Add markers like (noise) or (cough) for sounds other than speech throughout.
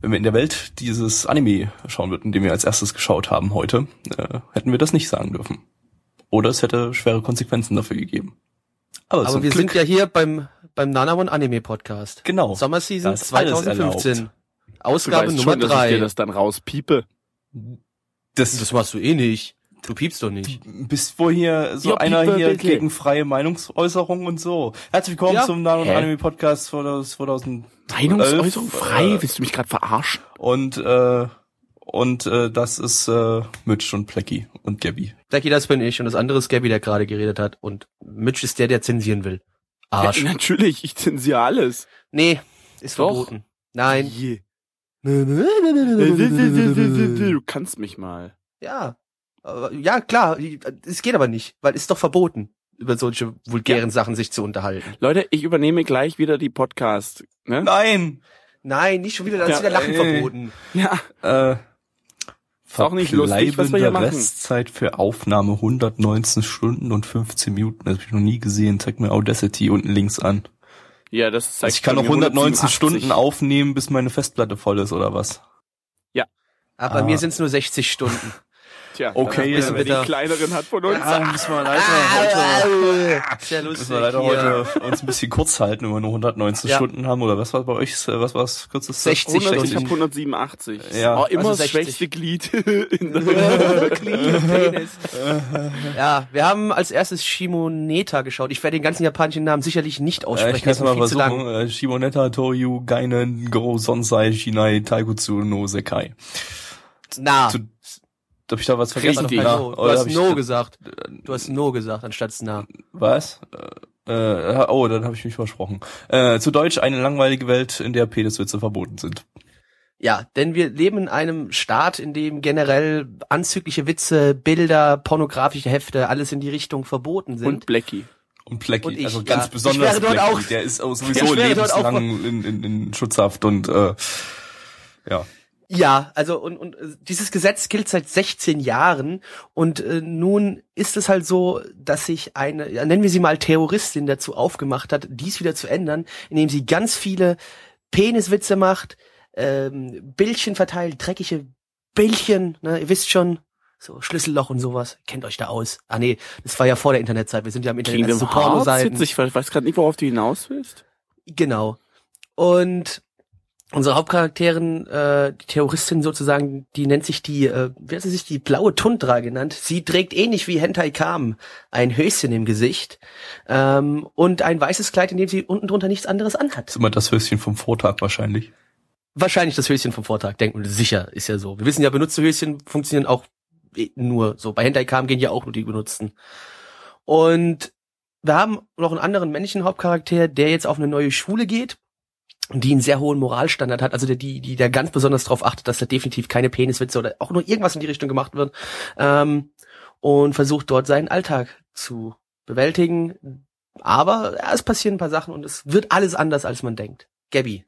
Wenn wir in der Welt dieses Anime schauen würden, den wir als erstes geschaut haben heute, äh, hätten wir das nicht sagen dürfen. Oder es hätte schwere Konsequenzen dafür gegeben. Aber, Aber wir Glück, sind ja hier beim, beim Nanamon Anime Podcast. Genau. Sommerseason 2015. Ausgabe Nummer 3. Ich dir das dann rauspiepe. Das, das machst du eh nicht. Du piepst doch nicht. Bis wo hier so ja, einer hier bitte. gegen freie Meinungsäußerung und so. Herzlich willkommen ja. zum Namen Anime Podcast 2000. Meinungsäußerung frei? Äh, Willst du mich gerade verarschen? Und äh, und äh, das ist äh, Mitch und Plecky und Gabby. Plecky, das bin ich und das andere ist Gabby, der gerade geredet hat und Mitch ist der, der zensieren will. Arsch. Ja, natürlich, ich zensiere alles. Nee, ist Doch. verboten. Nein. Je. Du kannst mich mal. Ja. Ja, klar, es geht aber nicht, weil es ist doch verboten, über solche vulgären ja. Sachen sich zu unterhalten. Leute, ich übernehme gleich wieder die Podcast. Ne? Nein! Nein, nicht schon wieder, da ist ja, wieder Lachen äh, verboten. Ja. Äh, ist auch nicht lustig, was wir hier machen. Restzeit für Aufnahme 119 Stunden und 15 Minuten. Das habe ich noch nie gesehen. Zeig mir Audacity unten links an. Ja, das zeigt also Ich kann noch 119 Stunden aufnehmen, bis meine Festplatte voll ist, oder was? Ja. Aber ah. mir sind es nur 60 Stunden. Tja, okay, ja, wer die kleineren hat von uns. Ja, müssen wir leider ah, heute, sehr lustig müssen wir leider hier. heute uns ein bisschen kurz halten, wenn wir nur 119 ja. Stunden haben. Oder was war bei euch, was war das kürzeste? 60 100, Ich habe 187. Ja. Oh, immer also das schwächste Glied. (laughs) in der Glied, Penis. (laughs) ja, wir haben als erstes Shimoneta geschaut. Ich werde den ganzen japanischen Namen sicherlich nicht aussprechen. Äh, ich kann es mal versuchen. Äh, Shimoneta Toyu Gainen Go Sonsai Shinai Taikutsu no Sekai. Na. Zu, hab ich da was vergessen? Richtig. No. Du hast No gesagt. Du hast No gesagt anstatt Na. Was? Äh, äh, oh, dann habe ich mich versprochen. Äh, zu Deutsch eine langweilige Welt, in der Peniswitze verboten sind. Ja, denn wir leben in einem Staat, in dem generell anzügliche Witze, Bilder, pornografische Hefte, alles in die Richtung verboten sind. Und Blackie. Und Blackie, und ich, also ganz ja. besonders Blackie, auch, der ist auch (laughs) sowieso lebenslang in, in, in Schutzhaft und äh, ja. Ja, also und, und äh, dieses Gesetz gilt seit 16 Jahren und äh, nun ist es halt so, dass sich eine, ja, nennen wir sie mal Terroristin dazu aufgemacht hat, dies wieder zu ändern, indem sie ganz viele Peniswitze macht, ähm, Bildchen verteilt, dreckige Bildchen, ne, ihr wisst schon, so Schlüsselloch und sowas. Kennt euch da aus. Ah nee, das war ja vor der Internetzeit. Wir sind ja im Internet Kingdom also so Pornoseiten. Ich weiß gerade nicht, worauf du hinaus willst. Genau. Und unsere Hauptcharakterin, äh, die Terroristin sozusagen, die nennt sich die, äh, wie hat sie sich die blaue Tundra genannt. Sie trägt ähnlich wie Hentai Kam ein Höschen im Gesicht ähm, und ein weißes Kleid, in dem sie unten drunter nichts anderes anhat. Das ist immer das Höschen vom Vortag wahrscheinlich. Wahrscheinlich das Höschen vom Vortag, denken wir. Sicher, ist ja so. Wir wissen ja, benutzte Höschen funktionieren auch nur so. Bei Hentai Kam gehen ja auch nur die benutzten. Und wir haben noch einen anderen männlichen Hauptcharakter, der jetzt auf eine neue Schule geht die einen sehr hohen Moralstandard hat, also der, die, die da ganz besonders darauf achtet, dass da definitiv keine Peniswitze oder auch nur irgendwas in die Richtung gemacht wird, ähm, und versucht dort seinen Alltag zu bewältigen. Aber ja, es passieren ein paar Sachen und es wird alles anders, als man denkt. Gabby.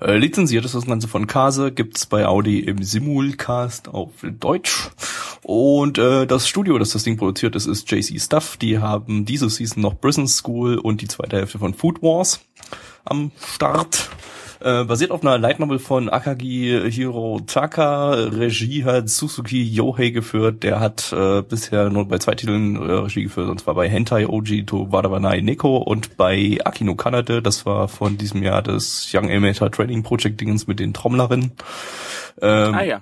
Äh, lizenziert ist das Ganze von Kase, gibt's bei Audi im Simulcast auf Deutsch. Und äh, das Studio, das das Ding produziert ist, ist JC Stuff. Die haben diese Season noch Prison School und die zweite Hälfte von Food Wars am Start. Äh, basiert auf einer Light Novel von Akagi Hirotaka. Regie hat Suzuki Yohei geführt. Der hat äh, bisher nur bei zwei Titeln äh, Regie geführt, und zwar bei Hentai Oji to Wadawanai Neko und bei Akino Kanade. Das war von diesem Jahr das Young Animator Training Project Dingens mit den Trommlerinnen. Ähm, ah ja.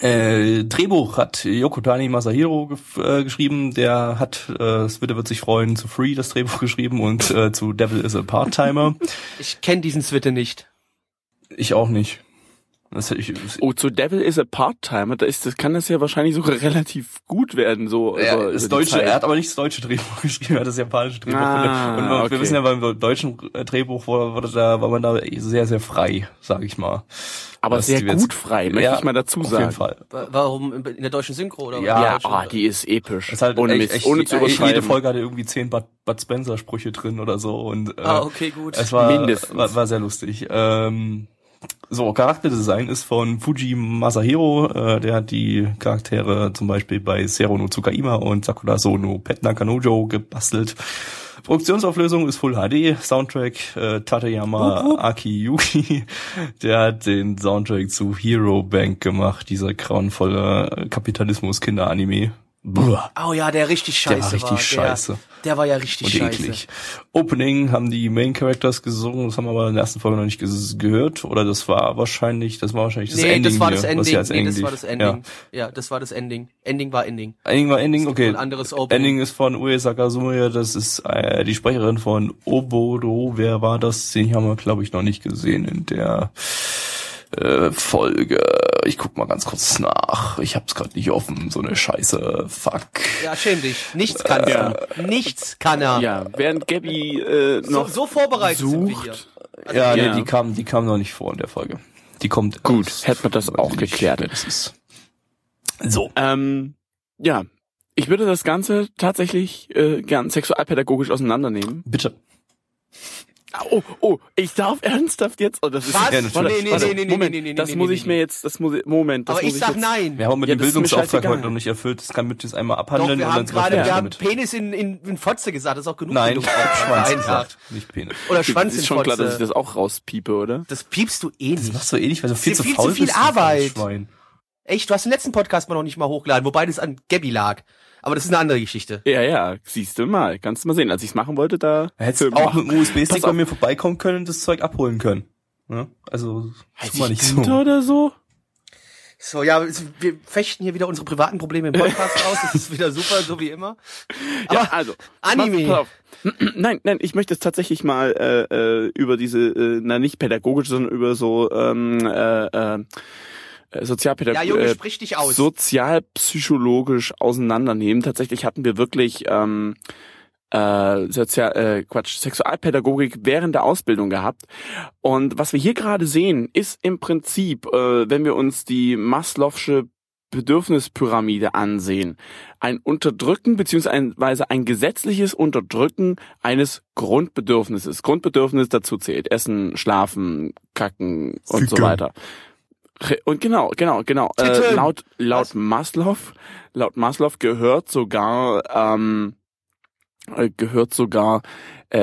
Äh, Drehbuch hat Yokotani Masahiro äh, geschrieben, der hat, äh, Switte wird sich freuen, zu Free das Drehbuch (laughs) geschrieben und äh, zu Devil is a Part-Timer. Ich kenne diesen Switte nicht. Ich auch nicht. Oh, zu Devil is a Part-Timer, da ist, das kann das ja wahrscheinlich sogar (laughs) relativ gut werden, so. Ja, über- das über deutsche, er hat aber nicht das deutsche Drehbuch (laughs) geschrieben, er hat das japanische Drehbuch. Ah, und wir okay. wissen ja, beim deutschen äh, Drehbuch war, wurde da, war man da sehr, sehr frei, sag ich mal. Aber sehr die jetzt- gut frei, möchte Ja, ich mal dazu Auf sagen. jeden Fall. Wa- Warum in der deutschen Synchro oder Ja? Ja, oh, die ist episch. Das ist halt ohne echt, echt, ohne zu echt, jede. Folge hatte irgendwie zehn Bud, Bud Spencer Sprüche drin oder so und äh, Ah, okay, gut. es war, Mindestens. war, war sehr lustig. Ähm, so, Charakterdesign ist von Fuji Masahiro, äh, der hat die Charaktere zum Beispiel bei Zero no Tsukaima und Sakura Sono Pet Nakanojo gebastelt. Produktionsauflösung ist Full HD, Soundtrack äh, Tateyama Aki Yuki, der hat den Soundtrack zu Hero Bank gemacht, dieser grauenvolle Kapitalismus-Kinder-Anime. Oh ja, der richtig scheiße Der war richtig Der, scheiße. der war ja richtig Und scheiße. eklig. Opening haben die Main Characters gesungen, das haben wir aber in der ersten Folge noch nicht gehört. Oder das war wahrscheinlich, das war wahrscheinlich das nee, Ending. das war das hier, Ending. was Nee, das Ending- war das Ending. Ja. das war das Ending. Ending war Ending. Ja. Ending war Ending, okay. Ein anderes Opening. Ending ist von Ue Sakazumaya, das ist äh, die Sprecherin von Oboro. Wer war das? Den haben wir, glaube ich, noch nicht gesehen in der äh, Folge. Ich guck mal ganz kurz nach. Ich hab's gerade nicht offen. So eine Scheiße. Fuck. Ja, schäm dich. Nichts kannst Ja. du. Nichts kann er. Ja, während Gabby äh, So, noch so vorbereitet sind wir hier. sucht. ja, ja. Nee, die kam, die kam noch nicht vor in der Folge. Die kommt. Gut, hätten wir das auch geklärt. ist. So. Ähm, ja, ich würde das Ganze tatsächlich äh, gern sexualpädagogisch auseinandernehmen. Bitte. Oh, oh, ich darf ernsthaft jetzt. Oh, das ist Was? Ja, natürlich. Warte, Nee, nee, warte, nee, nee, nee, Moment, nee, nee, nee, das nee, muss nee, ich nee. mir jetzt, das muss ich, Moment, das Aber muss ich ich sag jetzt, nein. Wir haben mit Ja, dem das ist Bildungsauftrag heute noch nicht erfüllt. Das kann mit jetzt einmal Doch, abhandeln wir und haben wir gerade, wir haben. Penis in, in, in Fotze gesagt, das ist auch genug. Nein, genug. Schwanz Nein, gesagt, nicht Penis. Oder Schwanz ist in schon klar, dass ich Fotze. das auch rauspiepe, oder? Das piepst du eh Das nicht. machst du eh nicht, weil du viel Ist zu viel faul zu viel bist. faules Arbeit. Echt, du hast den letzten Podcast mal noch nicht mal hochgeladen, wobei das an Gabby lag. Aber das ist eine andere Geschichte. Ja, ja, siehst du mal, kannst du mal sehen. Als ich's machen wollte, da Hättest Film auch machen. mit einem USB-Stick bei mir vorbeikommen können und das Zeug abholen können. Ja? Also, tu mal nicht so. Oder so? So, ja, es- wir fechten hier wieder unsere privaten Probleme im Podcast aus. Das ist wieder super, so wie immer. (laughs) ja, Aber also Anime. Pass, pass auf. (clears throat) Nein, nein, ich möchte es tatsächlich mal äh, äh, über diese, äh, na nicht pädagogisch, sondern über so ähm, äh, äh, Ja, Sozialpädagogisch, Junge, äh, sprich dich aus. sozialpsychologisch auseinandernehmen. Tatsächlich hatten wir wirklich ähm, äh, Sozial, äh, Quatsch, Sexualpädagogik während der Ausbildung gehabt. Und was wir hier gerade sehen, ist im Prinzip, äh, wenn wir uns die Maslow'sche Bedürfnispyramide ansehen, ein Unterdrücken beziehungsweise ein gesetzliches Unterdrücken eines Grundbedürfnisses. Grundbedürfnis dazu zählt Essen, Schlafen, Kacken und so Ficken. weiter. Und genau, genau, genau. Äh, laut laut Was? Maslow, laut Maslow gehört sogar ähm, äh, gehört sogar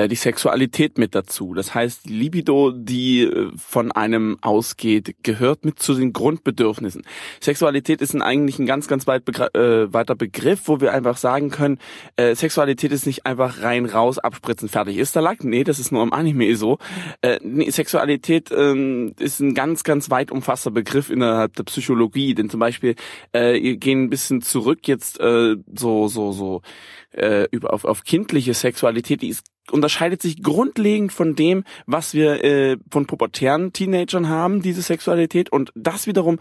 die Sexualität mit dazu. Das heißt, die Libido, die äh, von einem ausgeht, gehört mit zu den Grundbedürfnissen. Sexualität ist ein, eigentlich ein ganz, ganz weit begr äh, weiter Begriff, wo wir einfach sagen können, äh, Sexualität ist nicht einfach rein raus, abspritzen, fertig ist der Lack. Nee, das ist nur im Anime so. Äh, nee, Sexualität ähm, ist ein ganz, ganz weit umfasster Begriff innerhalb der Psychologie. Denn zum Beispiel, äh, wir gehen ein bisschen zurück jetzt äh, so, so, so äh, über auf, auf kindliche Sexualität, die ist unterscheidet sich grundlegend von dem, was wir äh, von pubertären Teenagern haben, diese Sexualität. Und das wiederum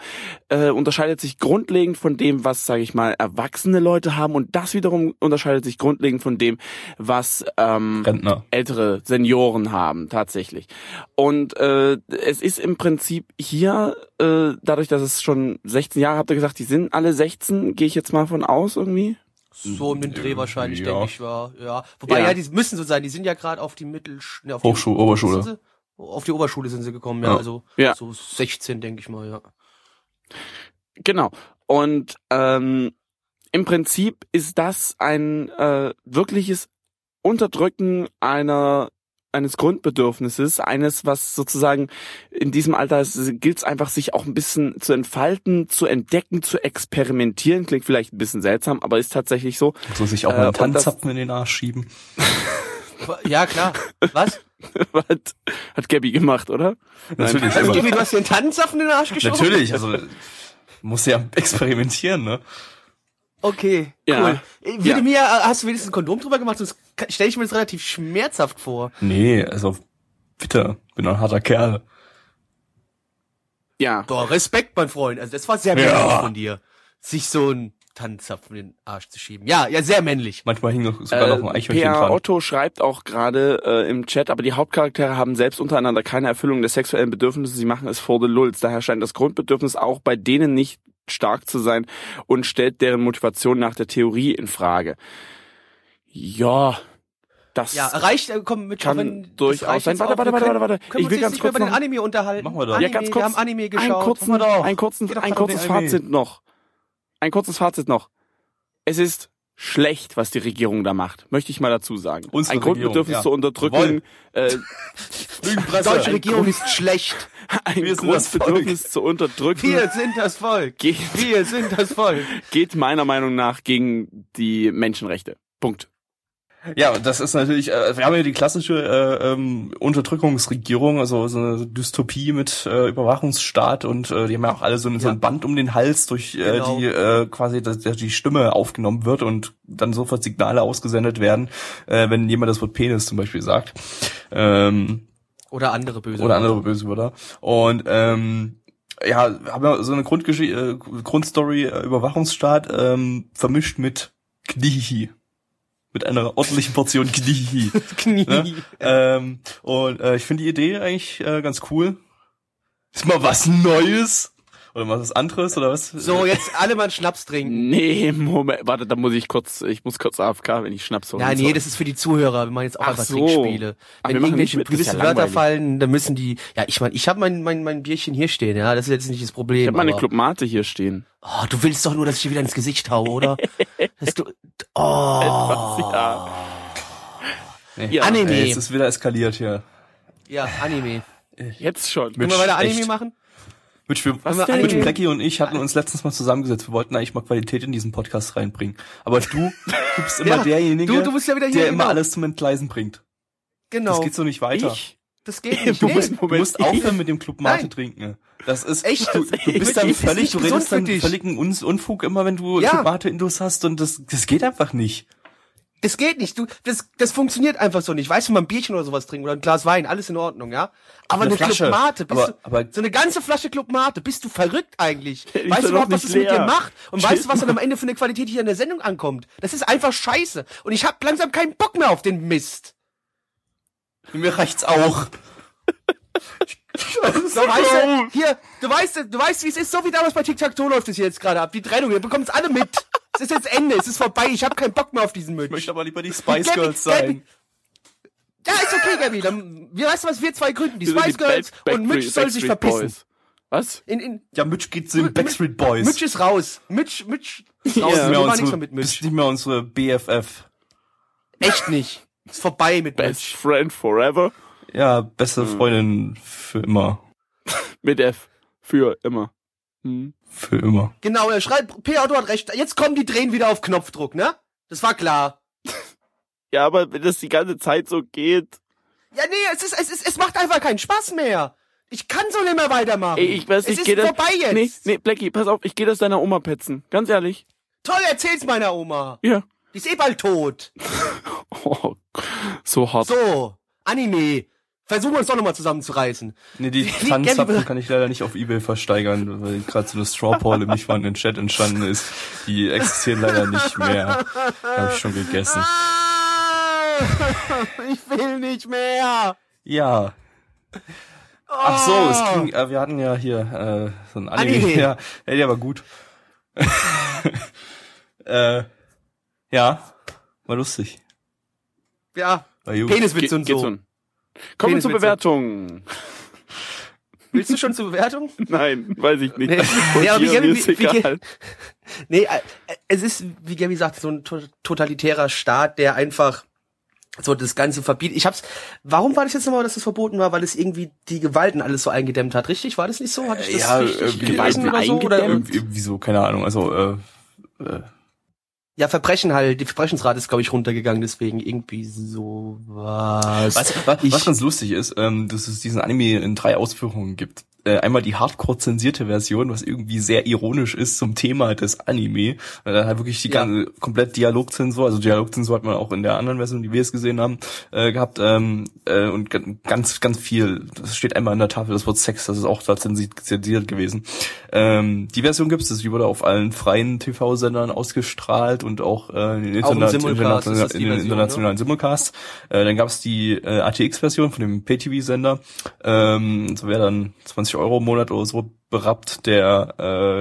äh, unterscheidet sich grundlegend von dem, was, sage ich mal, erwachsene Leute haben. Und das wiederum unterscheidet sich grundlegend von dem, was ähm, Rentner. ältere Senioren haben, tatsächlich. Und äh, es ist im Prinzip hier, äh, dadurch, dass es schon 16 Jahre, habt ihr gesagt, die sind alle 16, gehe ich jetzt mal von aus irgendwie. So um den Dreh wahrscheinlich, Ja. denke ich, war. Ja. Wobei, Ja. ja. die müssen so sein. Die sind ja gerade auf die Mittel... Ne, auf Hochschule, die, Oberschule. Sind sie? Auf die Oberschule sind sie gekommen, ja. Ja. Also Ja. so 16, denke ich mal, ja. Genau. Und ähm, im Prinzip ist das ein äh, wirkliches Unterdrücken einer eines Grundbedürfnisses, eines, was sozusagen in diesem Alter gilt es einfach, sich auch ein bisschen zu entfalten, zu entdecken, zu experimentieren. Klingt vielleicht ein bisschen seltsam, aber ist tatsächlich so. So sich auch Äh, mal einen das- Tanzzapfen in den Arsch schieben. (laughs) Ja, klar. Was? (laughs) hat, hat Gabby gemacht, oder? Natürlich, Also, Gibi, du hast dir einen Tannenzapfen in den Arsch geschoben? Natürlich, also muss ja experimentieren, ne? Okay, Ja. cool. Äh, Würde Ja. mir, äh, hast du wenigstens ein Kondom drüber gemacht? Sonst stelle ich mir das relativ schmerzhaft vor. Nee, also bitte, bin doch ein harter Kerl. Ja. Boah, Respekt, mein Freund. Also das war sehr männlich von dir, sich so ein Tannenzapfen in den Arsch zu schieben. Ja, ja, sehr männlich. Manchmal hing noch sogar noch ein Eichhörnchen P.A. dran. Otto schreibt auch gerade äh, im Chat, aber die Hauptcharaktere haben selbst untereinander keine Erfüllung der sexuellen Bedürfnisse, sie machen es vor the lulz. Daher scheint das Grundbedürfnis auch bei denen nicht stark zu sein und stellt deren Motivation nach der Theorie in Frage. Ja, das Ja, reicht, äh, komm mit Kann wenn durchaus sein. Warte, warte, warte, warte, warte. Ich will ganz kurz über den noch- Anime unterhalten? Machen wir doch. Anime, ja, ganz kurz, wir haben Anime geschaut. Ein, kurzen, Machen wir doch. ein, kurzen, ein kurzes. Fazit noch. Ein kurzes Fazit noch. Es ist schlecht, was die Regierung da macht, möchte ich mal dazu sagen. Unsere ein Grundbedürfnis Regierung, ja. zu unterdrücken, äh, (laughs) Die deutsche Regierung ist schlecht. (laughs) ein Wir sind das Grundbedürfnis zu unterdrücken, Wir sind das Volk. geht, Wir sind das Volk. (laughs) geht meiner Meinung nach gegen die Menschenrechte. Punkt. Ja, das ist natürlich, äh, wir haben ja die klassische äh, ähm, Unterdrückungsregierung, also so eine Dystopie mit äh, Überwachungsstaat und äh, die haben ja auch alle so, ein- so Ja. ein Band um den Hals, durch äh, Genau. die äh, quasi dass, dass die Stimme aufgenommen wird und dann sofort Signale ausgesendet werden, äh, wenn jemand das Wort Penis zum Beispiel sagt. Ähm, Oder andere böse. oder andere böse Wörter. Und ähm, ja, haben wir so eine Grundgesch äh, Grundstory äh, Überwachungsstaat ähm, vermischt mit Knihi. Mit einer ordentlichen Portion (laughs) Knihi. Knie. Ne? ähm, und äh, ich finde die Idee eigentlich äh, ganz cool. Ist mal was Neues? Oder mal was anderes oder was? So, jetzt alle mal einen Schnaps trinken. (laughs) Nee, Moment, warte, da muss ich kurz, ich muss kurz AFK, wenn ich Schnaps hole. Ja, nee, das ist für die Zuhörer. Wir machen jetzt auch Ach einfach so. Trinkspiele. Ach, Wenn irgendwelche mit, gewisse ja Wörter langweilig. fallen, dann müssen die. Ja, ich meine, ich habe mein, mein, mein Bierchen hier stehen, ja. Das ist jetzt nicht das Problem. Ich habe meine Clubmate hier stehen. Oh, du willst doch nur, dass ich dir wieder ins Gesicht hau, oder? (laughs) Dass du, oh. Etwas, ja. Nee. Ja, Anime. Ey, jetzt ist wieder eskaliert hier. Ja, Anime. Jetzt schon. Können wir weiter Anime echt. machen? Mitch, wir, Was denn? Mitch, Blackie und ich hatten uns letztens mal zusammengesetzt. Wir wollten eigentlich mal Qualität in diesen Podcast reinbringen. Aber du, du (laughs) bist immer Ja, derjenige, du- du bist ja der immer genau. alles zum Entgleisen bringt. Genau. Das geht so nicht weiter. Ich? Das geht (laughs) nicht. Du musst- Du musst aufhören mit dem Club Mate Nein. trinken. Das ist Echt? Du, du (laughs) bist dann völlig, du redest dann völligen Unfug immer, wenn du Ja. Club Mate Indus hast und das, das geht einfach nicht. Das geht nicht. Du, das, das funktioniert einfach so nicht. Weißt du, mal ein Bierchen oder sowas trinken oder ein Glas Wein, alles in Ordnung, ja? Aber Eine eine, Flasche. Club Mate, bist Aber- du, aber- so eine ganze Flasche Club Mate, bist du verrückt eigentlich? Weißt du überhaupt, was das mit dir macht? Und Chill weißt du, was dann am (laughs) Ende für eine Qualität hier in der Sendung ankommt? Das ist einfach scheiße. Und ich hab langsam keinen Bock mehr auf den Mist. Mir reicht's auch. (laughs) So, weißt du, hier, du weißt, du weißt, wie es ist, so wie damals bei Tic-Tac-Toe läuft es hier jetzt gerade ab. Die Trennung, ihr bekommt es alle mit. Es ist jetzt Ende, es ist vorbei, ich habe keinen Bock mehr auf diesen Ich Mitch. möchte aber lieber die Spice Gabby, Girls sein. Ja, ist okay, Gabi. Dann, wir weißt du was, wir zwei gründen die Spice die Girls Back- und Mitch soll sich verpissen. Boys. Was? In, in, Ja, Mitch geht zu den Backstreet Boys. Mitch ist raus. Mitch, Mitch ist raus. Ja. Wir machen nichts mehr mit bist Mitch. nicht mehr unsere BFF. Echt nicht. Ist vorbei mit Best Mitch. Friend Forever? Ja, beste Hm. Freundin für immer. (laughs) Mit F. Für immer. Hm. Für immer. Genau, er schreibt, P. Otto hat recht. Jetzt kommen die Drehen wieder auf Knopfdruck, ne? Das war klar. (laughs) Ja, aber wenn das die ganze Zeit so geht. Ja, nee, es ist, es ist, es macht einfach keinen Spaß mehr. Ich kann so nicht mehr weitermachen. Ey, ich weiß es nicht, ist geht das. vorbei jetzt. Nee, nee, Blackie, pass auf, ich gehe das deiner Oma petzen. Ganz ehrlich. Toll, erzähl's meiner Oma. Ja. Die ist eh bald tot. (laughs) Oh, so hart. So, Anime. Versuchen wir uns doch nochmal zusammenzureißen. Nee, die Tanzzapfen kann ich leider nicht auf Ebay versteigern, weil gerade so eine Straw Poll im nicht vorhandenen Chat entstanden ist. Die existieren leider nicht mehr. Habe ich schon gegessen. Ah, (laughs) ich will nicht mehr. Ja. Ach so, es ging, äh, wir hatten ja hier äh, so ein Anime. Anime. (laughs) Ja, ja, der war gut. (laughs) äh, ja, war lustig. Ja, War Ge und geht so. Kommen wir zur. Bewertung. (laughs) Willst du schon zur Bewertung? (laughs) Nein, weiß ich nicht. Nee. (laughs) Nee, aber wie Gabi- wie- wie-. Nee, äh, es ist, wie Gabi sagt, so ein to totalitärer Staat, der einfach so das Ganze verbietet. Ich hab's, warum war das jetzt nochmal, dass das verboten war? Weil es irgendwie die Gewalten alles so eingedämmt hat, richtig? War das nicht so? Hatte ich das ja, richtig irgendwie gelesen oder so? Oder, eingedämmt? irgendwie, irgendwie so, keine Ahnung. Also, äh, äh, ja, Verbrechen halt, die Verbrechensrate ist, glaube ich, runtergegangen, deswegen irgendwie so was. Was, was, was ganz lustig ist, ähm, dass es diesen Anime in drei Ausführungen gibt. Äh, einmal die hardcore zensierte Version, was irgendwie sehr ironisch ist zum Thema des Anime. Weil da halt wirklich die Ja. ganze komplett Dialogzensur, also Dialogzensur hat man auch in der anderen Version, die wir jetzt gesehen haben, äh, gehabt ähm, äh, und ga- ganz ganz viel. Das steht einmal an der Tafel das Wort Sex, das ist auch da zensi- zensiert gewesen. Ähm, die Version gibt's, das die wurde auf allen freien TV-Sendern ausgestrahlt und auch äh, in den, Auch interna Simulcast ist das in den Version, internationalen Simulcasts. Äh, dann gab's die äh, ATX-Version von dem Pay-TV-Sender. Ähm, so wer dann 20 Euro im Monat oder so berappt, der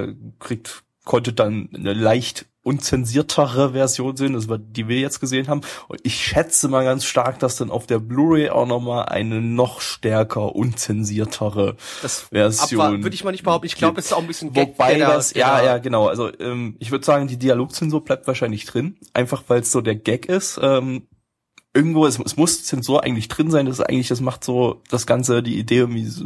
äh, kriegt konnte dann eine leicht unzensiertere Version sehen, das war die wir jetzt gesehen haben. Und ich schätze mal ganz stark, dass dann auf der Blu-ray auch nochmal eine noch stärker unzensiertere Das Version. würde ich mal nicht behaupten. Ich glaube, es ist auch ein bisschen Gag, Wobei der da- das, der ja, ja, genau. Also ähm, ich würde sagen, die Dialogzensur bleibt wahrscheinlich drin, einfach weil es so der Gag ist. Ähm, irgendwo, es, es muss Zensur eigentlich drin sein. Das ist eigentlich, das macht so das Ganze, die Idee irgendwie so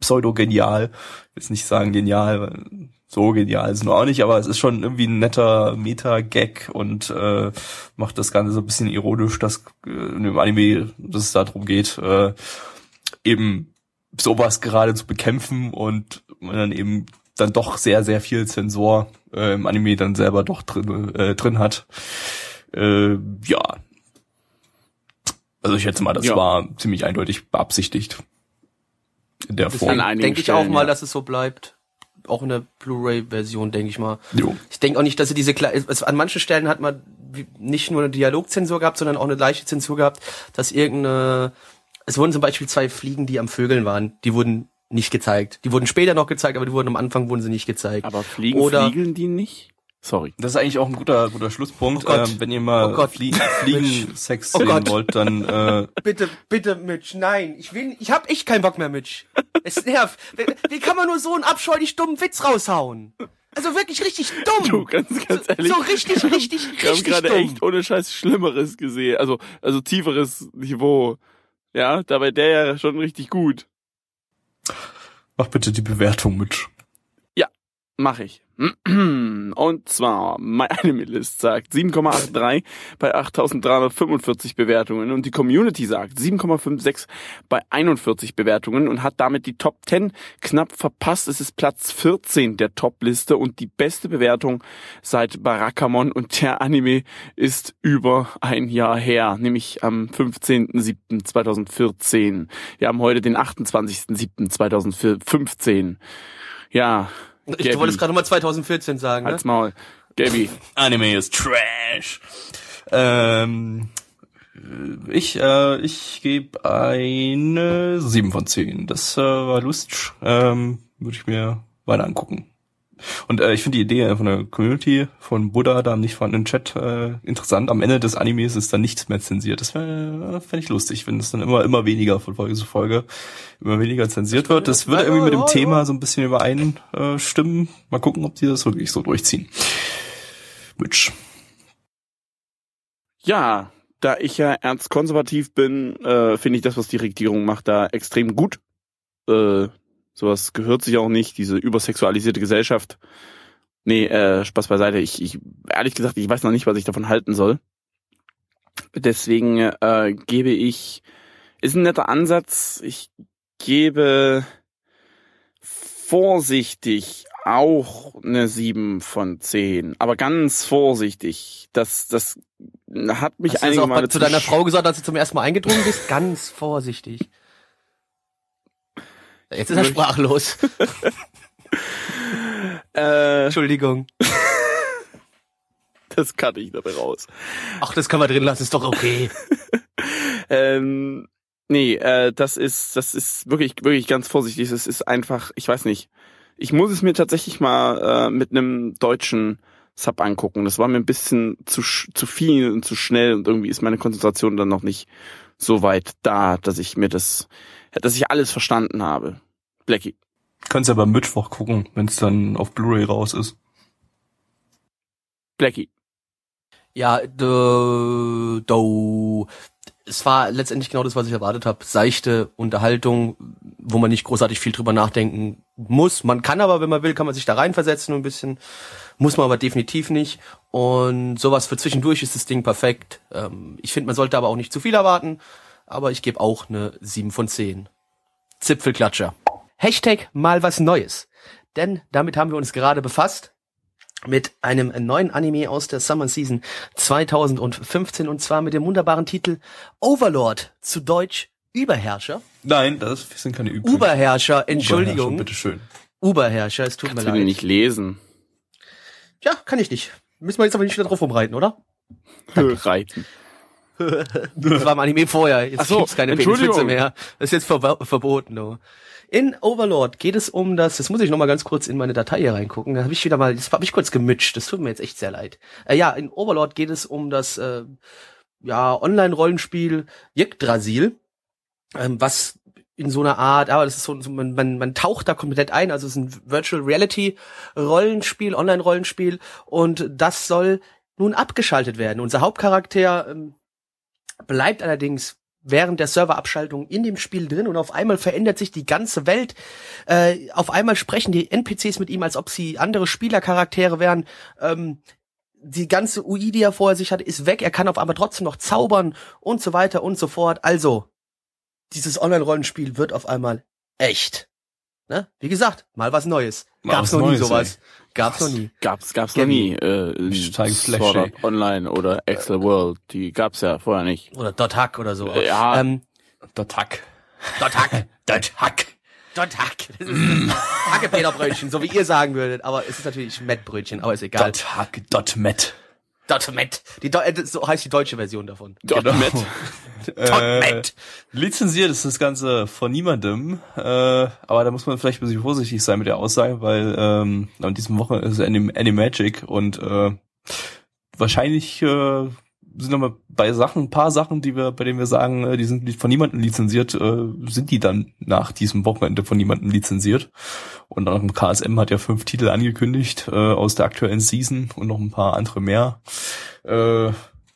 pseudo-genial. Ich will jetzt nicht sagen genial, weil so genial ist nur auch nicht, aber es ist schon irgendwie ein netter Meta-Gag und äh, macht das Ganze so ein bisschen ironisch, dass äh, in dem Anime, dass es darum geht, äh, eben sowas gerade zu bekämpfen und man dann eben dann doch sehr, sehr viel Zensor äh, im Anime dann selber doch drin, äh, drin hat. Äh, ja. Also ich schätze mal, das Ja. war ziemlich eindeutig beabsichtigt. In der Form. denke ich auch Stellen, mal, ja. dass es so bleibt. Auch in der Blu-ray-Version, denke ich mal. Jo. Ich denke auch nicht, dass sie diese es, an manchen Stellen hat man nicht nur eine Dialogzensur gehabt, sondern auch eine leichte Zensur gehabt, dass irgendeine es wurden zum Beispiel zwei Fliegen, die am Vögeln waren, die wurden nicht gezeigt. Die wurden später noch gezeigt, aber die wurden am Anfang wurden sie nicht gezeigt. Aber fliegen, Oder- fliegeln die nicht? Sorry. Das ist eigentlich auch ein guter, guter Schlusspunkt. Oh Gott. ähm, wenn ihr mal Oh Gott. Flie Fliegen-Sex Oh sehen Gott. wollt, dann äh, (laughs) Bitte, bitte, Mitch, nein, ich will, ich hab echt keinen Bock mehr, Mitch. Es nervt. Wie, wie kann man nur so einen abscheulich dummen Witz raushauen? Also wirklich richtig dumm. Du, ganz, ganz ehrlich. so richtig, richtig, (laughs) Wir haben richtig gerade dumm. echt ohne Scheiß Schlimmeres gesehen. Also, also tieferes Niveau. Ja, dabei der ja schon richtig gut. mach bitte die Bewertung mit. Mach ich. (clears throat) Und zwar, MyAnimeList (laughs) sagt 7,83 bei 8345 Bewertungen und die Community sagt 7,56 bei 41 Bewertungen und hat damit die Top 10 knapp verpasst. Es ist Platz 14 der Top-Liste und die beste Bewertung seit Barakamon und der Anime ist über ein Jahr her, nämlich am 15.07.2014. Wir haben heute den 28.07.2015. Ja, Gabby. du wolltest gerade mal 2014 sagen, ne? Halt's Maul. Gaby. Anime ist Trash. Ähm, äh, ich äh, ich gebe eine 7 von 10. Das äh, war lustig. Ähm, Würde ich mir weiter angucken. Und äh, ich finde die Idee von der Community von Buddha da im nicht vorhandenen Chat äh, interessant. Am Ende des Animes ist dann nichts mehr zensiert. Das fände fänd ich lustig, wenn es dann immer immer weniger von Folge zu Folge immer weniger zensiert wird. Das würde irgendwie mit dem. Thema so ein bisschen übereinstimmen. Mal gucken, ob die das wirklich so durchziehen. Mitch. Ja, da ich ja ernstkonservativ bin, äh, finde ich das, was die Regierung macht, da extrem gut. Äh, sowas gehört sich auch nicht, diese übersexualisierte Gesellschaft. Nee, äh, Spaß beiseite. Ich, ich, ehrlich gesagt, ich weiß noch nicht, was ich davon halten soll. Deswegen äh, gebe ich, ist ein netter Ansatz. Ich gebe vorsichtig auch eine 7 von 10. Aber ganz vorsichtig. Das, das hat mich Hast du das auch Male mal zu deiner Frau gesagt, als du zum ersten Mal eingedrungen bist? (laughs) Ganz vorsichtig. Jetzt ist er sprachlos. (laughs) Äh, Entschuldigung. (laughs) das cutte ich dabei raus. Ach, das kann man drin lassen, ist doch okay. (laughs) Ähm, nee, äh, das ist, das ist wirklich, wirklich ganz vorsichtig. Es ist einfach, ich weiß nicht. Ich muss es mir tatsächlich mal äh, mit einem deutschen Sub angucken. Das war mir ein bisschen zu, zu viel und zu schnell und irgendwie ist meine Konzentration dann noch nicht so weit da, dass ich mir das, dass ich alles verstanden habe. Blackie. Kannst ja beim Mittwoch gucken, wenn es dann auf Blu-ray raus ist. Blackie. Ja, do, do. Es war letztendlich genau das, was ich erwartet habe. Seichte Unterhaltung, wo man nicht großartig viel drüber nachdenken muss. Man kann aber, wenn man will, kann man sich da reinversetzen ein bisschen. Muss man aber definitiv nicht. Und sowas für zwischendurch ist das Ding perfekt. Ähm, ich finde, man sollte aber auch nicht zu viel erwarten. Aber ich gebe auch eine 7 von 10. Zipfelklatscher. Hashtag mal was Neues. Denn damit haben wir uns gerade befasst mit einem neuen Anime aus der Summer Season 2015 und zwar mit dem wunderbaren Titel Overlord, zu Deutsch Überherrscher. Nein, das sind keine Üblichen. Uberherrscher, Entschuldigung. Bitteschön. Uberherrscher, es tut Kannst mir leid. nicht lesen? Ja, kann ich nicht. Müssen wir jetzt aber nicht wieder drauf rumreiten, oder? Reiten. (laughs) Das war im Anime vorher. Jetzt Ach so, gibt's keine. Peniswitze mehr. Das ist jetzt verba- verboten. No. In Overlord geht es um das, das muss ich noch mal ganz kurz in meine Datei hier reingucken. Da habe ich wieder mal, das habe ich kurz gemitscht. Das tut mir jetzt echt sehr leid. Äh, ja, in Overlord geht es um das äh, ja Online-Rollenspiel Yggdrasil, ähm, was in so einer Art, aber das ist so, so man, man, man taucht da komplett ein, also es ist ein Virtual Reality Rollenspiel, Online-Rollenspiel und das soll nun abgeschaltet werden. Unser Hauptcharakter ähm, bleibt allerdings während der Serverabschaltung in dem Spiel drin und auf einmal verändert sich die ganze Welt. Äh, auf einmal sprechen die NPCs mit ihm, als ob sie andere Spielercharaktere wären. Ähm, die ganze UI, die er vorher sich hatte, ist weg. Er kann auf einmal trotzdem noch zaubern und so weiter und so fort. Also, dieses Online-Rollenspiel wird auf einmal echt. Ne? Wie gesagt, mal was Neues. Mal Gab's noch nie Neues, sowas. Gab's noch nie. Gab's, gab's noch nie. Äh, geflasht, Sword Art. Online oder Excel World. Die gab's ja vorher nicht. Oder Dot Hack oder so. Ja. Ähm, Dot Hack. Dot Hack. (laughs) Dot Hack. Dot Hack. Hackepeterbrötchen, so wie ihr sagen würdet. Aber es ist natürlich Mettbrötchen, aber ist egal. Dot Hack. Dot Met. Dot Met. Die, äh, so heißt die deutsche Version davon. Genau. Met. (laughs) Äh, lizenziert ist das Ganze von niemandem, äh, aber da muss man vielleicht ein bisschen vorsichtig sein mit der Aussage, weil ähm, an diesem Woche ist Anim Animagic und äh, wahrscheinlich äh, sind aber bei Sachen, ein paar Sachen, die wir, bei denen wir sagen, äh, die sind nicht von niemandem lizenziert, äh, sind die dann nach diesem Wochenende von niemandem lizenziert. Und auch im KSM hat ja fünf Titel angekündigt äh, aus der aktuellen Season und noch ein paar andere mehr. Äh,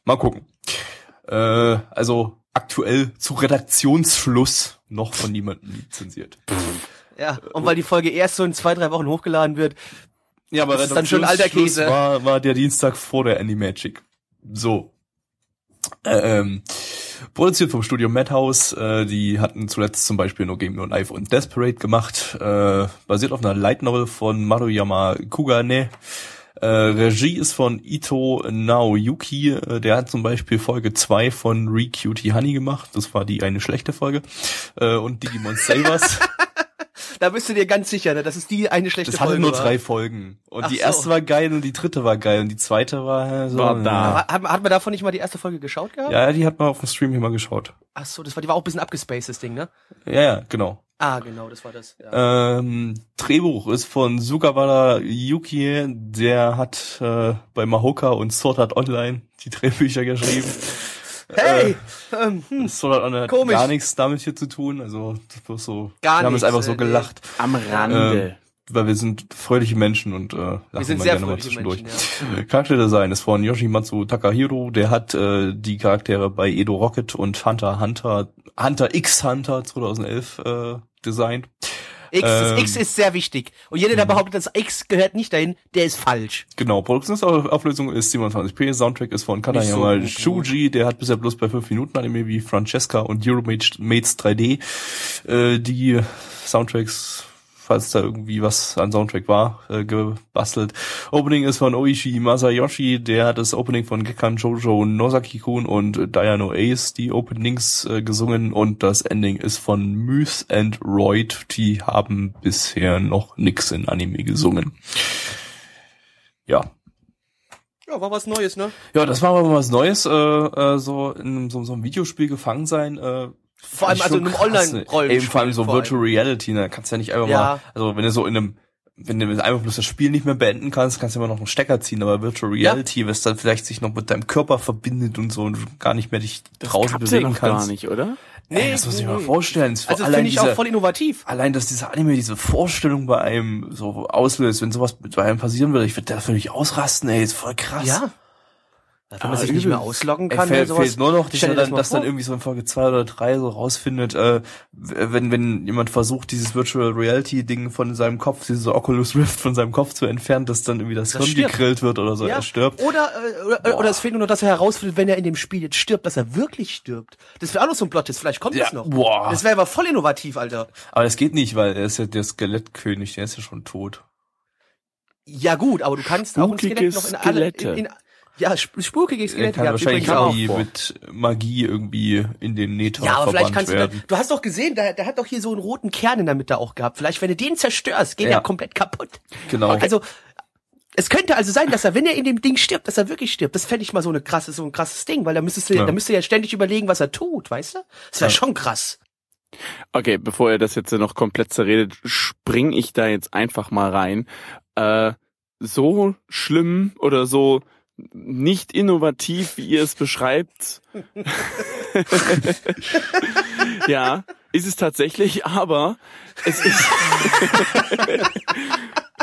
mal gucken. Äh, also aktuell zu Redaktionsschluss noch von niemandem lizenziert. Ja, und weil die Folge erst so in zwei, drei Wochen hochgeladen wird. Ja, aber Das ist dann schon alter Käse. War, war der Dienstag vor der Animagic. So. Ähm, produziert vom Studio Madhouse. Äh, die hatten zuletzt zum Beispiel No Game No Life und Desperate gemacht. Äh, basiert auf einer Light Novel von Maruyama Kugane. Äh, Regie ist von Ito Naoyuki. Äh, der hat zum Beispiel Folge 2 von Re Cutie Honey gemacht. Das war die eine schlechte Folge. Äh, und Digimon Savers. (laughs) Da bist du dir ganz sicher, ne? Das ist die eine schlechte Das hatte Folge. nur war. drei Folgen. Und Ach die so. erste war geil und die dritte war geil und die zweite war so. War da. Hat hat man davon nicht mal die erste Folge geschaut gehabt? ja, die hat man auf dem Stream hier mal geschaut. Ach so, das war, die war auch ein bisschen abgespaced, das Ding, ne? Ja, ja, genau. Ah, genau, das war das. Ja. Ähm, Drehbuch ist von Sugawara Yuki, der hat äh, bei Mahoka und Sword Art Online die Drehbücher geschrieben. (laughs) Hey! ähm, hm. Sword Art Online hat Komisch. gar nichts damit hier zu tun, also bloß so. Gar wir haben es einfach so äh, gelacht, Am Rande. weil wir sind fröhliche Menschen und äh, lachen Wir sind mal sehr gerne mal zwischendurch. Menschen, ja. (laughs) Charakterdesign ist von Yoshimatsu Takahiro, der hat äh, die Charaktere bei Edo Rocket und Hunter Hunter Hunter X Hunter 2011 äh, designt. X, Ähm. X ist sehr wichtig. Und jeder, der behauptet, das X gehört nicht dahin, der ist falsch. Genau, Produktionsauflösung ist 27p, Soundtrack ist von Kanayama Nicht so Shuji, der hat bisher bloß bei 5 Minuten Anime wie Francesca und Euromates 3D äh, die Soundtracks, falls da irgendwie was an Soundtrack war, äh, gebastelt. Opening ist von Oishi Masayoshi, der hat das Opening von Gekkan Jojo Nosaki-kun und Diano Ace die Openings äh, gesungen und das Ending ist von Myth and Royd, die haben bisher noch nix in Anime gesungen. Ja, Ja, war was Neues, ne? ja, das war aber mal was Neues, äh, äh, so in so, so einem Videospiel gefangen sein. Äh, Vor allem also in einem ne? Online-Rollenspiel. Eben vor allem so vor Virtual Reality, ne? Kannst ja nicht einfach Ja. mal, also wenn du so in einem, wenn du einfach bloß das Spiel nicht mehr beenden kannst, kannst du immer noch einen Stecker ziehen, aber Virtual Ja. Reality, was dann vielleicht sich noch mit deinem Körper verbindet und so und du gar nicht mehr dich Das draußen ja bewegen noch kannst. gar nicht, oder? Nee, das muss ich mir mal vorstellen. Das Also finde ich auch diese- voll innovativ. Allein, dass dieser Anime diese Vorstellung bei einem so auslöst, wenn sowas bei einem passieren würde, ich würde da völlig ausrasten, ey, ist voll krass. Ja. Wenn man Ah, sich nicht mehr übel. ausloggen Er kann, fehlt, oder sowas. fehlt nur noch, dass, er das dann, mal dass dann irgendwie so in Folge zwei oder drei so rausfindet, äh, wenn, wenn jemand versucht, dieses Virtual Reality Ding von seinem Kopf, dieses Oculus Rift von seinem Kopf zu entfernen, dass dann irgendwie das, Das Hirn stirbt. gegrillt wird oder so, er stirbt. Oder, äh, oder, oder es fehlt nur noch, dass er herausfindet, wenn er in dem Spiel jetzt stirbt, dass er wirklich stirbt. Das wäre auch noch so ein Plot, vielleicht kommt Ja, das noch. boah. Das wäre aber voll innovativ, Alter. Aber das geht nicht, weil er ist ja der Skelettkönig, der ist ja schon tot. Ja gut, aber du kannst auch ein Spukige Skelett noch in alle... In, in, ja, sp spukige Er Skelette kann gab's wahrscheinlich übrigens auch. mit Magie irgendwie in den Nether Ja, aber vielleicht kannst du, werden. da, du hast doch gesehen, der, der hat doch hier so einen roten Kern in der Mitte auch gehabt. Vielleicht, wenn du den zerstörst, geht Ja. er komplett kaputt. Genau. Also, es könnte also sein, dass er, wenn er in dem Ding stirbt, dass er wirklich stirbt. Das fände ich mal so eine krasse, so ein krasses Ding, weil da müsstest du, Ja. da müsst ihr ja ständig überlegen, was er tut, weißt du? Das wäre Ja. schon krass. Okay, bevor ihr das jetzt noch komplett zerredet, spring ich da jetzt einfach mal rein. Äh, so schlimm oder so nicht innovativ, wie ihr es beschreibt. (laughs) ja, ist es tatsächlich, aber es ist (laughs)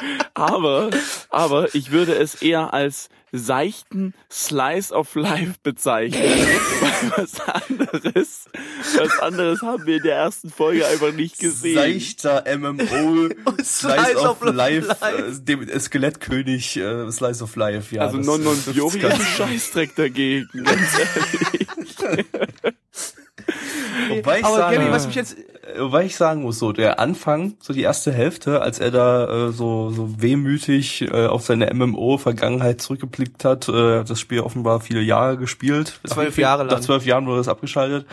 (laughs) aber aber ich würde es eher als seichten Slice of Life bezeichnen. Weil (laughs) was anderes, was anderes haben wir in der ersten Folge einfach nicht gesehen. Seichter MMO (laughs) Slice of Life, Life. äh, dem äh, Skelettkönig äh, Slice of Life, ja. also Non Non das Fiori ist ein Scheißdreck dagegen, ganz ehrlich. (laughs) Wobei ich, aber sagen, Gabby, was mich jetzt, wobei ich sagen muss, so der Anfang, so die erste Hälfte, als er da äh, so so wehmütig äh, auf seine MMO-Vergangenheit zurückgeblickt hat, äh, hat das Spiel offenbar viele Jahre gespielt. Zwölf Jahre lang. Nach zwölf Jahren wurde es abgeschaltet.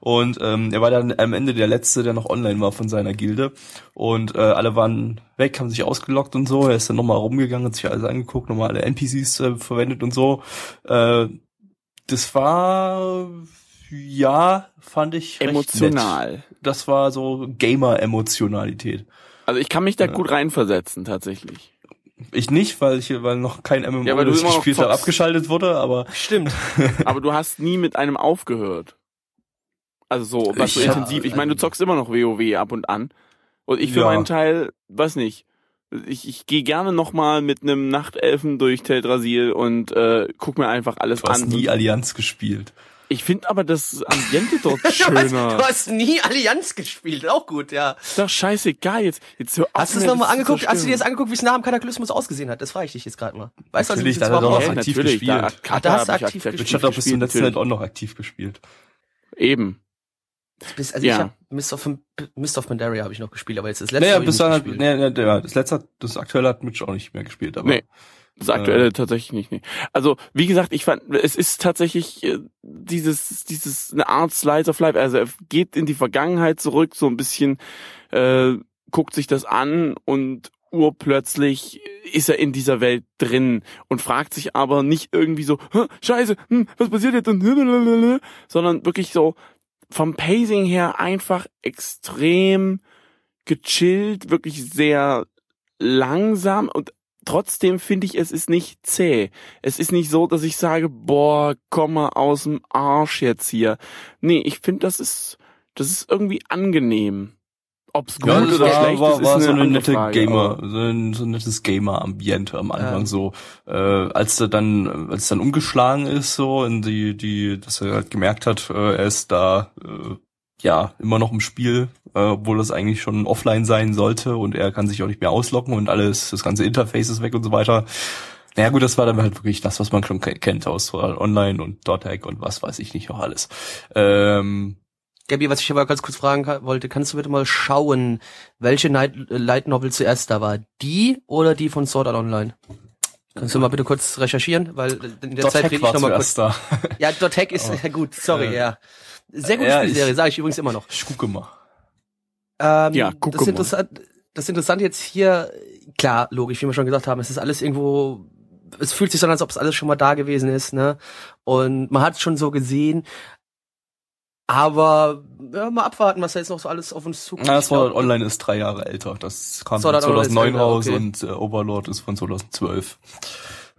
Und ähm, er war dann am Ende der Letzte, der noch online war von seiner Gilde. Und äh, alle waren weg, haben sich ausgelockt und so. Er ist dann nochmal rumgegangen, hat sich alles angeguckt, nochmal alle NPCs äh, verwendet und so. Äh, das war, ja, fand ich recht Emotional. Nett. Das war so Gamer-Emotionalität. Also ich kann mich da gut reinversetzen, tatsächlich. Ich nicht, weil ich weil noch kein MMO, Ja, weil du gespielt habe, abgeschaltet wurde, aber stimmt. (laughs) Aber du hast nie mit einem aufgehört. Also so, was so intensiv. Ich meine, du zockst immer noch WoW ab und an. Und ich für Ja. meinen Teil, weiß nicht. Ich, ich gehe gerne nochmal mit einem Nachtelfen durch Teldrassil und äh, guck mir einfach alles du hast an. nie Allianz gespielt. Ich finde aber das Ambiente dort (laughs) Du hast, schöner. du hast nie Allianz gespielt, auch gut, ja. Ist doch scheißegal jetzt. Jetzt hör Hast du es nochmal angeguckt? Hast du dir das zerstören. angeguckt, wie es nach dem Kataklysmus ausgesehen hat? Das frage ich dich jetzt gerade mal. Weißt Natürlich, du, also, da hat er aktiv natürlich, gespielt. Da, Ah, da hast du ich aktiv Witcher hat doch bis zum gespielt, letzten auch noch aktiv gespielt. Eben. bist, also Ja. ich hab Mist of, Mist of Pandaria habe ich noch gespielt, aber jetzt das letzte Naja, ich bis dann hat, gespielt. nee, nee, ja, das letzte, hat- das aktuelle hat Mitch auch nicht mehr gespielt, aber. Nee. Das aktuelle tatsächlich nicht. Nee. Also wie gesagt, ich fand, es ist tatsächlich äh, dieses, dieses eine Art Slice of Life. Also er geht in die Vergangenheit zurück, so ein bisschen äh, guckt sich das an und urplötzlich ist er in dieser Welt drin und fragt sich aber nicht irgendwie so, "Hä, Scheiße, hm, was passiert jetzt? Und blablabla", (laughs) sondern wirklich so vom Pacing her einfach extrem gechillt, wirklich sehr langsam und trotzdem finde ich, es ist nicht zäh. Es ist nicht so, dass ich sage, boah, komm mal aus dem Arsch jetzt hier. Nee, ich finde, das ist, das ist irgendwie angenehm. Ob's gut Ja, oder war, schlecht war, ist, ist war eine so eine andere nette Frage, Gamer, so ein, so ein nettes Gamer-Ambiente am Anfang Ja. so, äh, als er dann, als es dann umgeschlagen ist so in die, die, dass er halt gemerkt hat, äh, er ist da, äh, ja, immer noch im Spiel, äh, obwohl das eigentlich schon offline sein sollte und er kann sich auch nicht mehr ausloggen und alles, das ganze Interface ist weg und so weiter. Naja gut, das war dann halt wirklich das, was man schon ke- kennt aus äh, Online und .hack und was weiß ich nicht noch alles. Ähm, Gabi, was ich aber ganz kurz fragen wollte, kannst du bitte mal schauen, welche Night, äh, Light Novel zuerst da war? Die oder die von Sword Art Online? Kannst du mal bitte kurz recherchieren, weil in der Zeit .hack rede ich war noch mal kurz. zuerst da. Ja, Dot Hack ist (laughs) ja gut, sorry, Äh, ja. Sehr gute ja, Spielserie, sage ich übrigens immer noch. Ich gucke mal. Ähm, Ja, guck das mal. interessant, das Interessante jetzt hier, klar, logisch, wie wir schon gesagt haben, es ist alles irgendwo, es fühlt sich so an, als ob es alles schon mal da gewesen ist, ne? Und man hat es schon so gesehen. Aber ja, mal abwarten, was da jetzt noch so alles auf uns zukommt. Ja, Sword Art Online ist drei Jahre älter. Das kam Sword Art Online ist 2009 älter, raus okay. und äh, Overlord ist von 2012.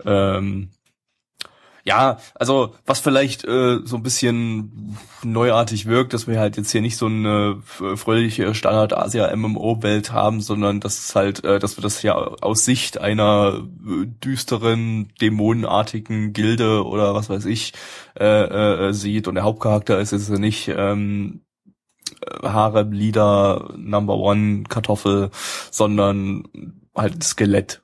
Ähm, Ja, also was vielleicht äh, so ein bisschen neuartig wirkt, dass wir halt jetzt hier nicht so eine äh, fröhliche Standard-Asia-MMO-Welt haben, sondern dass es halt, äh, dass wir das ja aus Sicht einer äh, düsteren, dämonenartigen Gilde oder was weiß ich äh, äh, sieht. Und der Hauptcharakter ist jetzt nicht ähm, Harem Leader Number One Kartoffel, sondern halt Skelett.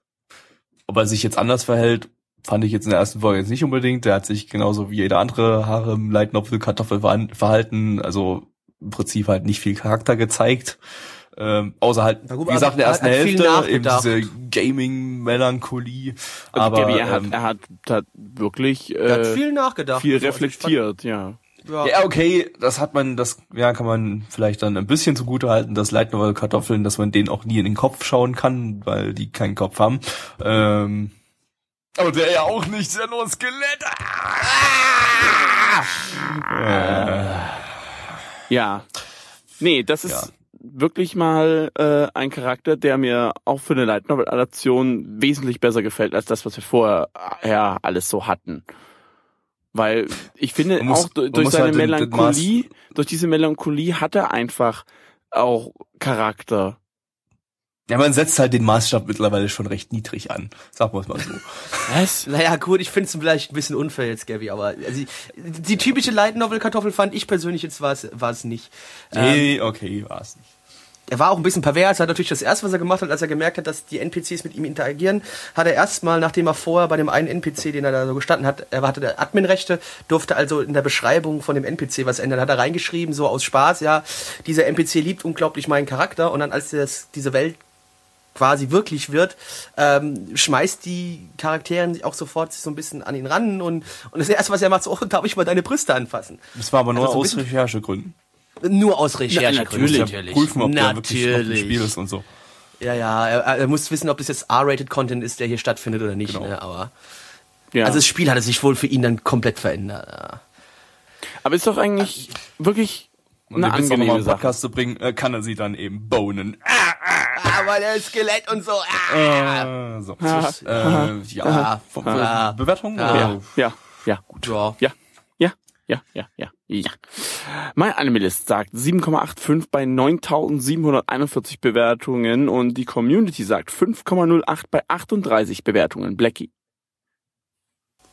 Ob er sich jetzt anders verhält, fand ich jetzt in der ersten Folge jetzt nicht unbedingt. Der hat sich genauso wie jeder andere Harem Light Novel Kartoffel verhalten, also im Prinzip halt nicht viel Charakter gezeigt. Ähm, außer halt, Na gut, wie gesagt, in der ersten er hat viel Hälfte eben nachgedacht. diese Gaming-Melancholie. Also Aber Gabi, er, hat, ähm, er hat, hat wirklich Er hat äh, viel nachgedacht. viel So, also reflektiert, ja. Fand, ja. Ja, okay, das hat man, das ja, kann man vielleicht dann ein bisschen zugute halten, dass Novel Kartoffeln, dass man denen auch nie in den Kopf schauen kann, weil die keinen Kopf haben. Ähm, aber der ja auch nicht, ist ja nur ein Skelett. Ah! Äh, Ja. Nee, das ist Ja. wirklich mal äh, ein Charakter, der mir auch für eine Light Novel Adaption wesentlich besser gefällt als das, was wir vorher ja, alles so hatten. Weil ich finde muss- auch durch seine halt Melancholie, durch diese Melancholie hat er einfach auch Charakter. Ja, man setzt halt den Maßstab mittlerweile schon recht niedrig an. Sagen wir es mal so. Was? (laughs) Naja, gut, ich finde es vielleicht ein bisschen unfair jetzt, Gabby, aber also, die, typische Light Novel Kartoffel fand ich persönlich jetzt war es war es nicht. Ähm, Nee, okay, war's nicht. er war auch ein bisschen pervers, hat natürlich das erste, was er gemacht hat, als er gemerkt hat, dass die NPCs mit ihm interagieren, hat er erstmal, nachdem er vorher bei dem einen NPC, den er da so gestanden hat, er hatte Adminrechte, durfte also in der Beschreibung von dem NPC was ändern, hat er reingeschrieben, so aus Spaß, ja, dieser NPC liebt unglaublich meinen Charakter und dann als das, diese Welt quasi wirklich wird, ähm, schmeißt die Charakteren sich auch sofort so ein bisschen an ihn ran und, und das erste, was er macht, so, oh, darf ich mal deine Brüste anfassen? Das war aber nur Also so aus bisschen- Recherchegründen. Nur aus Recherche. natürlich. Muss ja prüfen, ob der wirklich noch im Natürlich. Spiel ist und so. Ja, ja, er, er muss wissen, ob das jetzt R-rated Content ist, der hier stattfindet oder nicht. Genau. Ne? Aber Ja. also das Spiel hatte sich wohl für ihn dann komplett verändert. Ja. Aber ist doch eigentlich wirklich Und eine angenehme Sache. Podcast zu bringen, äh, kann er sie dann eben bonen. Aber der Skelett und so. Ah. Äh, so. Ja. Äh, ja, Von- von Ja. Bewertung? Ja. Ja, ja, gut. Ja. Ja, ja, ja, ja, ja. Mein Animalist sagt 7,85 bei 9741 Bewertungen und die Community sagt 5,08 bei 38 Bewertungen. Blackie.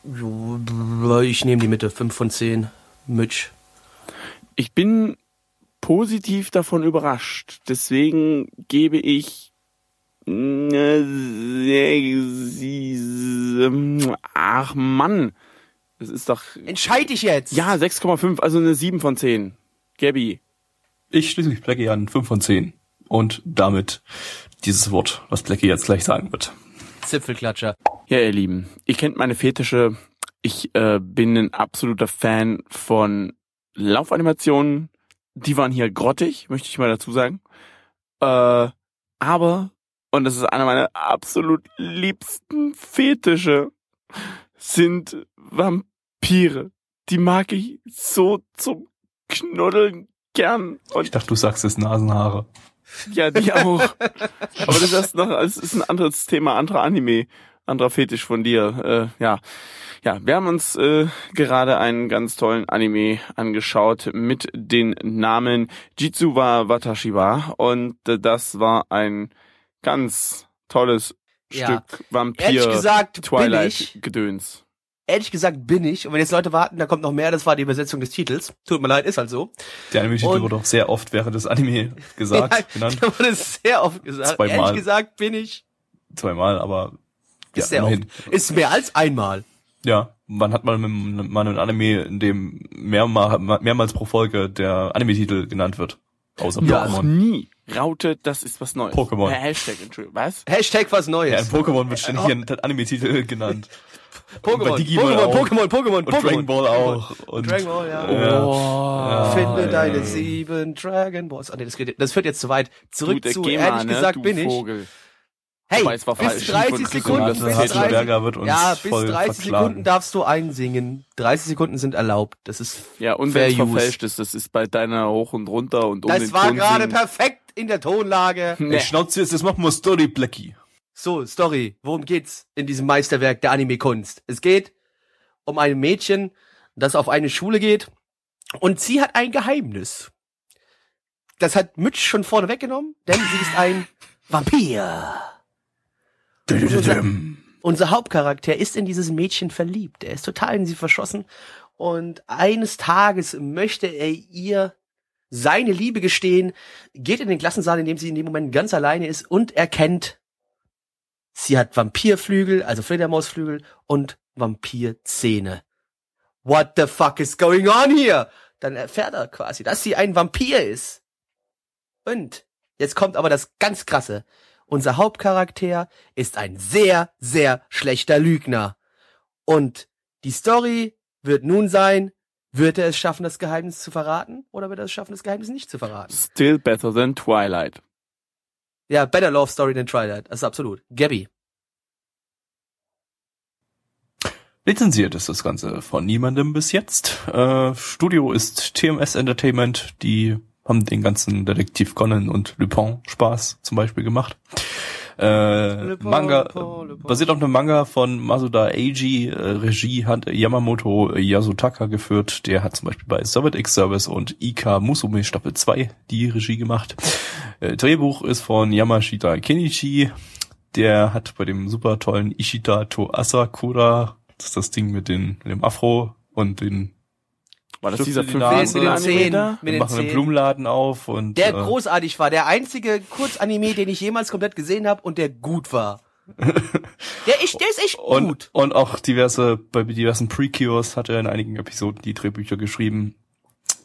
Ich nehme die Mitte, 5 von 10. Mitch. Ich bin positiv davon überrascht. Deswegen gebe ich äh, sechs- Ach Mann. Das ist doch Entscheid dich jetzt. ja 6,5, also eine 7 von 10. Gabby. Ich schließe mich Blackie an, 5 von 10. Und damit dieses Wort, was Blackie jetzt gleich sagen wird. Zipfelklatscher. Ja, ihr Lieben, ihr kennt meine Fetische. Ich äh, bin ein absoluter Fan von Laufanimationen. Die waren hier grottig, möchte ich mal dazu sagen. Äh, aber, und das ist einer meiner absolut liebsten Fetische, sind Vampire. Die mag ich so zum Knuddeln gern. Und Ich dachte, du sagst es Nasenhaare. ja, die auch. (laughs) Aber das ist noch, es ist ein anderes Thema, anderer Anime, anderer Fetisch von dir. Äh, ja, ja, wir haben uns äh, gerade einen ganz tollen Anime angeschaut mit den Namen Jitsuwa Watashiwa und äh, das war ein ganz tolles Ja. Stück Vampir Ehrlich gesagt bin Twilight ich, Gedöns. ehrlich gesagt bin ich, und wenn jetzt Leute warten, da kommt noch mehr, das war die Übersetzung des Titels. Tut mir leid, ist halt so. Der Anime-Titel wurde auch sehr oft während des Anime (laughs) gesagt, ja, genannt. da wurde sehr oft gesagt. Zweimal. Ehrlich gesagt bin ich, Zweimal, aber ja, ist sehr immerhin. oft. Ist mehr als einmal. Ja, wann hat man mit, mal einen Anime, in dem mehrmal, mehrmals pro Folge der Anime-Titel genannt wird? Außer Ja, Noch Pokémon. nie. Raute, das ist was Neues. Pokémon. Hashtag, Entschuldigung. Was? Hashtag was Ja, Neues. in Pokémon wird ständig hier ein Anime-Titel genannt. (laughs) Pokémon, Pokémon. Pokémon, Pokémon, Und Dragon Ball auch. Und, Dragon Ball, ja. Ja. Oh. Finde ja, deine ja. sieben Dragon Balls. Ah, nee, das, geht, das führt jetzt zu weit. Zurück du, zu, geh ehrlich ne, gesagt du bin ich. Hey, bis Schief 30 und Sekunden, bis und Hartl 30, Berger wird uns ja, bis voll 30 verklagen. Sekunden darfst du einsingen. 30 Sekunden sind erlaubt. Das ist Ja, und Fair wenn es verfälscht ist, das ist bei deiner hoch und runter und um Das den war Ton gerade singen. perfekt in der Tonlage. Nee. Ey, Schnauze jetzt, das machen wir Story Blackie. So, Story. Worum geht's in diesem Meisterwerk der Anime-Kunst? Es geht um ein Mädchen, das auf eine Schule geht und sie hat ein Geheimnis. Das hat Mitch schon vorne weggenommen, denn sie ist ein Vampir. Unser, unser Hauptcharakter ist in dieses Mädchen verliebt. Er ist total in sie verschossen und eines Tages möchte er ihr seine Liebe gestehen, geht in den Klassensaal, in dem sie in dem Moment ganz alleine ist und erkennt, sie hat Vampirflügel, also Fledermausflügel und Vampirzähne. What the fuck is going on here? Dann erfährt er quasi, dass sie ein Vampir ist. Und jetzt kommt aber das ganz krasse. Unser Hauptcharakter ist ein sehr, sehr schlechter Lügner. Und die Story wird nun sein, wird er es schaffen, das Geheimnis zu verraten? Oder wird er es schaffen, das Geheimnis nicht zu verraten? Still better than Twilight. Ja, better love story than Twilight. Das ist absolut. Gabby. Lizenziert ist das Ganze von niemandem bis jetzt. Äh, Studio ist TMS Entertainment, die haben den ganzen Detektiv Conan und Lupin Spaß zum Beispiel gemacht. Äh, Lupin, Manga, Lupin, Lupin. basiert auf einem Manga von Masuda Eiji, äh, Regie hat Yamamoto Yasutaka geführt, der hat zum Beispiel bei Soviet X Service und Ika Musume Staffel 2 die Regie gemacht. Äh, Drehbuch ist von Yamashita Kenichi, der hat bei dem super tollen Ishita to Asakura, das ist das Ding mit, den, mit dem Afro und den War das dieser in die Nase. Mit den Zähnen. 5 Mit den machen einen. Blumenladen auf und Der äh, großartig war. Der einzige Kurzanime, den ich jemals komplett gesehen habe und der gut war. (laughs) Der, ist, der ist echt und, gut. und auch diverse, bei diversen Precures hat er in einigen Episoden die Drehbücher geschrieben.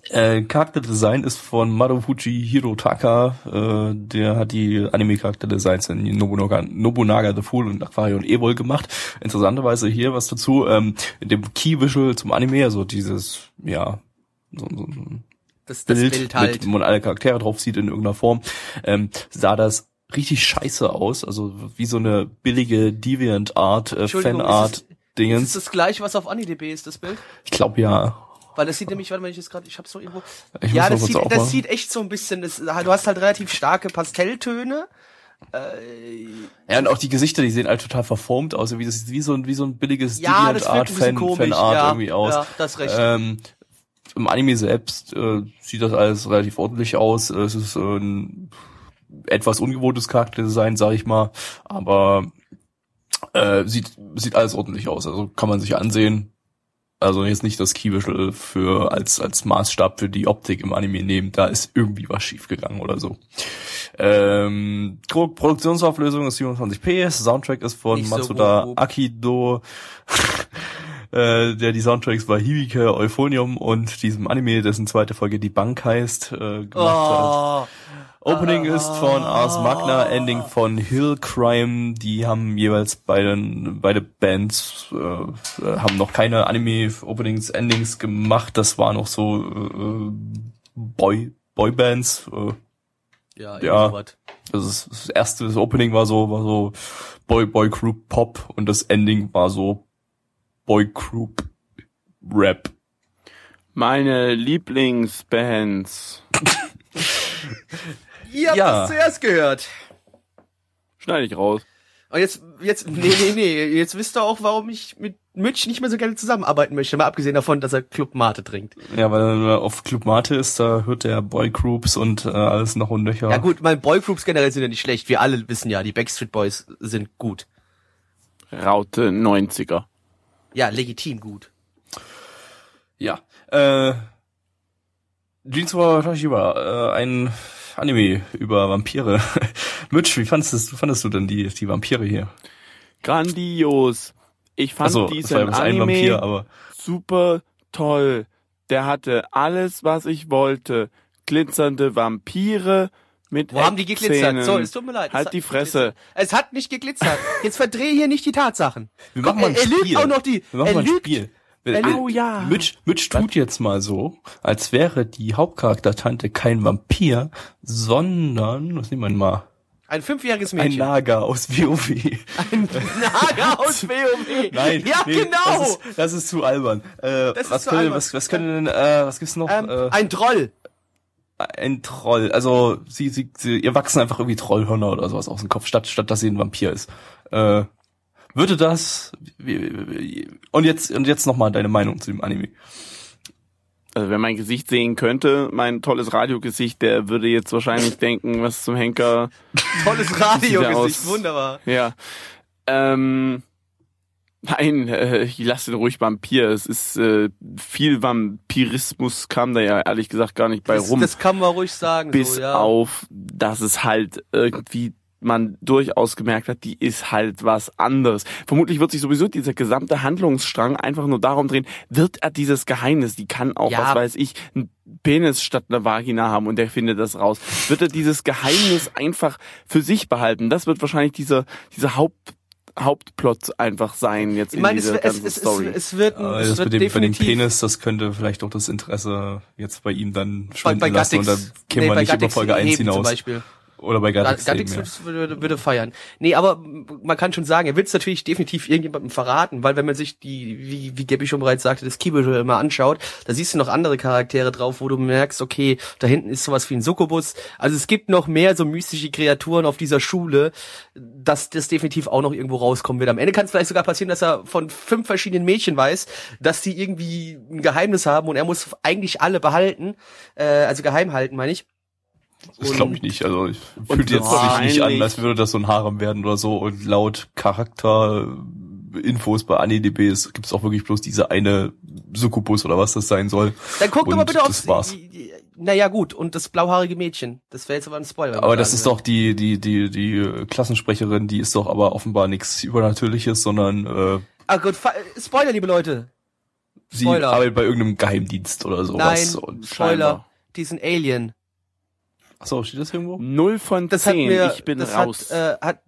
Äh, Charakterdesign ist von Marufuji Hirotaka, äh, der hat die Anime-Charakterdesigns in Nobunaga, Nobunaga the Fool und Aquarion Evol gemacht. Interessanterweise hier was dazu, ähm, in dem Key-Visual zum Anime, also dieses, ja, so, so, so ein Das, das Bild, Bild, halt. mit, wo man alle Charaktere drauf sieht in irgendeiner Form, ähm, sah das richtig scheiße aus, also wie so eine billige Deviant Art, äh, Fanart ist es- Ist Dingens. das gleiche, was auf AniDB ist, das Bild? Ich glaube ja. Weil das sieht nämlich, warte mal, ich jetzt gerade, ich hab's so irgendwo. Ich ja, das sieht, das mal- sieht echt so ein bisschen, das, du hast halt relativ starke Pastelltöne. Ja, und auch die Gesichter, die sehen halt total verformt aus, wie das sieht wie so ein wie so ein billiges Ja, Art Fan, komisch. Fanart ja, irgendwie aus. Ja, das recht. Ähm, Im Anime selbst äh, sieht das alles relativ ordentlich aus. Es ist äh, ein etwas ungewohntes Charakterdesign, sag ich mal, aber äh, sieht sieht alles ordentlich aus. Also kann man sich ansehen. Also jetzt nicht das Key-Visual für als als Maßstab für die Optik im Anime nehmen. Da ist irgendwie was schiefgegangen oder so. Ähm, Pro Produktionsauflösung ist 27p. Soundtrack ist von Nicht so Matsuda grob. Akido. (laughs) äh, der die Soundtracks bei Hibike, Euphonium und diesem Anime, dessen zweite Folge die Bank heißt, äh, gemacht hat. Opening Ah. ist von Ars Magna, Ending von Hill Crime. Die haben jeweils beide, beide Bands äh, äh, haben noch keine Anime-Openings, Endings gemacht. Das war noch so äh, Boy Boybands. Äh, ja, ja. das, ist, das erste, das Opening war so war so Boy Boy Group Pop und das Ending war so Boy Group Rap. Meine Lieblingsbands. (laughs) Ihr habt Ja. das zuerst gehört. Schneide ich raus. Und jetzt, jetzt, nee, nee, nee, jetzt wisst ihr auch, warum ich mit Mitch nicht mehr so gerne zusammenarbeiten möchte. Mal abgesehen davon, dass er Club Mate trinkt. Ja, weil er auf Club Mate ist, da hört er Boy Groups und äh, alles noch und nöcher. Ja gut, mein Boygroups generell sind ja nicht schlecht. Wir alle wissen ja, die Backstreet Boys sind gut. Raute 90er. Ja, legitim gut. Ja. Äh, Jeans war Tashiba, äh, ein Anime über Vampire. (laughs) Mitch, wie fandest du, fandest du denn die, die Vampire hier? Grandios. Ich fand Also, war ja diesen Anime Vampir, aber super toll. Der hatte alles, was ich wollte. Glitzernde Vampire mit Wo haben die geglitzert? Eckzähnen. So, es tut mir leid. Halt die Fresse. geglitzert. Es hat nicht geglitzert. Jetzt verdreh hier nicht die Tatsachen. wir Guck, machen mal ein er, er lügt Spiel. auch noch die. wir machen er mal ein lügt. Spiel. Wir- Oh ja. Mitch, Mitch tut jetzt mal so, als wäre die Hauptcharaktertante kein Vampir, sondern, was nehmen wir mal? Ein fünfjähriges Ein Mädchen. Nager aus (laughs) WoW. Ein Nager aus (laughs) WoW. Nein, Ja, nee, genau. Das ist, das ist zu albern. Äh, Das ist was, zu können, albern. was, was können denn, äh, was gibt's noch? ähm, äh, ein Troll. ein Troll. Also sie, sie, sie ihr wachsen einfach irgendwie Trollhörner oder sowas aus dem Kopf, statt statt dass sie ein Vampir ist. Äh, Würde das und jetzt und jetzt noch mal deine Meinung zu dem Anime. Also wer mein Gesicht sehen könnte, mein tolles Radiogesicht, der würde jetzt wahrscheinlich denken, was zum Henker. (laughs) Tolles Radiogesicht, wunderbar. Ja. Ähm, nein, äh, ich lasse den ruhig Vampir. Es ist äh, viel Vampirismus kam da ja ehrlich gesagt gar nicht bei Das, rum. das kann man ruhig sagen. bis so, ja. auf, dass es halt irgendwie man durchaus gemerkt hat, die ist halt was anderes. Vermutlich wird sich sowieso dieser gesamte Handlungsstrang einfach nur darum drehen, wird er dieses Geheimnis, die kann auch, Ja. was weiß ich, einen Penis statt einer Vagina haben und der findet das raus. Wird er dieses Geheimnis einfach für sich behalten? Das wird wahrscheinlich dieser, dieser Haupt, Hauptplot einfach sein jetzt Ich in meine, es, dieser es, ganzen es, es, Story. es wird, ein- Äh, es das wird mit dem, bei dem definitiv Penis, das könnte vielleicht auch das Interesse jetzt bei ihm dann schwinden bei, bei lassen und Gattix, dann kämen wir bei nicht über Gattix Folge 1 heben zum hinaus. Beispiel. Oder bei Gattix, Gattix würde, würde feiern. Nee, aber man kann schon sagen, er will es natürlich definitiv irgendjemandem verraten, weil wenn man sich die, wie, wie Gabby schon bereits sagte, das Keyboard mal anschaut, da siehst du noch andere Charaktere drauf, wo du merkst, okay, da hinten ist sowas wie ein Succubus. Also es gibt noch mehr so mystische Kreaturen auf dieser Schule, dass das definitiv auch noch irgendwo rauskommen wird. Am Ende kann es vielleicht sogar passieren, dass er von fünf verschiedenen Mädchen weiß, dass die irgendwie ein Geheimnis haben und er muss eigentlich alle behalten, äh, also geheim halten, meine ich. Das glaube ich nicht. Also ich fühlt jetzt sich nicht an, als würde das so ein Harem werden oder so. Und laut Charakter Infos bei AniDB ist- gibt's auch wirklich bloß diese eine Succubus oder was das sein soll. Dann guckt Und aber bitte aufs. war's. Naja gut, und das blauhaarige Mädchen. Das wäre jetzt aber ein Spoiler. Aber das ist würde. doch die die die die äh, Klassensprecherin, die ist doch aber offenbar nichts Übernatürliches, sondern äh, Ah gut, Fa- Spoiler, liebe Leute. sie Spoiler. arbeitet bei irgendeinem Geheimdienst oder sowas. Nein, Und, Spoiler. scheinbar. Die ist ein Alien. Achso, steht das irgendwo? Null von Das hat zehn. mir, ich bin das raus. hat, äh, hat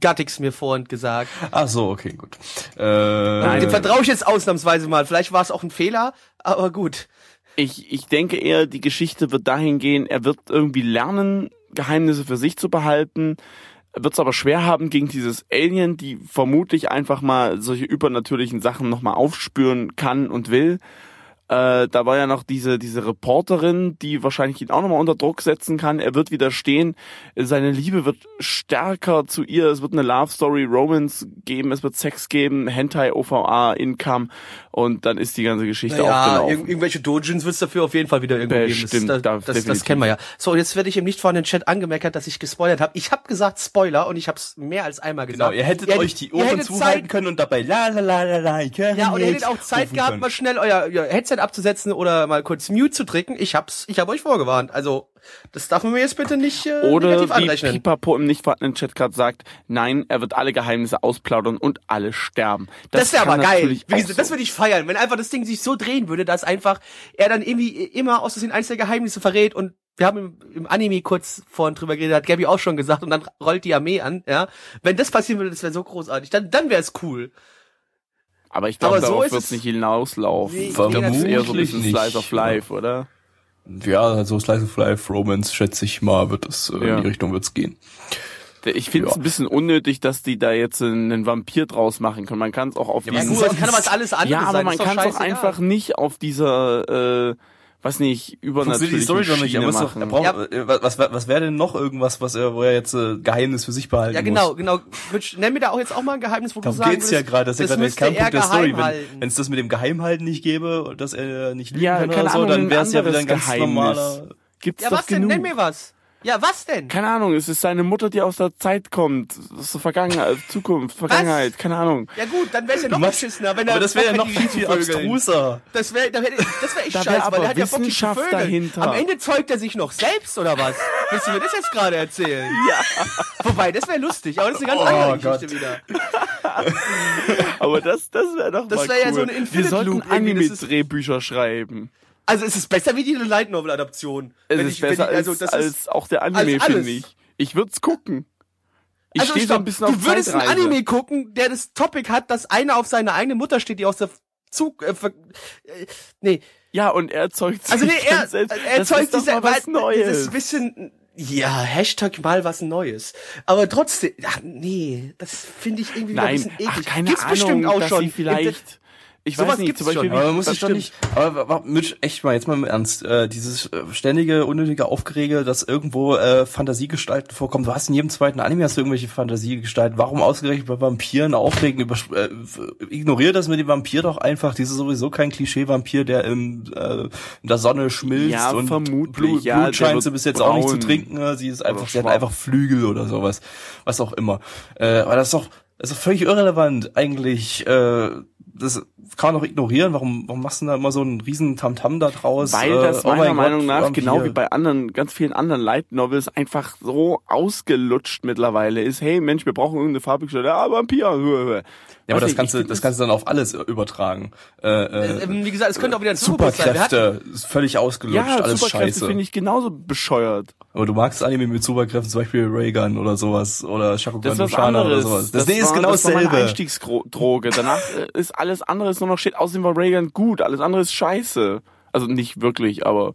Gattix mir vorhin gesagt. Ach so, okay, gut. Äh, Nein. Dem vertraue ich jetzt ausnahmsweise mal. Vielleicht war es auch ein Fehler, aber gut. Ich, ich denke eher, die Geschichte wird dahin gehen, er wird irgendwie lernen, Geheimnisse für sich zu behalten, wird es aber schwer haben gegen dieses Alien, die vermutlich einfach mal solche übernatürlichen Sachen nochmal aufspüren kann und will. Äh, da war ja noch diese, diese Reporterin, die wahrscheinlich ihn auch nochmal unter Druck setzen kann. Er wird widerstehen. Seine Liebe wird stärker zu ihr. Es wird eine Love Story, Romance geben. Es wird Sex geben, Hentai, OVA, Income. Und dann ist die ganze Geschichte Naja, aufgelaufen. irg irgendwelche Dojins wird es dafür auf jeden Fall wieder irgendwo geben. Bestimmt, das, da- das, das, kennen wir ja. So, und jetzt werde ich im nicht vorhandenen Chat angemerkt, dass ich gespoilert habe. Ich habe gesagt Spoiler und ich habe es mehr als einmal Genau, gesagt. ihr hättet Ihr euch die Ohren zuhalten Zeit- können und dabei la la la la la. ich höre Ja, und ihr hättet auch Zeit gehabt, können. mal schnell euer, euer Headset abzusetzen oder mal kurz Mute zu drücken. Ich hab's, ich hab euch vorgewarnt. Also, das darf man mir jetzt bitte nicht äh, Oder negativ wie anrechnen. Pipapo im nicht vorhandenen Chat gerade sagt, nein, er wird alle Geheimnisse ausplaudern und alle sterben. Das, wäre kann aber geil. Wie gesagt, das würde ich feiern, wenn einfach das Ding sich so drehen würde, dass einfach er dann irgendwie immer aus eins der Geheimnisse verrät und wir haben im, im Anime kurz vorhin drüber geredet, hat Gabby auch schon gesagt und dann rollt die Armee an, ja. Wenn das passieren würde, das wäre so großartig. Dann, dann wäre es cool. Aber ich glaube, aber so darauf wird es- nicht hinauslaufen. Nee, ich glaube, das ist eher so ein vermutlich bisschen nicht, Slice of Life, oder? Ja, also Slice of Life, Romance, schätze ich mal, wird es äh, Ja. in die Richtung wird's gehen. Ich finde es Ja. ein bisschen unnötig, dass die da jetzt einen Vampir draus machen können. Man kann es auch auf Ja, diesen... gut, das kann aber alles anderes ja, aber sein. man kann es auch einfach nicht auf dieser, äh, was nicht, übernatürlichen Schiene machen. er braucht, Ja. äh, was, was, was wäre denn noch irgendwas, was er, wo er jetzt äh, Geheimnis für sich behalten Ja, muss? genau, genau. Mensch, Nenn mir da auch jetzt auch mal ein Geheimnis, wo du Darum sagen geht's ja gerade, das ist ja gerade der er Kernpunkt der Story. Wenn es das mit dem Geheimhalten nicht gäbe und dass er nicht lügen Ja, kann oder so, dann wäre es ja wieder ein ganz Geheimnis. normaler... Gibt's Ja, doch was denn? genug. Nenn mir was. Ja, was denn? Keine Ahnung, es ist seine Mutter, die aus der Zeit kommt. Das ist Vergangenheit, Zukunft, Vergangenheit, keine Ahnung. Ja gut, dann wär's ja noch beschissener, wenn er Aber das wäre ja noch viel, viel abstruser. Das wäre das wär, das wär echt Da wär scheiße, weil aber er hat ja Bock, zu dahinter. Am Ende zeugt er sich noch selbst, oder was? (laughs) Willst du mir das jetzt gerade erzählen? Ja. Wobei, das wäre lustig, aber das ist eine ganz Oh andere Gott. Geschichte wieder. Aber das, das wäre doch Das mal wär cool. ja so eine Wir Infinite sollten das ist- Anime-Drehbücher schreiben. Also es ist besser wie die Light Novel Adaption. Es ist ich- besser ich- also als, das als ist- auch der Anime, finde ich. Ich würd's gucken. Ich also stehe so ein bisschen auf du würdest ein Zeitreise. Anime gucken, der das Topic hat, dass einer auf seine eigene Mutter steht, die aus der Zug, äh, äh, nee, Ja, und er erzeugt also nee, sich er, selbst. er das erzeugt ist doch diese, mal was weil- Das Neues. ist ein bisschen, ja, Hashtag mal was Neues. Aber trotzdem, ach nee, das finde ich irgendwie wieder ein Nein, bisschen eklig. ach, keine Gibt's Ahnung, bestimmt auch dass schon. sie vielleicht Ich Sowas weiß nicht, zum Beispiel schon. Aber man muss sich doch nicht, aber Mitch, echt mal, jetzt mal im Ernst, äh, dieses äh, ständige, unnötige Aufgerege, dass irgendwo äh, Fantasiegestalten vorkommen. Du hast in jedem zweiten Anime hast du irgendwelche Fantasiegestalten. Warum ausgerechnet bei Vampiren aufregen? Über, äh, ignorier das mit dem Vampir doch einfach. Das ist sowieso kein Klischee-Vampir, der im, äh, in der Sonne schmilzt Ja, und vermutlich, Blut, ja, Blut scheint sie bis jetzt auch nicht zu braun. trinken. äh, Sie ist einfach, sie hat einfach Flügel oder sowas. Was auch immer. Äh, aber das ist doch, das ist völlig irrelevant eigentlich. Äh, das kann man doch ignorieren. Warum, warum machst du da immer so einen riesen Tamtam da draus? Weil Äh, das oh meiner mein Meinung Gott, nach, Vampir. genau wie bei anderen, ganz vielen anderen Light Novels, einfach so ausgelutscht mittlerweile ist. Hey Mensch, wir brauchen irgendeine farbige Ja, Vampir. Ja, aber das kannst du, das kannst du dann auf alles übertragen. Äh, äh, Ähm, Wie gesagt, es könnte auch wieder ein Turbobus sein. Superkräfte ist völlig ausgelutscht, ja, alles Superkräfte scheiße. finde ich genauso bescheuert. Aber du magst Anime mit Superkräften, zum Beispiel Raygun oder sowas oder Shakugan Das ist Shana oder sowas. Das, ist war, genau das war meine dasselbe. Einstiegsdroge. Danach (laughs) äh, ist alles andere ist nur noch shit. Außerdem war Reagan gut. Alles andere ist scheiße. Also nicht wirklich, aber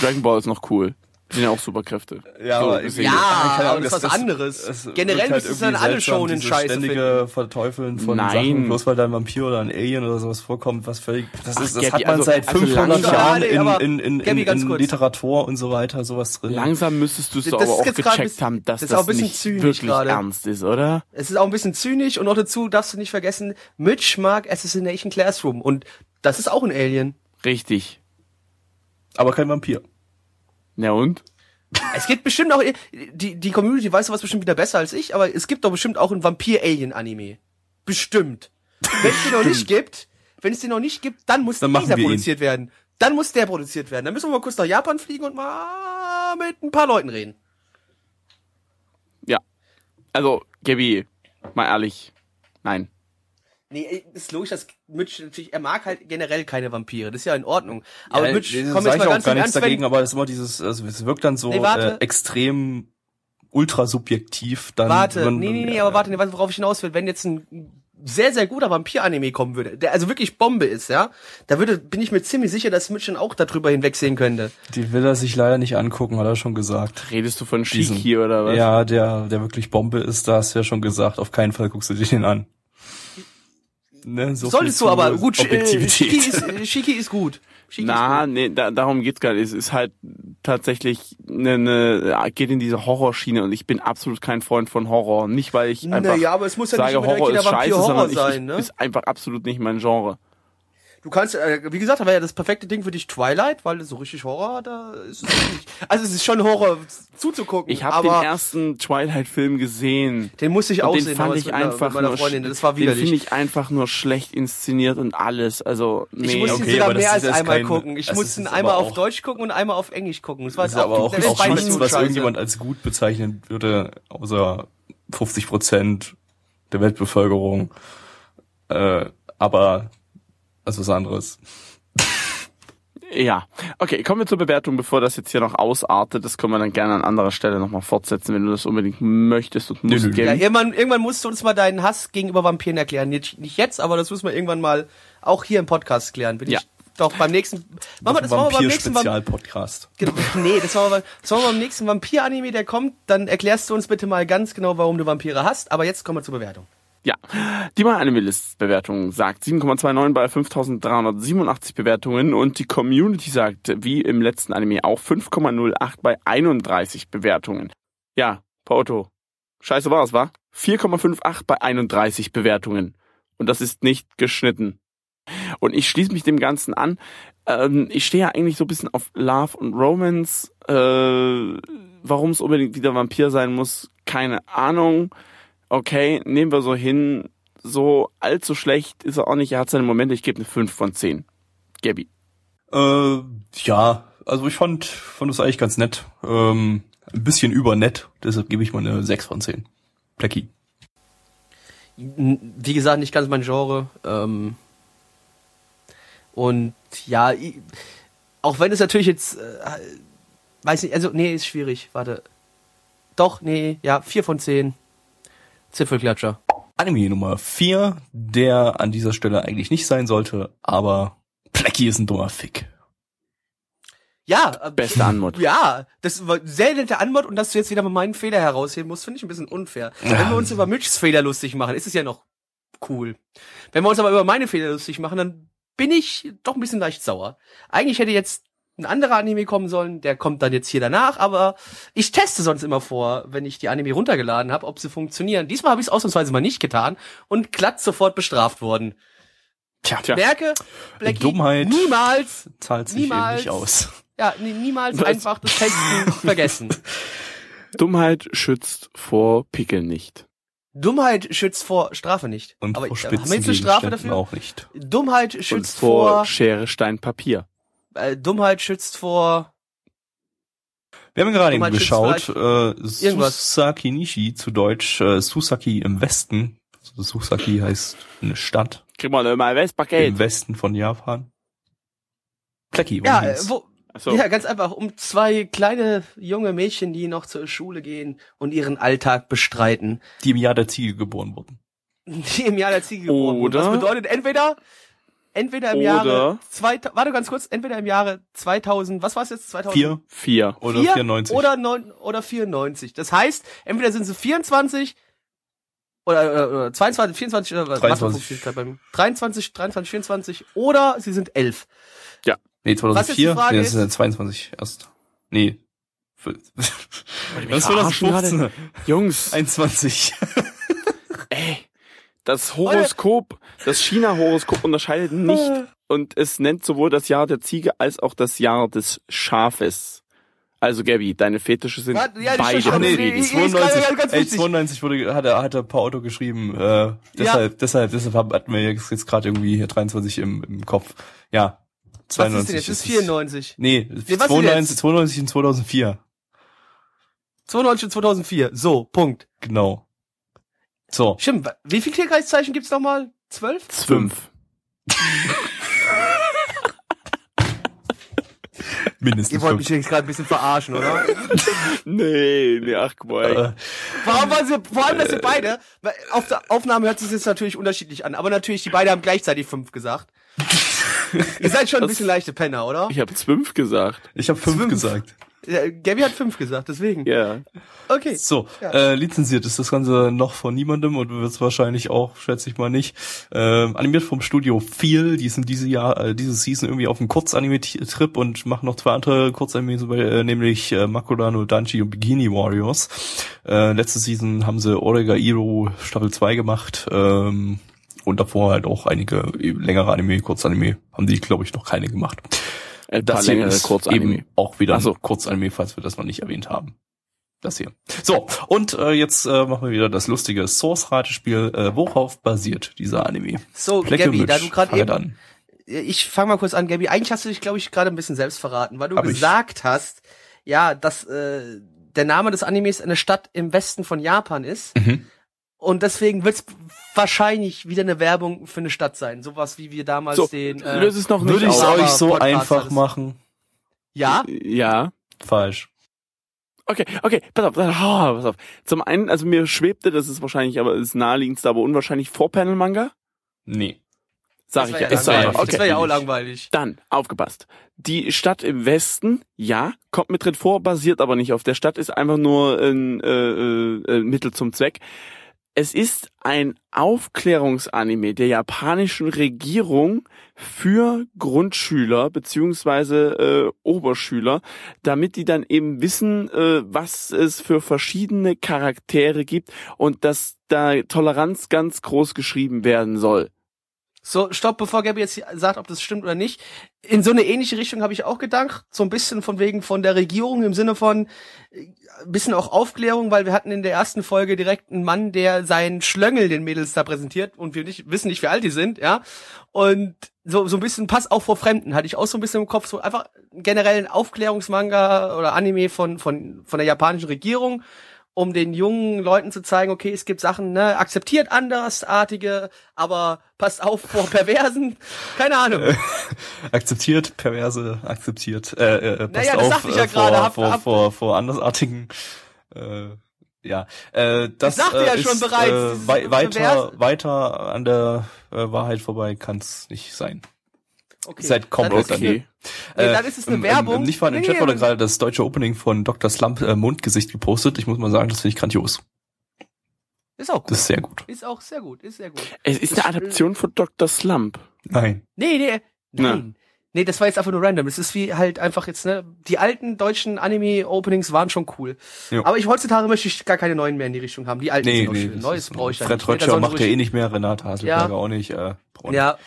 Dragon Ball ist noch cool. Sind ja auch Superkräfte. Ja, So aber. Ja, keine aber das ist was anderes. es Generell wirkt müsstest du dann alle Shonen dieses scheiße ständige Verteufeln von Nein. Sachen, bloß weil da ein Vampir oder ein Alien oder sowas vorkommt, was völlig, das Ach, ist, das Gabi, hat man also- seit also 500 langsam- Jahren Ja, in, in, in, in, Gabi, in. Literatur und so weiter, sowas drin. Langsam müsstest du es Das aber auch gecheckt gerade ein bisschen- haben, dass das das, ist auch ein bisschen nicht zynisch wirklich gerade. ernst ist, oder? es ist auch ein bisschen zynisch und noch dazu darfst du nicht vergessen, Mitch mag Assassination Classroom und das ist auch ein Alien. Richtig. Aber kein Vampir. Na und? Es gibt bestimmt auch, die, die Community weiß sowas bestimmt wieder besser als ich, aber es gibt doch bestimmt auch ein Vampir-Alien-Anime. Bestimmt. Wenn es den noch nicht gibt, wenn es den noch nicht gibt, dann muss Dann dieser wir ihn. produziert werden. Dann muss der produziert werden. Dann müssen wir mal kurz nach Japan fliegen und mal mit ein paar Leuten reden. Ja. Also, Gabi, mal ehrlich. Nein. Nee, ist logisch, dass Mitch natürlich, er mag halt generell keine Vampire. Das ist ja in Ordnung. Aber ja, Mitch, das komm jetzt ich mal auch ganz gar nichts dagegen, aber es ist immer dieses, also es wirkt dann so Nee, äh, extrem ultra subjektiv. Dann, Warte, wenn- nee, nee, nee, aber warte, nee, weißt du, worauf ich hinaus will, wenn jetzt ein sehr, sehr guter Vampir-Anime kommen würde, der also wirklich Bombe ist, ja, da würde, bin ich mir ziemlich sicher, dass Mitch dann auch darüber hinwegsehen könnte. Die will er sich leider nicht angucken, hat er schon gesagt. Redest du von Shiki oder was? Ja, der, der wirklich Bombe ist, da hast du ja schon gesagt, auf keinen Fall guckst du dir den an. Ne, so Solltest du aber, gut, äh, Objektivität. Shiki ist, äh, Shiki ist gut. Shiki Na, ist gut. nee, da, darum geht's gar nicht. Es ist halt tatsächlich eine, eine geht in diese Horrorschiene und ich bin absolut kein Freund von Horror. Nicht, weil ich einfach Naja, aber es muss ja sage, Horror ist scheiße, Vampir-Horror sondern ich, sein, ne? ist einfach absolut nicht mein Genre. Du kannst, äh, wie gesagt, da wäre ja das perfekte Ding für dich Twilight, weil so richtig Horror, da ist es nicht. Also es ist schon Horror zuzugucken. Ich habe den aber ersten Twilight-Film gesehen. den musste ich auch den sehen, fand ich mit einer- einfach mit meiner nur, Freundin. Das war den finde widerlich. ich einfach nur schlecht inszeniert und alles. Also nee. Ich musste ihn okay, sogar aber das mehr als einmal kein- gucken. Ich musste ihn einmal aber auf Deutsch gucken und einmal auf Englisch gucken. Das war Das ist aber auch, auch nichts, was irgendjemand als gut bezeichnen würde, außer 50 Prozent der Weltbevölkerung. Äh, aber, also was anderes. Ja. Okay, kommen wir zur Bewertung, bevor das jetzt hier noch ausartet. Das können wir dann gerne an anderer Stelle nochmal fortsetzen, wenn du das unbedingt möchtest und musst. nö. Ja, irgendwann, irgendwann musst du uns mal deinen Hass gegenüber Vampiren erklären. Nicht, nicht jetzt, aber das müssen wir irgendwann mal auch hier im Podcast klären. Bin Ja. ich doch beim nächsten. Machen wir das machen wir beim nächsten Vampir-Spezial-Podcast. Genau, Nee, das machen wir, das machen wir beim nächsten Vampir-Anime, der kommt. Dann erklärst du uns bitte mal ganz genau, warum du Vampire hast. Aber jetzt kommen wir zur Bewertung. Ja, die My Anime List Bewertung sagt 7,29 bei 5387 Bewertungen und die Community sagt, wie im letzten Anime auch 5,08 bei 31 Bewertungen. Ja, Pauto, scheiße war's, wa? 4,58 bei 31 Bewertungen. Und das ist nicht geschnitten. Und ich schließe mich dem Ganzen an. Ähm, ich stehe ja eigentlich so ein bisschen auf Love und Romance. Äh, warum es unbedingt wieder Vampir sein muss, keine Ahnung okay, nehmen wir so hin, so allzu schlecht ist er auch nicht, er hat seine Momente, ich gebe eine 5 von 10. Gabby. Äh, ja, also ich fand, fand das eigentlich ganz nett. Ähm, ein bisschen übernett, deshalb gebe ich mal eine 6 von 10. Blackie. Wie gesagt, nicht ganz mein Genre. Ähm, und ja, auch wenn es natürlich jetzt, äh, weiß nicht, also nee, ist schwierig. Warte. Doch, nee, ja, 4 von 10. Zipfelklatscher. Anime Nummer 4, der an dieser Stelle eigentlich nicht sein sollte, aber Blackie ist ein dummer Fick. Ja, äh, Beste Anmut. (laughs) Ja, das war sehr nette Antwort und dass du jetzt wieder mal meinen Fehler herausheben musst, finde ich ein bisschen unfair. Wenn wir uns über Mitchs Fehler lustig machen, ist es ja noch cool. Wenn wir uns aber über meine Fehler lustig machen, dann bin ich doch ein bisschen leicht sauer. Eigentlich hätte jetzt ein anderer Anime kommen sollen, der kommt dann jetzt hier danach, aber ich teste sonst immer vor, wenn ich die Anime runtergeladen habe, ob sie funktionieren. Diesmal habe ich es ausnahmsweise mal nicht getan und glatt sofort bestraft worden. Tja, Tja. Merke, Blackie, Dummheit. niemals, zahlt sich eben Niemals. nicht aus. ja, nie, niemals Was? einfach das Testen (laughs) vergessen. Dummheit schützt vor Pickeln nicht. Dummheit schützt vor Strafe nicht. Und aber vor ich- haben wir spitzen jetzt eine Strafe dafür? auch nicht. Dummheit schützt vor vor, Schere, Stein, Papier. Äh, Dummheit schützt vor Wir haben gerade eben Dummheit schützt geschaut, äh, Irgendwas. Susaki Nishi, zu Deutsch äh, Susaki im Westen. Also Susaki heißt eine Stadt Krieg mal mal Westpaket. im Westen von Japan. Plecki, Ja, äh, wo, Achso. ja, ganz einfach um zwei kleine junge Mädchen, die noch zur Schule gehen und ihren Alltag bestreiten, die im Jahr der Ziege geboren wurden. die im Jahr der Ziege geboren wurden. Oder- Was bedeutet entweder entweder im Oder- Jahre 2000, warte ganz kurz, entweder im Jahre 2000, was war es jetzt 2000? Vier Vier. oder Vier 94. oder neun oder 94. Das heißt, entweder sind sie 24 oder, oder, oder 22, 24 oder was? 23. Mathe funktioniert grad bei mir. 23, 23, 24 oder sie sind 11. nee, Was jetzt die 2004. Frage nee, das ja 22 erst. Nee. (laughs) Für- Das ist verarschen 2015. Jungs, 21. (laughs) ey. Das Horoskop, das China-Horoskop unterscheidet nicht (laughs) und es nennt sowohl das Jahr der Ziege als auch das Jahr des Schafes. Also Gabby, deine Fetische sind Warte, ja, die beide Ach, nee, gerade 92, ganz ey, witzig. 92 wurde, hat er, hat er Paolo geschrieben, äh, deshalb, deshalb, deshalb hatten wir jetzt, jetzt gerade irgendwie hier 23 im, im Kopf. Ja. Was 92 ist denn jetzt? Das ist es. 94. Nee, was ist 92, jetzt? 92 und 2004. 92 und 2004. So, Punkt. Genau. So. Stimmt, wie viel Tierkreiszeichen gibt's nochmal? Zwölf? Fünf. (laughs) Mindestens Ihr wollt fünf. mich jetzt gerade ein bisschen verarschen, oder? (laughs) Nee, nee, ach boy. Äh, Warum waren sie, vor allem, dass ihr beide, auf der Aufnahme hört sich jetzt natürlich unterschiedlich an, aber natürlich, die beide haben gleichzeitig fünf gesagt. (laughs) ihr seid schon ein bisschen leichte Penner, oder? Ich habe zwölf gesagt. ich habe fünf, Fünf. gesagt. Ja, Gabby hat fünf gesagt, deswegen. Ja. Okay. So, Ja. äh, lizenziert ist das Ganze noch von niemandem und wird es wahrscheinlich auch, schätze ich mal nicht. Ähm, animiert vom Studio Feel, die sind diese Jahr, äh, diese Season irgendwie auf einem Kurzanime-Trip und machen noch zwei andere Kurzanime, äh, nämlich äh, Makura no Danchi und Bikini Warriors. Äh, letzte Season haben sie Orega Iro Staffel 2 gemacht. Ähm, und davor halt auch einige längere Anime, Kurzanime, haben die, glaube ich, noch keine gemacht. Ein paar Das hier längere ist Kurzanime. eben auch wieder Ach so. ein Kurzanime, falls wir das noch nicht erwähnt haben. Das hier. So, und äh, jetzt äh, machen wir wieder das lustige Source-Ratespiel. Äh, worauf basiert dieser Anime? So, Plecke Gabby, da du gerade eben, an. ich fange mal kurz an, Gabby. Eigentlich hast du dich, glaube ich, gerade ein bisschen selbst verraten, weil du Hab ich. gesagt hast, ja, dass äh, der Name des Animes eine Stadt im Westen von Japan ist. Mhm. Und deswegen wird's wahrscheinlich wieder eine Werbung für eine Stadt sein. Sowas wie wir damals So, den. Äh, löse es noch nicht Würde ich es euch so Podcast einfach alles. machen? ja, Ja. Falsch. Okay, okay, pass auf, pass (laughs) auf, pass auf. Zum einen, also mir schwebte, das ist wahrscheinlich, aber ist naheliegendste, aber unwahrscheinlich Vorpanel-Manga. Nee. Sag das ich ja. ja Ist so langweilig. einfach. Das wäre ja auch langweilig. Dann, aufgepasst. Die Stadt im Westen, ja, kommt mit drin vor, basiert aber nicht auf der Stadt, ist einfach nur ein äh, äh, äh, Mittel zum Zweck. Es ist ein Aufklärungsanime der japanischen Regierung für Grundschüler beziehungsweise äh, Oberschüler, damit die dann eben wissen, äh, was es für verschiedene Charaktere gibt und dass da Toleranz ganz groß geschrieben werden soll. So, stopp, bevor Gabby jetzt sagt, ob das stimmt oder nicht. In so eine ähnliche Richtung habe ich auch gedacht. So ein bisschen von wegen von der Regierung im Sinne von äh, ein bisschen auch Aufklärung, weil wir hatten in der ersten Folge direkt einen Mann, der seinen Schlöngel den Mädels da präsentiert und wir nicht, wissen nicht, wie alt die sind, ja. Und so, so ein bisschen Pass auch vor Fremden hatte ich auch so ein bisschen im Kopf, so einfach generell ein Aufklärungsmanga oder Anime von, von, von der japanischen Regierung um den jungen Leuten zu zeigen, okay, es gibt Sachen, ne, akzeptiert andersartige, aber passt auf vor (laughs) Perversen. Keine Ahnung. (laughs) Akzeptiert, perverse, akzeptiert. Äh, äh, passt Naja, das auf ich ja äh, vor, hab- vor, hab- vor, vor andersartigen. Äh, ja, äh, das Ich sagte äh, ja ist, schon bereits, Äh, wei weiter, Perverse- weiter an der äh, Wahrheit vorbei kann's nicht sein. Okay. Seid komplett dann. Okay. Nee, Äh, dann ist es eine im, Werbung. Im, im nicht vorhandenen Nee, Chat wurde nee, gerade das deutsche Opening von Dr. Slump äh, Mundgesicht gepostet. Ich muss mal sagen, das finde ich grandios. Ist auch gut. Das ist sehr gut. ist auch sehr gut, ist sehr gut. Es ist eine Adaption von Dr. Slump. Nein. Nee, nee, Na. nein. Nee, das war jetzt einfach nur random. Es ist wie halt einfach jetzt, ne, die alten deutschen Anime-Openings waren schon cool. Jo. Aber ich heutzutage möchte ich gar keine neuen mehr in die Richtung haben. Die alten Nee, sind nee. schön. Neues brauche ich Fred Rötscher macht ja eh nicht mehr, Renate Haselberger Ja. auch nicht. Äh, braucht Ja.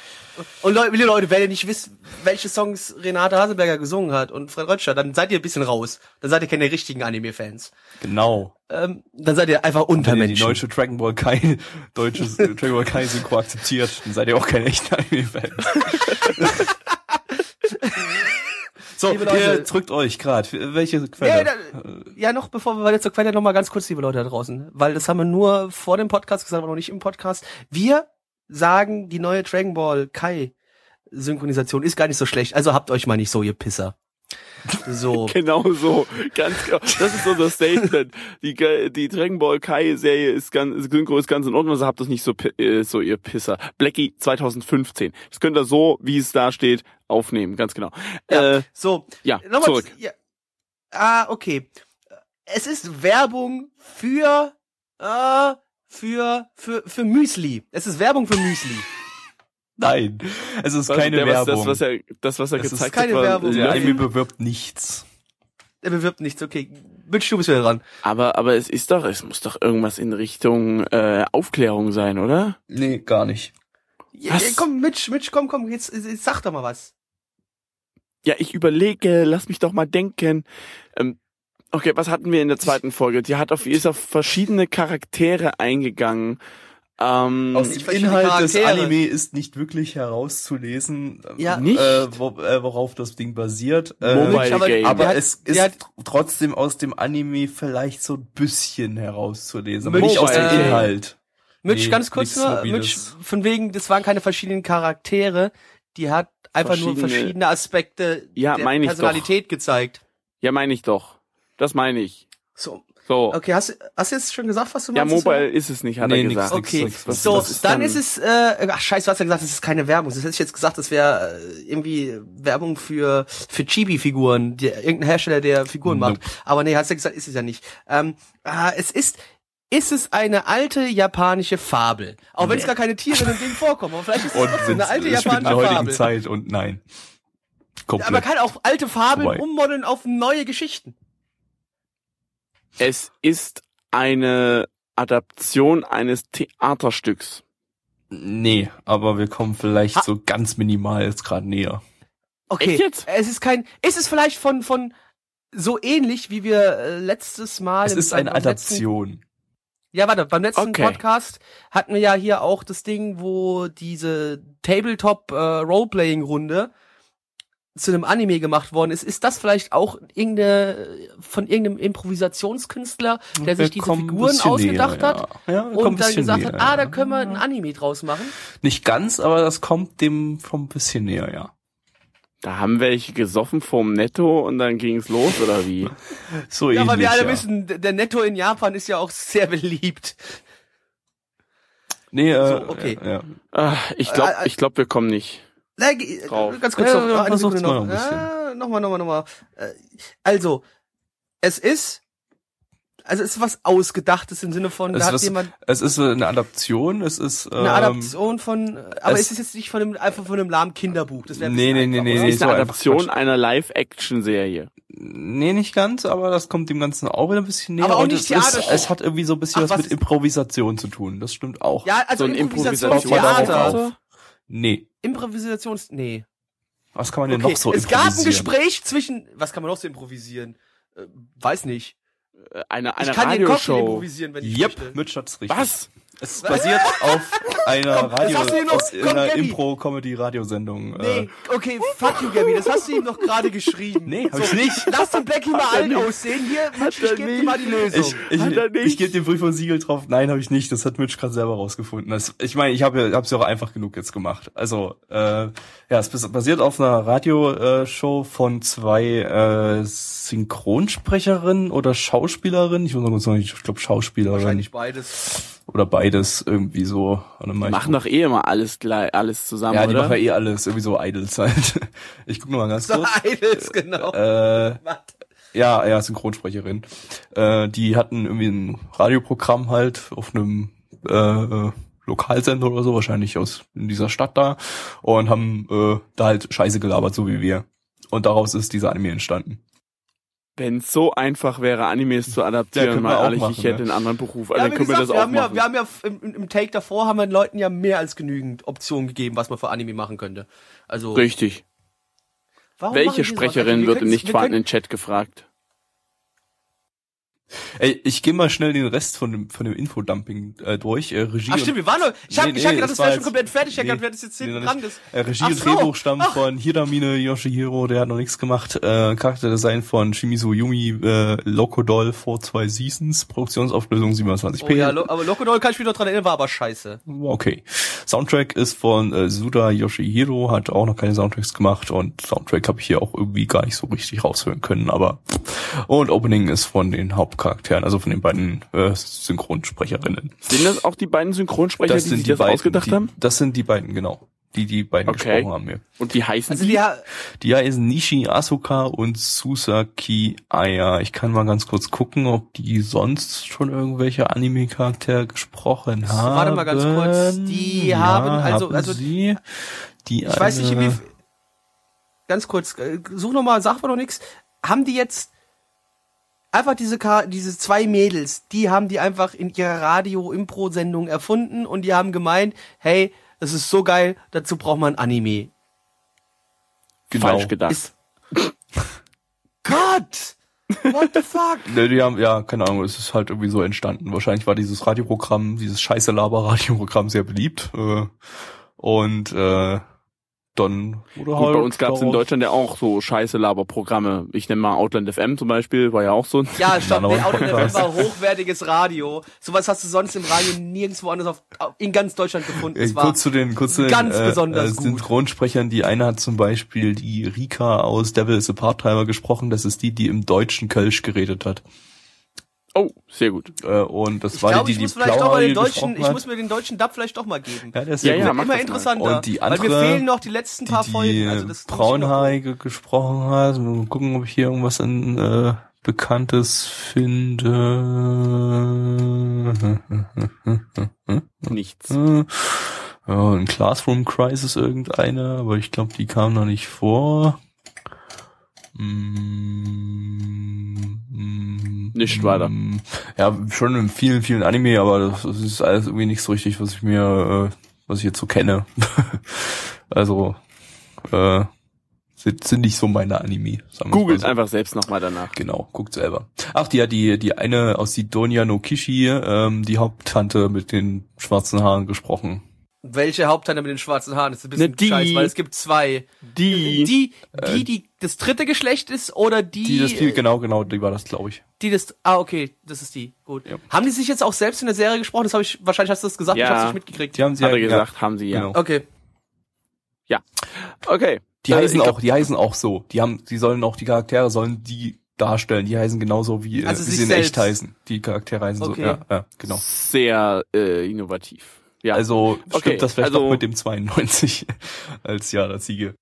Und Leute, liebe Leute, wenn ihr nicht wisst, welche Songs Renate Haselberger gesungen hat und Fred Rötscher, dann seid ihr ein bisschen raus. Dann seid ihr keine richtigen Anime-Fans. Genau. Ähm, dann seid ihr einfach Wenn ihr die Untermenschen. deutsche Dragon Ball Kai, deutsches (laughs) äh, Dragon Ball Kai Synchro akzeptiert, dann seid ihr auch kein echter Anime-Fan. (laughs) so, Liebe Leute- ihr drückt euch gerade. Welche Quelle? Ja, ja, noch bevor wir weiter zur Quelle, noch mal ganz kurz, liebe Leute da draußen, weil das haben wir nur vor dem Podcast gesagt, aber noch nicht im Podcast. Wir sagen, die neue Dragon Ball Kai Synchronisation ist gar nicht so schlecht, also habt euch mal nicht so, ihr Pisser. So. (laughs) Genau so, ganz genau. Das ist unser Statement. Die, die Dragon Ball Kai Serie ist ganz, Synchro ist ganz in Ordnung, also habt das nicht so, äh, so ihr Pisser. Blackie 2015. Das könnt ihr so, wie es da steht, aufnehmen, ganz genau. Ja, Äh, so. ja Nochmal zurück. zu- Ja. Ah, okay. Es ist Werbung für, äh, für, für, für Müsli. Es ist Werbung für Müsli. Nein, es ist Was- keine der, was, Werbung. Das, was er, das, was er Es ist gezeigt keine hat, war, Werbung. Der Anime bewirbt nichts. Er bewirbt nichts, okay. Mitch, du bist wieder dran. aber, aber es ist doch, es muss doch irgendwas in Richtung äh, Aufklärung sein, oder? Nee, gar nicht. Ja, Was? ja, komm, Mitch, Mitch, komm, komm, jetzt, jetzt sag doch mal was. Ja, ich überlege, lass mich doch mal denken. Ähm, okay, was hatten wir in der zweiten Folge? Die hat auf, ist auf (laughs) verschiedene Charaktere eingegangen. Ähm, Aus dem verschiedene Inhalt des. Anime ist nicht wirklich herauszulesen, Ja. Nicht? Äh, wo, äh, worauf das Ding basiert. Äh, Mobile aber- Game. aber hat- es ist hat- trotzdem aus dem Anime vielleicht so ein bisschen herauszulesen, aber nicht aus dem äh, Inhalt. Mitch, Nee, ganz kurz nur. Mitch, von wegen, das waren keine verschiedenen Charaktere, die hat einfach nur Verschiedene- verschiedene Aspekte Ja, der meine ich Personalität gezeigt. ja, meine ich doch. Das meine ich. So, So. okay, hast, du- hast du jetzt schon gesagt, was du Ja, meinst? Mobile ist es nicht, hat Nee, er nix, gesagt. nix. Okay, Was- was- so, was ist dann, dann? ist es, äh, ach scheiße, du hast ja gesagt, es ist keine Werbung. Das hätte ich jetzt gesagt, das wäre äh, irgendwie Werbung für, für Chibi-Figuren, die, irgendein Hersteller, der Figuren Nope. macht. Aber nee, hast du ja gesagt, ist es ja nicht. Ähm, ah, es ist, ist es eine alte japanische Fabel. Auch wenn es gar keine Tiere in dem Ding vorkommen. Aber vielleicht ist es eine alte es spielt in der japanische heutigen Fabel. Zeit und nein. Ja, Komplett. aber man kann auch alte Fabeln Vorbei. ummodeln auf neue Geschichten. Es ist eine Adaption eines Theaterstücks. nee, aber wir kommen vielleicht Ha- so ganz minimal jetzt gerade näher. Okay. Es ist kein, ist es vielleicht von, von, so ähnlich wie wir äh, letztes Mal. Es ist eine beim letzten- Adaption. Ja, warte, beim letzten Okay. Podcast hatten wir ja hier auch das Ding, wo diese Tabletop äh, Roleplaying Runde zu einem Anime gemacht worden ist. Ist das vielleicht auch irgendeine von irgendeinem Improvisationskünstler, der sich diese Figuren ausgedacht näher, hat Ja, ja und dann gesagt näher, hat, ah, da ja. können wir ein Anime draus machen? Nicht ganz, aber das kommt dem vom bisschen näher, ja. Da haben welche gesoffen vorm Netto und dann ging's los, oder wie? (laughs) So Ja, ähnlich, weil wir alle ja. wissen, der Netto in Japan ist ja auch sehr beliebt. Nee, äh, So, okay. Ja, ja. Ah, ich glaube, Äh, äh, ich glaub, wir kommen nicht. Drauf. Ganz kurz Ja, noch, ja, eine Sekunde mal noch. noch ein bisschen. Ah, nochmal, nochmal, nochmal. Äh, Also, es ist, also es ist was Ausgedachtes im Sinne von, Es da hat was- jemand Es ist eine Adaption, es ist ähm, eine Adaption von, aber es- es ist jetzt nicht von einem, einfach von einem lahmen Kinderbuch. Das wäre ein Nee, bisschen nee, nee, nee? Es nee. ist so eine Adaption einer Live-Action-Serie. Nee, nicht ganz, aber das kommt dem Ganzen auch wieder ein bisschen näher. Aber auch und nicht es, ist, es hat irgendwie so ein bisschen Ach, was, was mit Improvisation zu tun. Das stimmt auch. Ja, also So ein Improvisationstheater. Nee. Improvisations, nee. Was kann man denn Okay, noch so es gab ein improvisieren? Gespräch zwischen, was kann man noch so improvisieren? Äh, weiß nicht. Äh, Eine, Ich eine kann den Cocktail Radioshow. improvisieren, wenn ich Yep, möchte. Mitch hat's richtig. Was? Es basiert (laughs) auf einer Komm, das Radio, hast du ihm noch- aus komm, einer. Impro-Comedy-Radiosendung. Nee, Äh, okay, fuck you, Gabby, das hast du ihm doch gerade geschrieben. Nee, hab ich nicht. Lass den Blackie mal alt nicht. aussehen. Hier, Mensch, er ich gebe dir mal die Lösung. ich ich, nicht? ich gebe den Brief und Siegel drauf. Nein, habe ich nicht. Das hat Mitch gerade selber rausgefunden. Das, ich meine, ich habe hab's ja auch einfach genug jetzt gemacht. Also, äh, ja, es bas- basiert auf einer Radioshow von zwei äh, Synchronsprecherinnen oder Schauspielerinnen. Ich muss mal kurz sagen, ich glaube Schauspielerin Wahrscheinlich beides. Oder beides irgendwie so. Dann mach machen doch eh immer alles gleich, alles zusammen, ja, die oder? machen ja eh alles, irgendwie so Idols halt. (laughs) Ich guck noch mal ganz So kurz. (laughs) eines, genau. Äh. Ja, ja, Synchronsprecherin. Äh, die hatten irgendwie ein Radioprogramm halt auf einem äh, Lokalsender oder so, wahrscheinlich aus in dieser Stadt da, und haben äh, da halt Scheiße gelabert, so wie wir. Und daraus ist dieser Anime entstanden. Wenn es so einfach wäre, Animes zu Ja, adaptieren, wir mal auch ehrlich, machen, ich hätte ja. einen anderen Beruf. Also Ja, dann können wir gesagt, das wir auch haben ja, machen. wir haben ja im, im Take davor haben wir den Leuten ja mehr als genügend Optionen gegeben, was man für Anime machen könnte. Also Richtig. warum Welche? Sprecherin Wir wird im nicht wir vorhandenen Chat gefragt? Ey, ich gehe mal schnell den Rest von dem von dem Infodumping äh, durch. Äh, Regie Ach stimmt, wir waren noch. Ich habe Nee, ich hab nee, gedacht, das wäre schon komplett fertig. Ich hab nee, das jetzt hinten dran ist. Äh, Regie Ach und so. Drehbuch stammen von Hiramine Yoshihiro, der hat noch nichts gemacht. Äh, Charakterdesign von Shimizu Yumi, äh, Locodoll for zwei Seasons, Produktionsauflösung 27p. Oh ja, Lo aber Lokodol kann ich mich noch dran erinnern, war aber scheiße. Okay. Soundtrack ist von äh, Suda Yoshihiro, hat auch noch keine Soundtracks gemacht und Soundtrack habe ich hier auch irgendwie gar nicht so richtig raushören können, aber und Opening ist von den Hauptcharakteren, also von den beiden äh, Synchronsprecherinnen. Sind das auch die beiden Synchronsprecher, die sich das ausgedacht die, haben? Das sind die beiden, genau. Die die beiden Okay. gesprochen haben. Ja. Und die heißen Also die? die, Die heißen Nishi Asuka und Susaki Aya. Ich kann mal ganz kurz gucken, ob die sonst schon irgendwelche Anime-Charaktere gesprochen So, haben. warte mal ganz kurz. Die haben- also- haben also- sie, die ich weiß nicht, wie ganz kurz, äh, such noch mal, sag mal doch nix. Haben die jetzt einfach diese Ka diese zwei Mädels, die haben die einfach in ihrer Radio-Impro-Sendung erfunden und die haben gemeint, hey, das ist so geil, dazu braucht man Anime. genau. Falsch gedacht. Ist (laughs) Gott! What the fuck? (laughs) Ne, die haben, ja, keine Ahnung, es ist halt irgendwie so entstanden. Wahrscheinlich war dieses Radioprogramm, dieses scheiße Laber-Radioprogramm sehr beliebt. Äh, und äh, dann wurde Gut, halt bei uns gab es in Deutschland ja auch so scheiße Laberprogramme. Ich nenne mal Outland FM zum Beispiel, war ja auch so ein. Ja, noch nee, ein Auto Podcast. war hochwertiges Radio. Sowas hast du sonst im Radio nirgendwo anders auf, in ganz Deutschland gefunden. Äh, Es war kurz zu den, kurz zu den ganz äh, besonders äh. Synchronsprechern. Die eine hat zum Beispiel die Rika aus Devil is a Part-Timer gesprochen. Das ist die, die im deutschen Kölsch geredet hat. Oh, sehr gut. Äh, und das ich war glaube, die, ich die muss die vielleicht doch mal den deutschen, ich muss mir den deutschen Dub vielleicht doch mal geben. ja, der ist Ja, ja, mach Immer interessanter. Und die weil mir andere, fehlen noch die letzten paar die, Folgen. die Also das muss ich braunhaarige gesprochen hat. Mal gucken, ob ich hier irgendwas in, äh, Bekanntes finde. (laughs) Nichts. Ja, ein Classroom Crisis irgendeine, aber ich glaube, die kam noch nicht vor. Mm, mm, Nicht weiter. mm, Ja, schon in vielen, vielen Anime, aber das, das ist alles irgendwie nicht so richtig, was ich mir, äh, was ich jetzt so kenne. (laughs) also, äh, sind, sind nicht so meine Anime. Googelt so. einfach selbst nochmal danach. Genau, guckt selber. Ach, die, die, die eine aus Sidonia no Kishi, ähm, die Haupttante mit den schwarzen Haaren gesprochen. Welche Haupttante mit den schwarzen Haaren? Das ist ein bisschen Ne, die. scheiße, weil es gibt zwei. Die. Die, die, die das dritte Geschlecht ist oder die, Die, das viel, äh, genau, genau, die war das, glaube ich. die das, ah, okay, das ist die, gut. Ja. Haben die sich jetzt auch selbst in der Serie gesprochen? Das habe ich, wahrscheinlich hast du das gesagt, ich Ja. hab's nicht mitgekriegt. Die haben sie Hat ja gesagt, haben sie ja. Genau. Okay. Okay. Die Äh, heißen ich auch, die heißen auch so. Die haben, die sollen auch, die Charaktere sollen die darstellen. Die heißen genauso wie, äh, Also wie sich sie in selbst. echt heißen. Die Charaktere heißen Okay. so, ja, ja, genau. Sehr äh, innovativ. Ja. Also Okay, stimmt das vielleicht also- auch mit dem 92 (laughs) als Jahr der Ziege.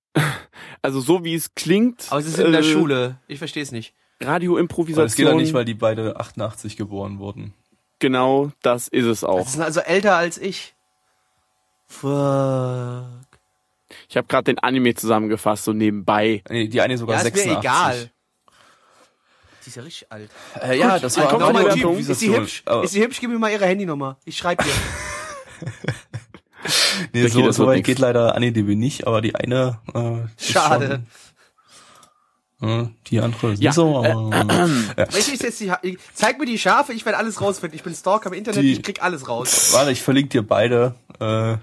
Also so wie es klingt. Aber sie sind in der äh, Schule. Ich verstehe es nicht. Radioimprovisation. das geht ja nicht, weil die beide 88 geboren wurden. genau, das ist es auch. Sie sind also älter als ich. Fuck. Ich habe gerade den Anime zusammengefasst, so nebenbei. Nee, die eine sogar Ja, ist 86. mir egal. Die ist ja richtig alt. Äh, ja, Gut, das war auch noch eine mal die- Improvisation. Ist sie hübsch? Aber- Ist sie hübsch? Gib mir mal ihre Handynummer. Ich schreibe ihr. (laughs) (laughs) Nee, so, das so weit nix. geht leider AniDB nicht, aber die eine äh, ist Schade. Schon, äh, die andere ist Ja, nicht so. äh, aber- ist jetzt die, Ha- zeig mir die Schafe, ich werde alles rausfinden. Ich bin Stalker im Internet, Die- ich krieg alles raus. Warte, ich verlinke dir beide. Äh,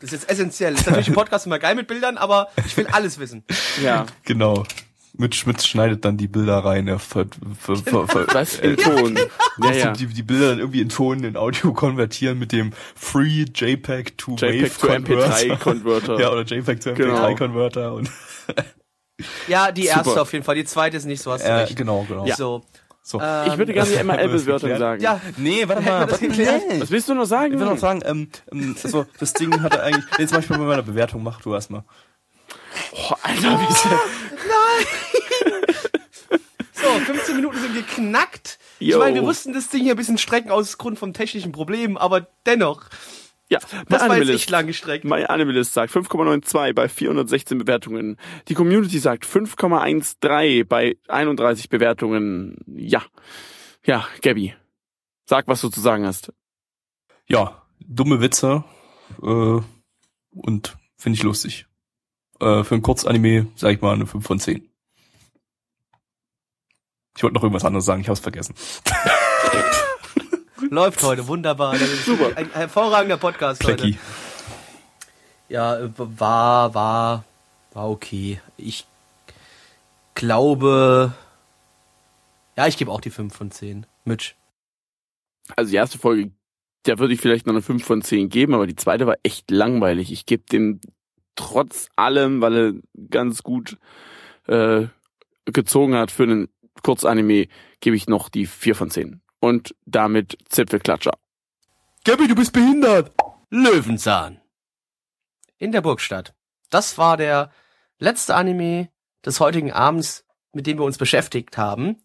Das ist jetzt essentiell. Ist natürlich ein Podcast immer geil mit Bildern, aber ich will alles wissen. (laughs) Ja. genau. Mit Schmitz schneidet dann die Bilder rein. Er ver, ver, ver, (laughs) ver, Was in Ton. Ja, lässt ja. Die, die Bilder dann irgendwie in Ton in Audio konvertieren mit dem Free JPEG to JPEG to MP3 Converter. Ja, oder JPEG to Genau. MP3 Converter und Ja, die Super. erste auf jeden Fall. Die zweite ist nicht so, hast du äh, recht. genau, genau. So. So. Ähm, Ich würde gerne (laughs) MRL-Bewertung geklärt? sagen. Ja, Nee, warte mal. (laughs) warte, nee. Was willst du noch sagen? Ich will noch sagen, ähm, ähm, also das Ding hatte eigentlich, nee, zum Beispiel bei meiner Bewertung, mach du erstmal. Oh, Alter, wie ist der? 15 Minuten sind geknackt. Ich Yo. meine, wir mussten das Ding hier ein bisschen strecken aus Grund vom technischen Problem, aber dennoch. Ja, Das My war jetzt Animalist. echt lang gestreckt. My Animalist sagt 5,92 bei 416 Bewertungen. Die Community sagt 5,13 bei 31 Bewertungen. Ja. Ja, Gabby. Sag, was du zu sagen hast. Ja, dumme Witze äh, und finde ich lustig. Äh, für ein Kurzanime sage ich mal eine 5 von 10. Ich wollte noch irgendwas anderes sagen, ich habe es vergessen. (laughs) Läuft heute, wunderbar. Das ist Super. Ein hervorragender Podcast heute. Klecki. Ja, äh, war, war, war okay. Ich glaube, ja, ich gebe auch die 5 von 10. Mitch. Also die erste Folge, da würde ich vielleicht noch eine 5 von 10 geben, aber die zweite war echt langweilig. Ich gebe dem trotz allem, weil er ganz gut äh, gezogen hat für einen Kurzanime, gebe ich noch die 4 von 10. Und damit Zipfelklatscher. Gabby, du bist behindert. Löwenzahn. In der Burgstadt. Das war der letzte Anime des heutigen Abends, mit dem wir uns beschäftigt haben.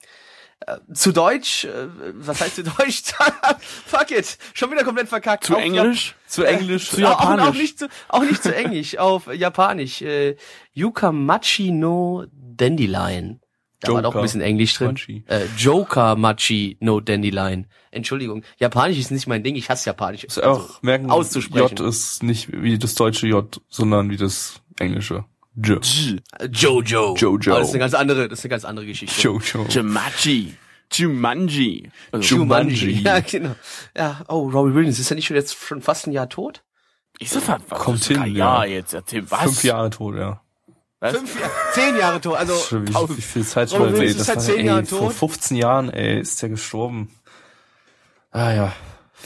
Äh, zu Deutsch, äh, was heißt zu Deutsch? (laughs) Fuck it, schon wieder komplett verkackt. Zu Auf Englisch? Zu Englisch. Zu auch, Japanisch. auch nicht zu, auch nicht zu (laughs) Englisch, auf Japanisch. Äh, Yukamachi no Dandelion. Da war doch Joker ein bisschen Englisch drin. Machi. Äh, Joker Machi no Dandelion. Entschuldigung. Japanisch ist nicht mein Ding, ich hasse Japanisch. Muss auch merken, auszusprechen. J ist nicht wie das deutsche J, sondern wie das englische. J. J. Äh, Jojo. Jojo. Aber das ist eine ganz andere, das ist eine ganz andere Geschichte. Jojo. Jumanji. Jumanji. Also, Jumanji. (laughs) Ja, genau. Ja, oh, Robbie Williams ist ja nicht schon jetzt schon fast ein Jahr tot? ist das was? Kommt hin, Ja, ja. jetzt erzähl was. Fünf Jahre tot, ja. Was? Fünf Jahre, zehn Jahre tot. Also Schon wie, wie viel Zeit schon, ey, das ist seit war, zehn ey, Jahren vor tot. 15 Jahren, ey, ist der gestorben. Ah ja.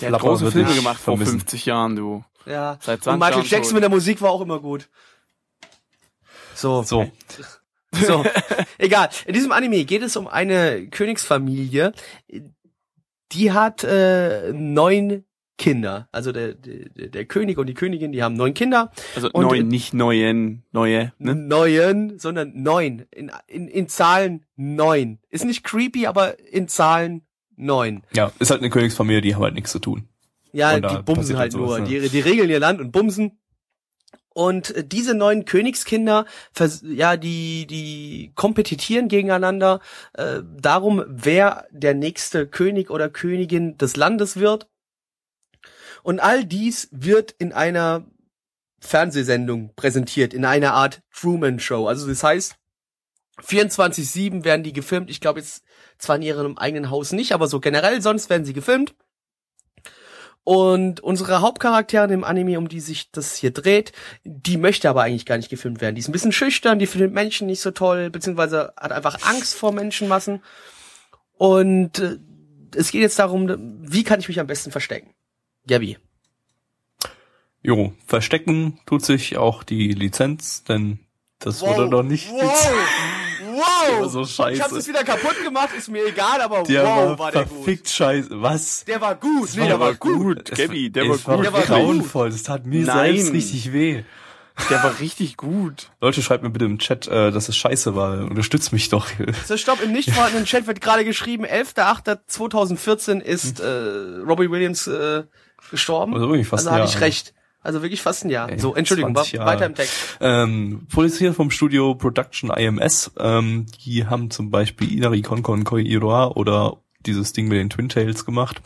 Der hat große Filme gemacht vor vermissen. 50 Jahren, du. ja. Seit 20 Und Michael Jahren Jackson tot. mit der Musik war auch immer gut. So. So, (laughs) So, egal. In diesem Anime geht es um eine Königsfamilie, die hat äh, neun Kinder. Also der, der, der König und die Königin, die haben neun Kinder. Also Und- neuen, nicht neuen, neue, ne? Neun, sondern neun. In, in, in Zahlen neun. Ist nicht creepy, aber in Zahlen neun. ja, ist halt eine Königsfamilie, die haben halt nichts zu tun. Ja, die bumsen halt halt sowas, nur. ne? Die, die regeln ihr Land und bumsen. Und äh, diese neuen Königskinder, ja, die, die kompetitieren gegeneinander äh, darum, wer der nächste König oder Königin des Landes wird. Und all dies wird in einer Fernsehsendung präsentiert, in einer Art Truman Show. Also das heißt, 24-7 werden die gefilmt. Ich glaube jetzt zwar in ihrem eigenen Haus nicht, aber so generell sonst werden sie gefilmt. Und unsere Hauptcharakterin im Anime, um die sich das hier dreht, die möchte aber eigentlich gar nicht gefilmt werden. Die ist ein bisschen schüchtern, die findet Menschen nicht so toll, beziehungsweise hat einfach Angst vor Menschenmassen. Und äh, es geht jetzt darum, wie kann ich mich am besten verstecken? Gabi. Jo, verstecken tut sich auch die Lizenz, denn das wurde noch nicht Wow! Wow! so scheiße. Ich hab's jetzt wieder kaputt gemacht, ist mir egal, aber Der wow, war, war der gut. verfickt scheiße. Was? Der war gut. Nee, war der war gut. Gabby, der war gut. Der war grauenvoll. Das tat mir Nein. selbst richtig weh. Der war richtig gut. Leute, schreibt mir bitte im Chat, äh, dass es scheiße war. Unterstützt mich doch. So, stopp, im nicht vorhandenen Chat wird gerade geschrieben, 11.08.2014 ist äh, Robbie Williams äh, gestorben. Also wirklich fast also hatte ich recht. Also wirklich fast ein Jahr. Ey, so, Entschuldigung, wa 20 Jahre. weiter im Text. Ähm, produziert vom Studio Production IMS. Ähm, die haben zum Beispiel Inari Konkon Koi Iroha oder dieses Ding mit den Twin Tails gemacht.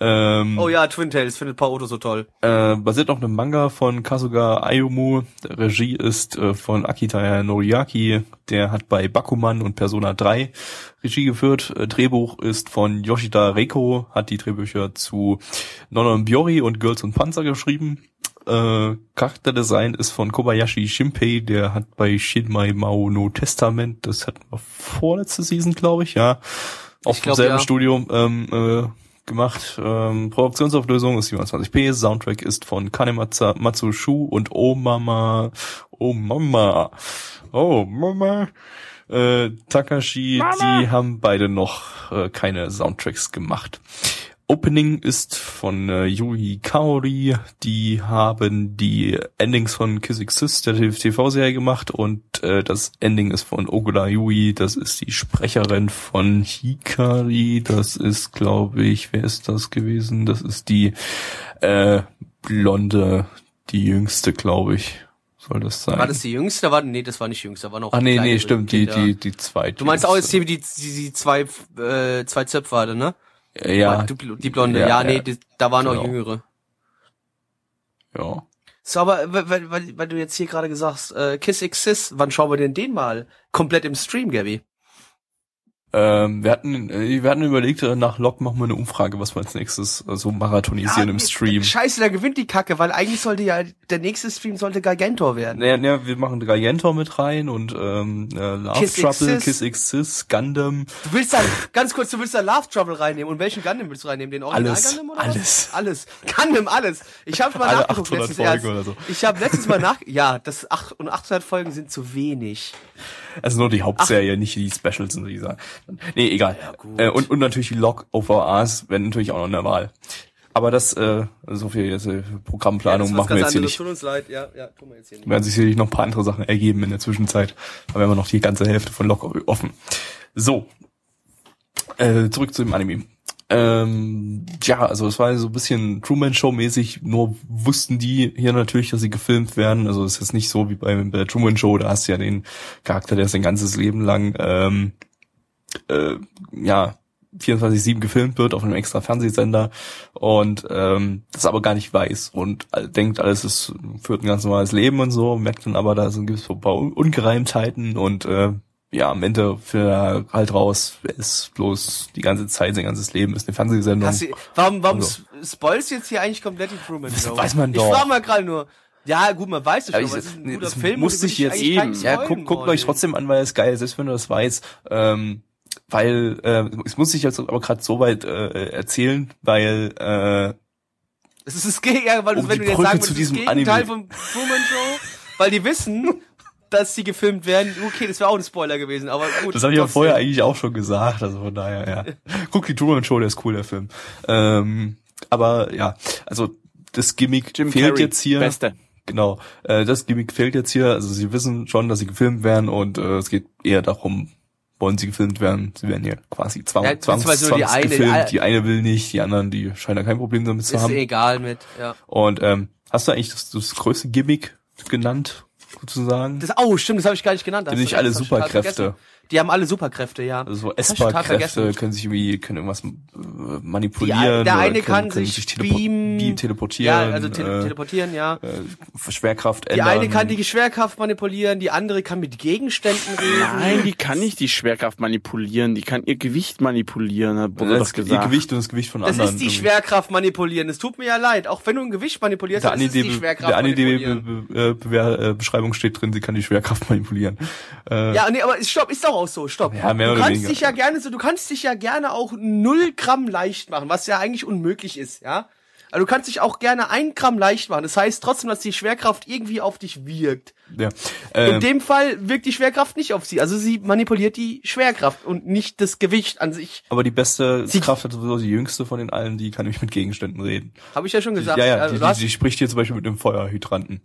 Ähm, Oh ja, Twin Tails findet Paoto so toll. äh, basiert auf einem Manga von Kasuga Ayumu. Regie ist äh, von Akita Noriaki. Der hat bei Bakuman und Persona 3 Regie geführt. Äh, Drehbuch ist von Yoshida Reiko, hat die Drehbücher zu Nonon Biori und Girls und Panzer geschrieben. Äh, Charakterdesign ist von Kobayashi Shimpei, der hat bei Shinmai Mao no Testament, das hatten wir vorletzte Season, glaube ich, ja. Vom glaub, selben ja. Studio ähm, äh, gemacht. Ähm, Produktionsauflösung ist 27p, Soundtrack ist von Kanematsu Matsushu und Oh Mama, Oh Mama, Oh Mama, äh, Takashi, die haben beide noch äh, keine Soundtracks gemacht. Opening ist von äh, Yui Kaori. Die haben die Endings von Kiss Exist, der TV-Serie gemacht und äh, das Ending ist von Ogura Yui. Das ist die Sprecherin von Hikari. Das ist, glaube ich, wer ist das gewesen? Das ist die äh, blonde, die jüngste, glaube ich. Soll das sein? War das die jüngste? War, nee, das war nicht die jüngste, war noch Ah nee, nee, stimmt, die, die, die zweite. Du meinst auch jetzt hier die, die, die zwei, äh, zwei Zöpfe hatte, ne? Ja, Die, die Blonde, Ja, ja, nee, die, da waren noch Genau. jüngere. ja. So, aber weil, weil- weil, weil du jetzt hier gerade gesagt hast, äh, Kiss Exist, wann schauen wir denn den mal? Komplett im Stream, Gabby. Ähm, wir hatten, äh, wir hatten überlegt, äh, nach Log machen wir eine Umfrage, was wir als nächstes äh, so marathonisieren im nee, Stream. Scheiße, da gewinnt die Kacke, weil eigentlich sollte ja, der nächste Stream sollte Gargantor werden. Naja, naja, wir machen Gigantor mit rein und ähm, äh, Love Kiss Trouble, Exist. Kiss Exist, Gundam, Du willst dann, ganz kurz, du willst da Love Trouble reinnehmen. Und welchen Gundam willst du reinnehmen? Den Original Alles, Gundam oder alles. was? Alles. Gundam, alles. Ich habe mal Alle nachgeguckt 800 letztens Folgen erst. oder so. Ich habe letztens mal nach, ja, das 8 und 800 Folgen sind zu wenig. Also nur die Hauptserie, nicht die Specials und dieser. Nee, egal. gut. äh, und, und natürlich die Log OVAs werden natürlich auch noch in der Wahl. Aber das, äh, so viel jetzt, äh, Programmplanung machen wir jetzt hier nicht. Tut uns leid, ja, ja, tun wir jetzt hier nicht. werden sich sicherlich noch ein paar andere Sachen ergeben in der Zwischenzeit. Aber wir haben noch die ganze Hälfte von Lock offen. So. Äh, zurück zu dem Anime. Ähm, ja, also es war so ein bisschen Truman Show mäßig, nur wussten die hier natürlich, dass sie gefilmt werden. Also es ist nicht so wie bei der Truman Show, da hast du ja den Charakter, der sein ganzes Leben lang ähm, äh, ja 24/7 gefilmt wird auf einem extra Fernsehsender und ähm, das aber gar nicht weiß und denkt, alles ist führt ein ganz normales Leben und so, merkt dann aber, da sind ein paar Un- Ungereimtheiten und äh, ja, am Ende er halt raus, ist bloß die ganze Zeit, sein ganzes Leben ist eine Fernsehsendung. Du, warum, warum Also. spoilst du jetzt hier eigentlich komplett die Truman Das Show? weiß man Ich doch. frage mal gerade nur. Ja, gut, man weiß es schon, ich- aber es ist ein guter das Film. muss und den ich jetzt eben. Ja, guckt, wollen. euch trotzdem an, weil es geil ist, selbst wenn du das weißt. Ähm, weil äh, es muss sich jetzt aber gerade so weit äh, erzählen, weil äh, Es ist das Gegenteil, weil Um wenn die du jetzt sagen zu diesem das Gegenteil Anime. vom Truman Show, weil die wissen, (laughs) dass sie gefilmt werden. Okay, das wäre auch ein Spoiler gewesen, aber gut. das habe ich ja vorher eigentlich auch schon gesagt, also von daher, ja. (laughs) Guck die Truman Show, der ist cool, der Film. Ähm, aber ja, also das Gimmick Jim fehlt Carrey, jetzt hier. Beste. Genau, äh, das Gimmick fehlt jetzt hier. Also sie wissen schon, dass sie gefilmt werden und äh, es geht eher darum, wollen sie gefilmt werden. Sie werden hier quasi zwang, Ja, zwangs, nur die zwangs eine- gefilmt. all- Die eine will nicht, die anderen, die scheinen da kein Problem damit zu Ist haben. egal mit, ja. Und ähm, hast du eigentlich das, das größte Gimmick genannt, sozusagen? Das, oh, stimmt, das habe ich gar nicht genannt. hast nicht alle Superkräfte. Die haben alle Superkräfte, ja. Also so Das vergessen. können sich irgendwie, können irgendwas äh, Die, manipulieren. ein- der eine kann können sich telepo beamen. beam- Ja, teleportieren. also tele äh, teleportieren, ja. äh, Schwerkraft Die ändern. eine kann die Schwerkraft manipulieren, die andere kann mit Gegenständen reden. Nein, die kann nicht die Schwerkraft manipulieren, die kann ihr Gewicht manipulieren, hat Bruder das doch gesagt. ihr Gewicht und das Gewicht von Das anderen. ist die irgendwie. Schwerkraft manipulieren. Es tut mir ja leid. Auch wenn du ein Gewicht manipulierst, der dann ist es die Schwerkraft der manipulieren. ANID-Beschreibung steht drin, sie kann die Schwerkraft (laughs) manipulieren. Äh, Ja, nee, aber stopp, ist doch auch so, stopp. Ja, mehr du oder kannst weniger. dich ja gerne so, du kannst dich ja gerne auch null Gramm leicht machen, was ja eigentlich unmöglich ist, ja. Also du kannst dich auch gerne ein Gramm leicht machen. Das heißt trotzdem, dass die Schwerkraft irgendwie auf dich wirkt. ja. In Äh, dem Fall wirkt die Schwerkraft nicht auf sie. Also sie manipuliert die Schwerkraft und nicht das Gewicht an sich. aber die beste Sie- Kraft hat sowieso die jüngste von den allen, die kann nämlich mit Gegenständen reden. Habe ich ja schon gesagt. ja, ja, Also die, die, die spricht hier zum Beispiel mit einem Feuerhydranten.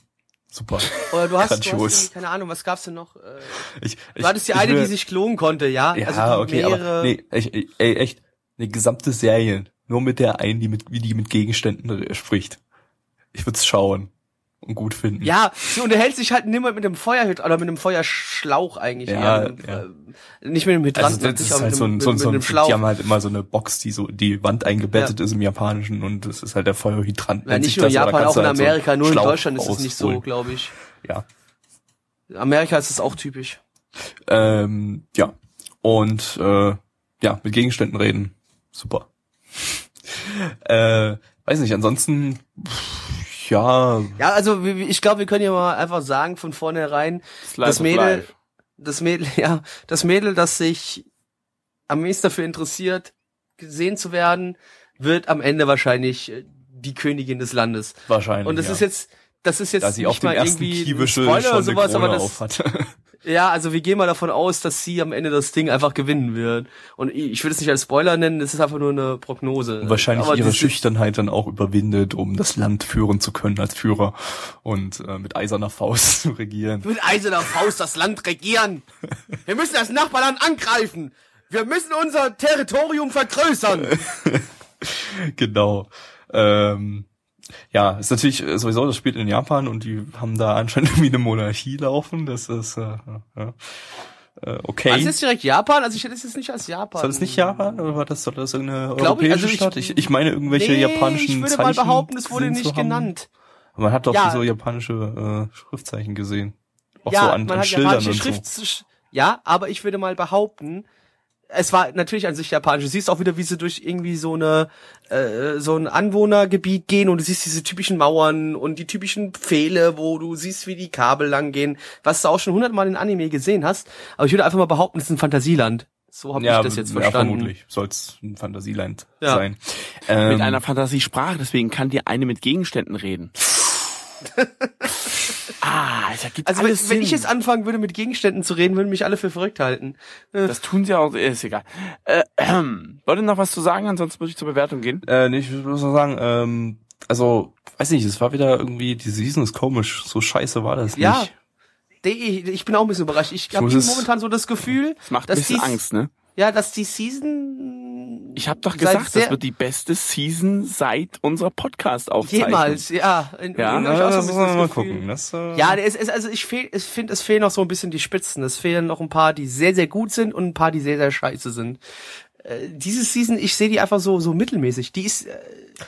Super. oder du (laughs) hast, du hast keine Ahnung, was gab's denn noch? Äh, Ich, Du hattest die eine, die sich klonen konnte, ja? Ja, also okay, mehrere, aber nee, echt, ey, echt, eine gesamte Serie, nur mit der einen, die mit, wie die mit Gegenständen spricht. Ich würd's schauen und gut finden. Ja, sie unterhält sich halt nimmer mit einem Feuerhyd oder mit einem Feuerschlauch eigentlich. Ja, eher. ja. Äh, Nicht mit einem also Hydranten, das sich ist halt mit, so ein, so ein, so ein, Schlauch. die haben halt immer so eine Box, die so die Wand eingebettet ist im Japanischen und das ist halt der Feuerhydrant. ja, nicht nur in das, Japan, auch in halt so Amerika, nur in Schlauch Deutschland ist es nicht so, glaube ich. Ja. Amerika ist es auch typisch. Ähm, ja. Und äh, ja, mit Gegenständen reden. Super. (laughs) äh, weiß nicht, ansonsten pff, ja, Ja, also ich glaube, wir können ja mal einfach sagen von vornherein, Slice das Mädel, life. das Mädel, (laughs) ja, das Mädel, das sich am meisten dafür interessiert, gesehen zu werden, wird am Ende wahrscheinlich äh, die Königin des Landes. wahrscheinlich. Und das ja. ist jetzt, das ist jetzt da sie nicht auf dem mal ersten irgendwie Spoiler oder sowas, aber das. (laughs) Ja, also wir gehen mal davon aus, dass sie am Ende das Ding einfach gewinnen wird. Und ich würde es nicht als Spoiler nennen, es ist einfach nur eine Prognose. Und wahrscheinlich Aber ihre Schüchternheit dann auch überwindet, um das Land führen zu können als Führer und äh, mit eiserner Faust (laughs) zu regieren. Mit eiserner Faust das Land regieren. Wir müssen das Nachbarland angreifen. Wir müssen unser Territorium vergrößern. (laughs) genau. Ähm, ja, ist natürlich äh, sowieso, das spielt in Japan und die haben da anscheinend (laughs) irgendwie eine Monarchie laufen. Das ist äh, ja, äh, okay. Was ist jetzt direkt Japan? Also ich hätte es jetzt nicht als Japan. Soll das nicht Japan oder war das, soll das irgendeine Glaub ich, europäische also ich- Stadt? Ich, ich meine irgendwelche nee, japanischen ich würde Zeichen mal behaupten, es wurde nicht genannt. Man hat doch Ja. so japanische äh, Schriftzeichen gesehen. Auch ja, so an, man an hat Schildern japanische und Schrift. so. Ja, aber ich würde mal behaupten, es war natürlich an sich japanisch. Du siehst auch wieder, wie sie durch irgendwie so eine äh, so ein Anwohnergebiet gehen und du siehst diese typischen Mauern und die typischen Pfähle, wo du siehst, wie die Kabel lang gehen, was du auch schon hundertmal in Anime gesehen hast. Aber ich würde einfach mal behaupten, es ist ein Fantasieland. So habe ich das jetzt ja, verstanden. vermutlich. Soll es ein Fantasieland Ja. sein. Ähm, Mit einer Fantasiesprache, deswegen kann dir eine mit Gegenständen reden. Ah, es ergibt Also wenn, alles wenn Sinn. ich jetzt anfangen würde, mit Gegenständen zu reden, würden mich alle für verrückt halten. Äh, das tun sie auch, ist egal. Äh, ähm, wollt ihr noch was zu sagen? Ansonsten würde ich zur Bewertung gehen. Äh, nee, ich muss nur sagen, ähm, also, weiß nicht, es war wieder irgendwie, die Season ist komisch, so scheiße war das Ja, nicht. die- ich bin auch ein bisschen überrascht. Ich habe muss es- momentan so das Gefühl, Das macht ein dass bisschen die, Angst, ne? Ja, dass die Season. Ich habe doch gesagt, das wird die beste Season seit unserer Podcast-Aufzeichnung. Jemals, ja. In, Ja, in- ich auch so das bisschen müssen wir mal das Gefühl. gucken. Das, äh, Ja, es ist, also ich fehl, ich finde, es fehlen noch so ein bisschen die Spitzen. Es fehlen noch ein paar, die sehr, sehr gut sind und ein paar, die sehr, sehr scheiße sind. Äh, diese Season, ich sehe die einfach so, so mittelmäßig. Die ist, äh,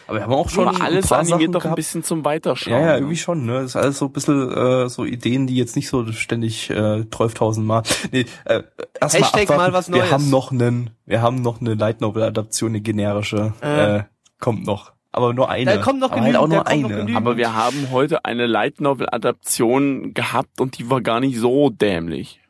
aber wir haben auch schon alles ein paar animiert Sachen doch ein gehabt. bisschen zum Weiterschauen. Ja, ja, ne? irgendwie schon, ne? Das ist alles so ein bisschen äh, so Ideen, die jetzt nicht so ständig äh, 12.000 Mal. Nee, äh, erst Hashtag mal, mal abwarten. was Wir Neues. haben noch einen, wir haben noch eine Light Novel Adaption, eine generische. Äh. Äh. kommt noch. Aber nur eine. Da kommt noch aber halt auch genügend, nur da kommt noch eine. genügend. Aber wir haben heute eine Light Novel Adaption gehabt und die war gar nicht so dämlich.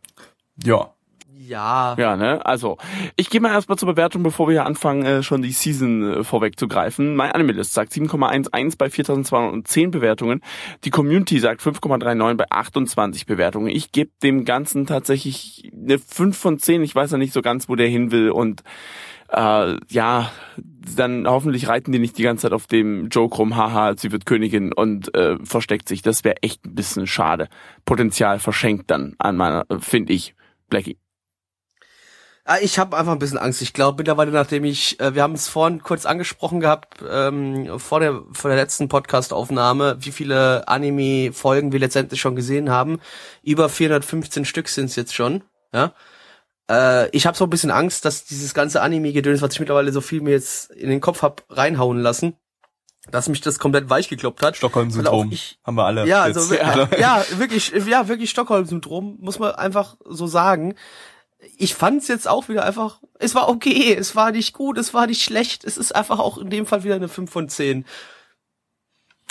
Ja. Ja. Ja, ne? Also, ich gehe mal erstmal zur Bewertung, bevor wir hier anfangen, äh, schon die Season äh, vorwegzugreifen. Mein Animalist sagt 7,11 bei 4210 Bewertungen. Die Community sagt 5,39 bei 28 Bewertungen. Ich gebe dem Ganzen tatsächlich eine 5 von 10. Ich weiß ja nicht so ganz, wo der hin will und äh, ja, dann hoffentlich reiten die nicht die ganze Zeit auf dem Joke rum, haha, sie wird Königin und äh, versteckt sich. Das wäre echt ein bisschen schade. Potenzial verschenkt dann an meiner, finde ich, Blackie. Ah, Ich habe einfach ein bisschen Angst. Ich glaube mittlerweile, nachdem ich, äh, wir haben es vorhin kurz angesprochen gehabt, ähm, vor der vor der letzten Podcast-Aufnahme, wie viele Anime-Folgen wir letztendlich schon gesehen haben. Über 415 Stück sind es jetzt schon. Ja. Äh, ich habe so ein bisschen Angst, dass dieses ganze Anime-Gedöns, was ich mittlerweile so viel mir jetzt in den Kopf hab reinhauen lassen, dass mich das komplett weich gekloppt hat. Stockholm-Syndrom. Haben wir alle. Ja, jetzt. also ja, (laughs) ja, wirklich, ja, wirklich Stockholm-Syndrom, muss man einfach so sagen. Ich fand's jetzt auch wieder einfach, es war okay, es war nicht gut, es war nicht schlecht, es ist einfach auch in dem Fall wieder eine 5 von 10.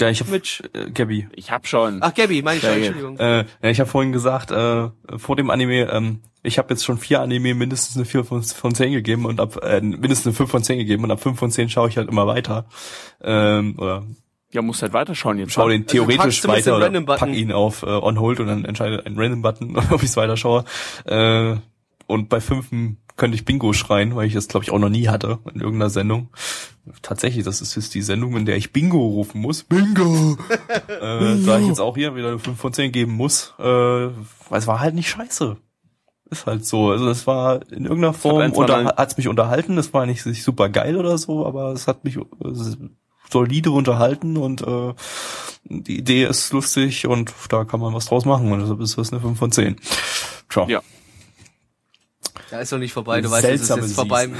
ja, ich hab, Mitch. äh, Gabby. Ich hab schon. Ach, Gabby, meine ich, Sehr schon. Entschuldigung. Äh, ja, ich habe vorhin gesagt, äh, vor dem Anime, ähm, ich habe jetzt schon vier Anime mindestens eine 4 von, von 10 gegeben und ab äh, mindestens eine 5 von 10 gegeben und ab 5 von 10 schaue ich halt immer weiter. Ähm, oder Ja, musst halt weiterschauen jetzt. schau den Also theoretisch weiter den oder pack ihn auf äh, On Hold und dann entscheidet ein Random Button, (laughs) ob ich es weiter schaue. Äh, und bei fünften könnte ich Bingo schreien, weil ich das glaube ich auch noch nie hatte in irgendeiner Sendung. Tatsächlich, das ist jetzt die Sendung, in der ich Bingo rufen muss. Bingo! äh, da ich jetzt auch hier wieder eine 5 von 10 geben muss, äh, weil es war halt nicht scheiße. Ist halt so. Also es war in irgendeiner Form zwei unter, hat's mich unterhalten. Es war nicht, nicht super geil oder so, aber es hat mich äh, solide unterhalten und äh, die Idee ist lustig und da kann man was draus machen und deshalb ist das eine 5 von 10. Tja. Ja. Ja, ist noch nicht vorbei, du weißt, es ist jetzt vorbei. (laughs)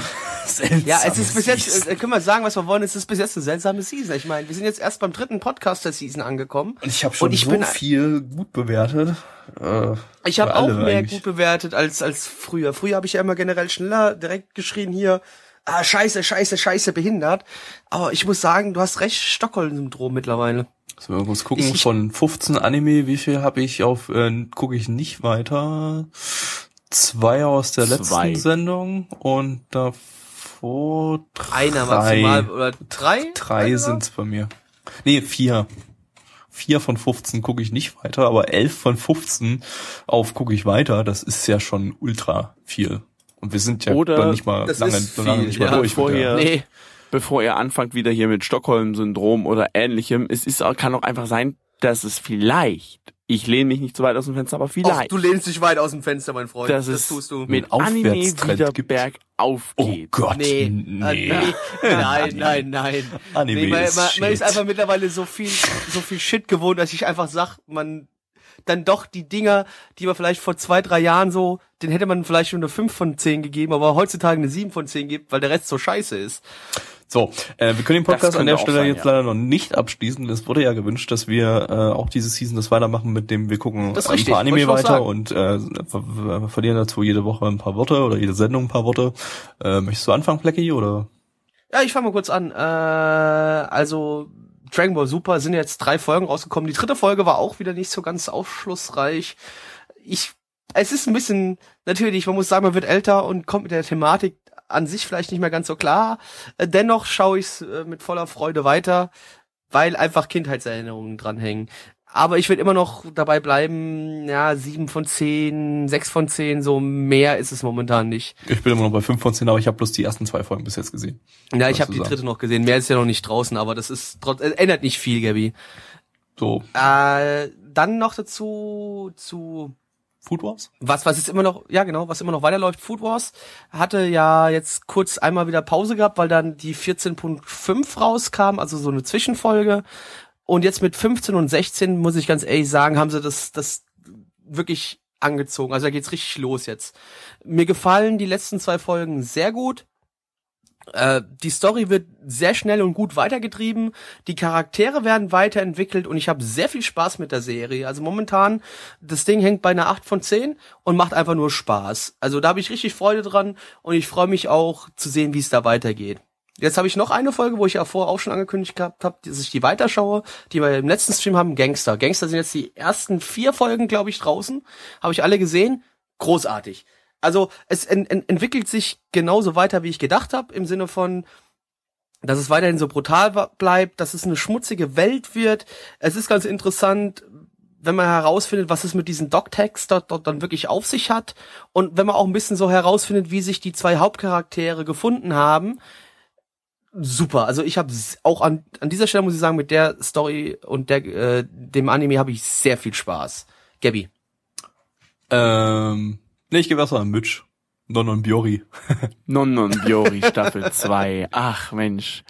Ja, es ist bis jetzt, Season. äh, können wir sagen, was wir wollen, es ist bis jetzt eine seltsame Season. Ich meine, wir sind jetzt erst beim dritten Podcast der Season angekommen. Und ich habe schon und ich so bin- viel gut bewertet. Äh, Ich habe auch mehr eigentlich. gut bewertet als als früher. Früher habe ich ja immer generell schneller direkt geschrien hier, ah scheiße, scheiße, scheiße, behindert. Aber ich muss sagen, du hast recht, Stockholm-Syndrom mittlerweile. So, wir muss gucken, ich- von 15 Anime, wie viel habe ich auf, äh, gucke ich nicht weiter. Zwei aus der letzten Zwei. Sendung und davor drei. Einer maximal oder drei? Drei sind's bei mir. Nee, vier. vier von 15 gucke ich nicht weiter, aber elf von 15 auf gucke ich weiter, das ist ja schon ultra viel. Und wir sind ja Oder nicht mal lange, lange nicht mal ja. durch. Vorher- Nee, bevor ihr anfangt wieder hier mit Stockholm-Syndrom oder ähnlichem, es ist, kann auch einfach sein, dass es vielleicht, ich lehne mich nicht so weit aus dem Fenster, aber Och, vielleicht, du lehnst dich weit aus dem Fenster, mein Freund. das es tust du. mit Anime wieder gibt. bergauf Oh geht. Gott, Nee, nee. äh, nee. (laughs) nein, nein, nein. Anime nee, man, ist man, man ist einfach mittlerweile so viel, so viel Shit gewohnt, dass ich einfach sag, man dann doch die Dinger, die man vielleicht vor zwei, drei Jahren so, den hätte man vielleicht schon eine 5 von 10 gegeben, aber heutzutage eine 7 von 10 gibt, weil der Rest so scheiße ist. So, äh, wir können den Podcast an der Stelle sein, jetzt ja. leider noch nicht abschließen. Es wurde ja gewünscht, dass wir äh, auch diese Season das weitermachen, mit dem wir gucken Das ein paar Anime weiter und äh, ver ver verlieren dazu jede Woche ein paar Worte oder jede Sendung ein paar Worte. Äh, möchtest du anfangen, Flecky, oder? Ja, ich fange mal kurz an. Äh, also Dragon Ball Super sind jetzt drei Folgen rausgekommen. Die dritte Folge war auch wieder nicht so ganz aufschlussreich. Ich, es ist ein bisschen, natürlich, man muss sagen, man wird älter und kommt mit der Thematik an sich vielleicht nicht mehr ganz so klar. Äh, dennoch schaue ich es äh, mit voller Freude weiter, weil einfach Kindheitserinnerungen dranhängen. Aber ich will immer noch dabei bleiben, ja, sieben von zehn, sechs von zehn, so mehr ist es momentan nicht. Ich bin immer noch bei 5 von 10, aber ich habe bloß die ersten zwei Folgen bis jetzt gesehen. Ja, ich habe die dritte noch gesehen. Mehr ist ja noch nicht draußen, aber das ist trotz, äh, ändert nicht viel, Gabi. So, Äh, dann noch dazu zu Food Wars? was was ist immer noch ja genau was immer noch weiterläuft. Food Wars hatte ja jetzt kurz einmal wieder Pause gehabt, weil dann die 14.5 rauskam, also so eine Zwischenfolge. Und jetzt mit 15 und 16 muss ich ganz ehrlich sagen, haben sie das das wirklich angezogen. Also da geht's richtig los jetzt. Mir gefallen die letzten zwei Folgen sehr gut. Äh, die Story wird sehr schnell und gut weitergetrieben. Die Charaktere werden weiterentwickelt und ich habe sehr viel Spaß mit der Serie. Also momentan, das Ding hängt bei einer 8 von 10 und macht einfach nur Spaß. Also da habe ich richtig Freude dran und ich freue mich auch zu sehen, wie es da weitergeht. Jetzt habe ich noch eine Folge, wo ich ja vorher auch schon angekündigt gehabt habe, dass ich die weiterschaue, die wir im letzten Stream haben, Gangster. Gangster sind jetzt die ersten vier Folgen, glaube ich, draußen. Habe ich alle gesehen. Großartig. Also es en en entwickelt sich genauso weiter, wie ich gedacht habe, im Sinne von, dass es weiterhin so brutal bleibt, dass es eine schmutzige Welt wird. Es ist ganz interessant, wenn man herausfindet, was es mit diesen Doc-Tags dort, dort dann wirklich auf sich hat. Und wenn man auch ein bisschen so herausfindet, wie sich die zwei Hauptcharaktere gefunden haben. Super. Also ich habe auch an, an dieser Stelle muss ich sagen, mit der Story und der, äh, dem Anime habe ich sehr viel Spaß. Gabby. Ähm, nee, ich gebe erstmal Mitch. Non non Biori. (laughs) Non Non Biori Staffel (laughs) 2. Ach Mensch.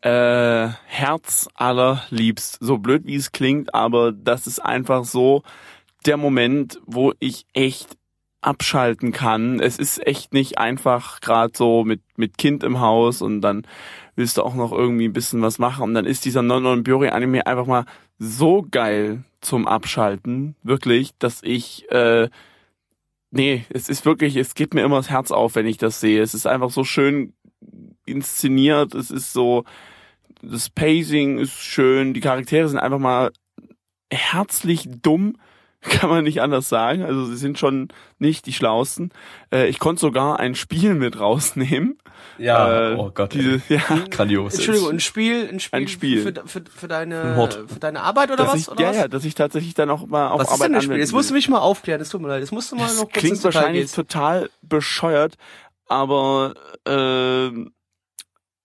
Äh, Herz allerliebst. So blöd wie es klingt, aber das ist einfach so der Moment, wo ich echt abschalten kann. Es ist echt nicht einfach gerade so mit mit Kind im Haus und dann willst du auch noch irgendwie ein bisschen was machen und dann ist dieser Non Non Biori Anime einfach mal so geil zum Abschalten, wirklich, dass ich äh, Nee, es ist wirklich, es geht mir immer das Herz auf, wenn ich das sehe. Es ist einfach so schön inszeniert, es ist so, das Pacing ist schön, die Charaktere sind einfach mal herzlich dumm, (laughs) kann man nicht anders sagen. Also sie sind schon nicht die schlausten. Äh, ich konnte sogar ein Spiel mit rausnehmen. Ja, Äh, oh Gott. Diese, ja, Grandios. Entschuldigung, ein Spiel, ein Spiel, Ein Spiel. Für, für, für, Ein deine, für deine Arbeit oder dass was? ich, oder ja, was? ja, dass ich tatsächlich dann auch mal auf was ist Arbeit denn das Spiel? Jetzt musst du mich mal aufklären, das tut mir leid. Jetzt musst du mal Das noch kurz klingt wahrscheinlich gehen. total bescheuert, aber ähm,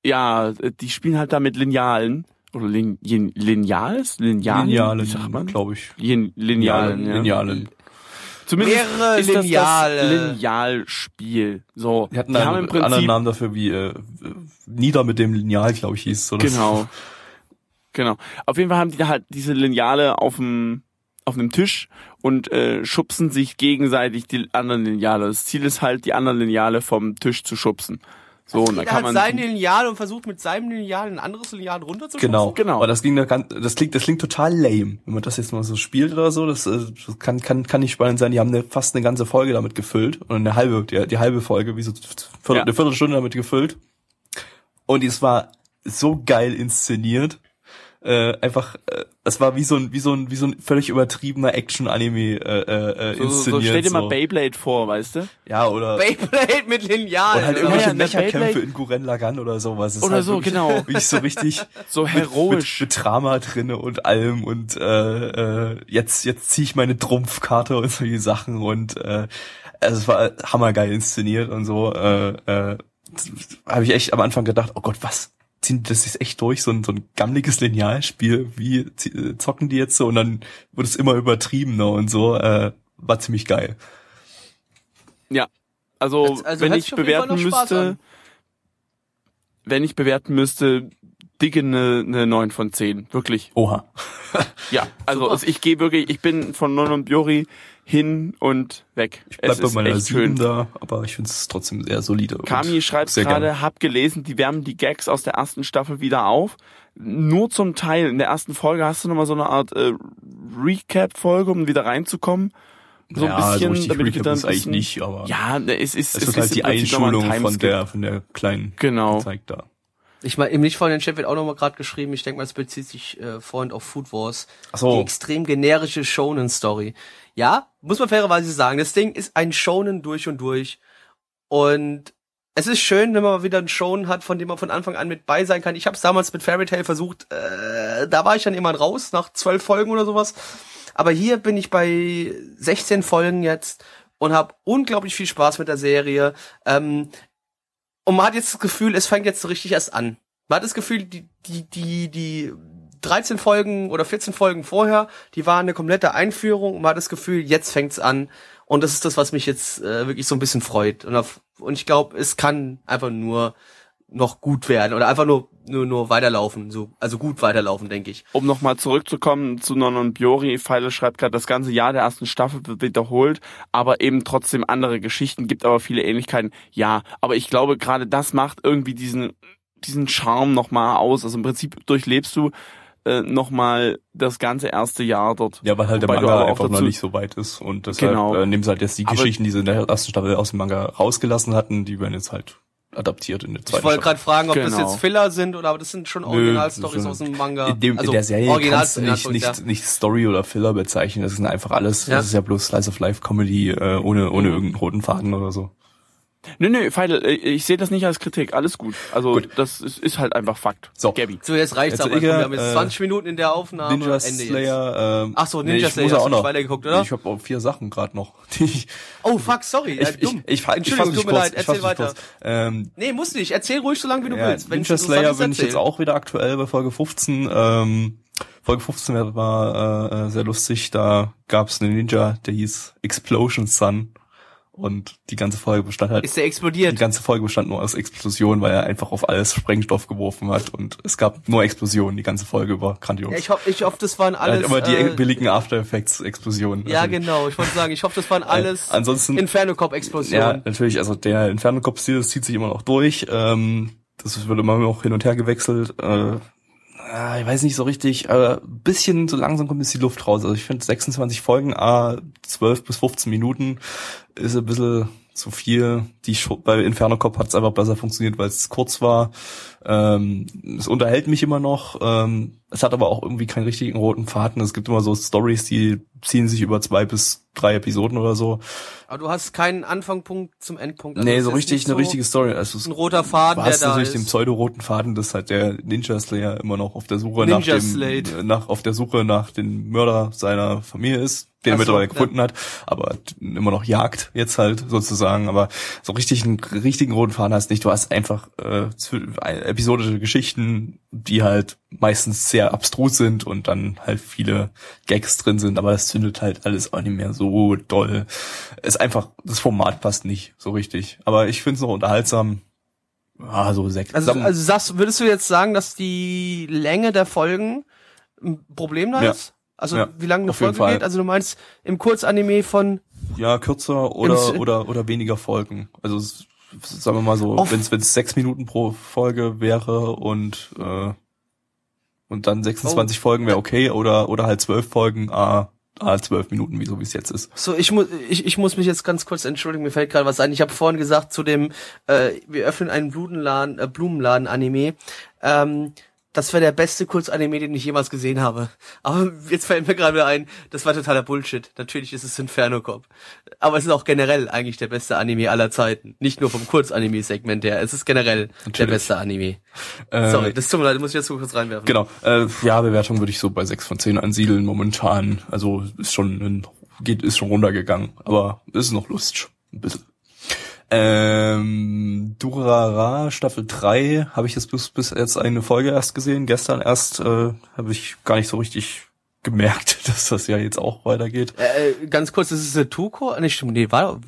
ja, die spielen halt da mit Linealen. Oder Lin, Lin, Lineals? Linealen? Linealen, sagt man? glaube ich. Lin, Linealen, ja. Linealen. Zumindest Mehrere ist das Lineale. das Linealspiel. So, Die hatten die einen haben im anderen Prinzip Namen dafür, wie äh, Nieder mit dem Lineal, glaube ich, hieß es. oder so. Genau. Genau. Auf jeden Fall haben die da halt diese Lineale auf dem auf einem Tisch und äh, schubsen sich gegenseitig die anderen Lineale. Das Ziel ist halt, die anderen Lineale vom Tisch zu schubsen. So, und dann kann hat man sein Lineal und versucht mit seinem Lineal ein anderes Lineal runterzuschubsen. Genau, Genau. Aber das ging da ganz, das klingt, das klingt total lame, wenn man das jetzt mal so spielt oder so. Das, äh, das kann, kann, kann nicht spannend sein. Die haben eine, fast eine ganze Folge damit gefüllt und eine halbe, die, die halbe Folge, wie so Viertel, Ja. eine Viertelstunde damit gefüllt. Und es war so geil inszeniert. Äh, einfach, äh, es war wie so ein, wie so ein, wie so ein völlig übertriebener Action-Anime äh, äh, So, inszeniert. so stell dir mal so. Beyblade vor, weißt du? Ja, oder Beyblade mit Lineal. oder halt irgendwelche ja, Beyblade- in Guren Lagann oder sowas. Ist Oder halt so, wirklich, genau. Wirklich so richtig (laughs) So mit, heroisch. mit, mit Drama drinne und allem und äh, äh, jetzt jetzt ziehe ich meine Trumpfkarte und solche Sachen und äh, also es war hammergeil inszeniert und so. Äh, äh, habe ich echt am Anfang gedacht, oh Gott, was? Ziehen die das jetzt echt durch, so ein, so ein gammeliges Linealspiel, wie äh, zocken die jetzt so und dann wird es immer übertriebener und so, äh, war ziemlich geil. Ja. Also, Also- also wenn ich bewerten müsste, wenn ich bewerten müsste, dicke eine, eine 9 von 10. Wirklich. Oha. Ja, also es, ich gehe wirklich, ich bin von Non und Biori hin und weg. Ich bleib es bei ist meiner echt schön. da, aber ich finde es trotzdem sehr solide. Kami schreibt gerade, hab gelesen, die wärmen die Gags aus der ersten Staffel wieder auf. Nur zum Teil. In der ersten Folge hast du nochmal so eine Art äh, Recap-Folge, um wieder reinzukommen. So ja, ein bisschen, so damit ich Recap dann ist eigentlich nicht, aber Ja, ne, es ist, es es ist halt die nochmal ein Einschulung von der von der kleinen Genau. gezeigt da. Ich meine, im nicht von den Chat wird auch nochmal gerade geschrieben, ich denke mal, es bezieht sich äh, Freund auf Food Wars. Ach so. Die extrem generische Shonen-Story. Ja, muss man fairerweise sagen, das Ding ist ein Shonen durch und durch. Und es ist schön, wenn man mal wieder einen Shonen hat, von dem man von Anfang an mit bei sein kann. Ich habe es damals mit Fairy Tail versucht, äh, da war ich dann immer raus, nach zwölf Folgen oder sowas. Aber hier bin ich bei 16 Folgen jetzt und habe unglaublich viel Spaß mit der Serie. Ähm, und man hat jetzt das Gefühl, es fängt jetzt so richtig erst an. Man hat das Gefühl, die, die, die, die 13 Folgen oder 14 Folgen vorher, die waren eine komplette Einführung und man hat das Gefühl, jetzt fängt's an. Und das ist das, was mich jetzt äh, wirklich so ein bisschen freut. Und, auf, und ich glaube, es kann einfach nur noch gut werden oder einfach nur nur, nur weiterlaufen, so also gut weiterlaufen, denke ich. Um nochmal zurückzukommen zu Non und Biori, Feile schreibt gerade, das ganze Jahr der ersten Staffel wird wiederholt, aber eben trotzdem andere Geschichten, gibt aber viele Ähnlichkeiten. Ja, aber ich glaube, gerade das macht irgendwie diesen, diesen Charme nochmal aus. Also im Prinzip durchlebst du äh, nochmal das ganze erste Jahr dort. Ja, weil halt der Wobei Manga einfach noch nicht so weit ist und deshalb Genau. äh, nehmen sie halt jetzt die Aber- Geschichten, die sie in der ersten Staffel aus dem Manga rausgelassen hatten, die werden jetzt halt adaptiert in der zweiten Ich wollte gerade fragen, ob das Genau. jetzt Filler sind oder aber das sind schon Originalstories das aus dem Manga. in, dem, also in der Serie Original- kannst du nicht, ja. nicht, nicht Story oder Filler bezeichnen. Das sind einfach alles, Ja. das ist ja bloß Slice of Life Comedy äh, ohne, ohne Mhm. irgendeinen roten Faden oder so. Nö, nö, Feile, äh, ich sehe das nicht als Kritik, alles gut. Also Gut. das ist, ist halt einfach Fakt. So. Gabby. So, jetzt reicht's Jetzt aber. Komm, wir haben jetzt äh, 20 Minuten in der Aufnahme. Ninja Ende jetzt. Slayer. Ähm, Ach so, nee, Ninja ich Slayer, muss hast auch du nicht noch. weitergeguckt, oder? Ich habe auch vier Sachen gerade noch. (laughs) Ich, Oh, fuck, sorry. ich, ich, ich, ich, ich Entschuldigung, tut mich mir kurz, leid, erzähl weiter. kurz. Ähm, Nee, musst nicht. Erzähl ruhig so lange, wie du ja, willst. Wenn Ninja Slayer bin ich jetzt auch wieder aktuell bei Folge 15. Ähm, Folge 15 war- war äh, sehr lustig. Da gab es einen Ninja, der hieß Explosion Sun. Und die ganze Folge bestand halt Ist der die explodiert? ganze Folge bestand nur aus Explosionen, weil er einfach auf alles Sprengstoff geworfen hat und es gab nur Explosionen die ganze Folge über grandios. Ja, ich hoffe, ich hoffe, das waren alles. immer die äh, billigen After Effects Explosionen. ja, Also, genau. Ich wollte sagen, ich hoffe, das waren alles Äh, ansonsten Inferno Cop Ja, Explosionen. natürlich, also der Inferno-Cop-Stil, das zieht sich immer noch durch. Ähm, das wird immer noch hin und her gewechselt. Äh, ich weiß nicht so richtig, aber bisschen so langsam kommt jetzt die Luft raus. Also ich finde 26 Folgen, a 12 bis 15 Minuten ist ein bisschen zu viel. Die Show, bei Inferno Cop hat es einfach besser funktioniert, weil es kurz war. Ähm, es unterhält mich immer noch. Ähm, es hat aber auch irgendwie keinen richtigen roten Faden. Es gibt immer so Stories, die ziehen sich über zwei bis drei Episoden oder so. Aber du hast keinen Anfangpunkt zum Endpunkt. Also nee, so richtig eine so richtige Story. Also Ein roter Faden, der es da natürlich ist. den pseudo-roten Faden, dass halt der Ninja Slayer immer noch auf der Suche Ninja nach dem, Slate. nach, auf der Suche nach dem Mörder seiner Familie ist, den er so, mittlerweile ja. gefunden hat, aber immer noch jagt jetzt halt sozusagen, aber so richtig einen richtigen roten Faden hast nicht. Du hast einfach äh, ein- episodische Geschichten, die halt meistens sehr abstrus sind und dann halt viele Gags drin sind, aber das zündet halt alles auch nicht mehr so doll. Ist einfach, das Format passt nicht so richtig. Aber ich finde es noch unterhaltsam. Ah, so sechs. Also, also sagst, würdest du jetzt sagen, dass die Länge der Folgen ein Problem da Ja. ist? Also Ja, wie lange eine Folge geht? Also du meinst im Kurzanime von Ja, kürzer oder oder oder weniger Folgen. Also sagen wir mal so, Off- wenn es wenn es sechs Minuten pro Folge wäre und äh, und dann 26 Oh. Folgen wäre okay oder oder halt zwölf Folgen, ah, ah zwölf Minuten, wie so wie es jetzt ist. So, ich muss ich, ich muss mich jetzt ganz kurz entschuldigen, mir fällt gerade was ein. Ich habe vorhin gesagt zu dem äh, wir öffnen einen Blumenladen äh, Blumenladen Anime. Ähm, das wäre der beste Kurzanime, den ich jemals gesehen habe. Aber jetzt fällt mir gerade ein, das war totaler Bullshit. Natürlich ist es Inferno Cop. Aber es ist auch generell eigentlich der beste Anime aller Zeiten. Nicht nur vom Kurzanime-Segment her. Es ist generell der Natürlich. beste Anime. Äh, Sorry, das tut mir leid, muss ich jetzt so kurz reinwerfen. Genau. Äh, ja, Bewertung würde ich so bei 6 von 10 ansiedeln momentan. Also ist schon ein, geht, ist schon runtergegangen. Aber ist noch Lust. Ein bisschen. Ähm, Durara Staffel 3 habe ich jetzt bis, bis jetzt eine Folge erst gesehen. Gestern erst äh, habe ich gar nicht so richtig gemerkt, (laughs) dass das ja jetzt auch weitergeht. Äh, ganz kurz, ist es eine Two-Core? Nee, stimmt, nee, war,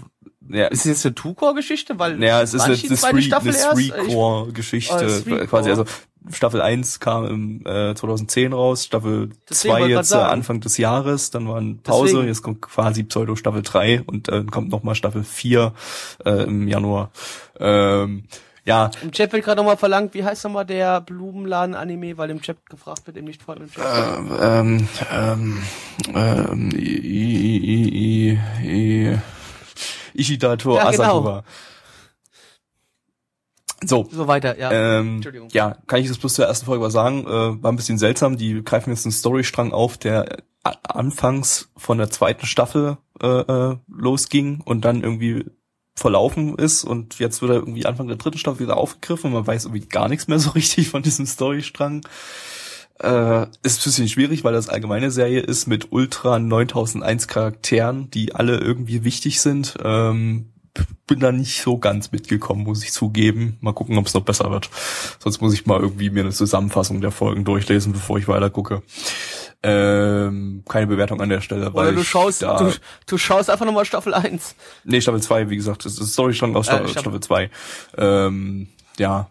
Ja, ist es jetzt eine Two-Core-Geschichte? Weil, Naja, es ist eine, eine Three- Staffel eine Three-Core-Geschichte. Oh, Three-Core. quasi, also Staffel 1 kam im äh, 2010 raus, Staffel Deswegen 2 wollte ich jetzt äh. Anfang des Jahres, dann war eine Pause, Deswegen. jetzt kommt quasi Pseudo Staffel 3 und dann kommt nochmal Staffel 4 äh, im Januar. Ähm, ja, Im Chat wird gerade nochmal verlangt, wie heißt nochmal der Blumenladen-Anime, weil im Chat gefragt wird, im nicht vorhandenen Chat. ähm, ähm, ähm, I, I, I, I, I, Ishidato Ja, genau. So, So weiter, ja. Ähm, Entschuldigung. ja, kann ich das bloß zur ersten Folge was sagen? Äh, war ein bisschen seltsam. Die greifen jetzt einen Storystrang auf, der anfangs von der zweiten Staffel äh, äh, losging und dann irgendwie verlaufen ist und jetzt wird er irgendwie Anfang der dritten Staffel wieder aufgegriffen und man weiß irgendwie gar nichts mehr so richtig von diesem Storystrang. Äh, ist ein bisschen schwierig, weil das allgemeine Serie ist mit ultra 9001 Charakteren, die alle irgendwie wichtig sind. Ähm, bin da nicht so ganz mitgekommen, muss ich zugeben. Mal gucken, ob es noch besser wird. Sonst muss ich mal irgendwie mir eine Zusammenfassung der Folgen durchlesen, bevor ich weiter gucke. Ähm, keine Bewertung an der Stelle, weil Oder du ich schaust, du, du schaust einfach nochmal Staffel 1. nee, Staffel 2, wie gesagt, das ist Storystrang aus Äh, Staffel, Staffel- Staffel 2. Ähm, ja.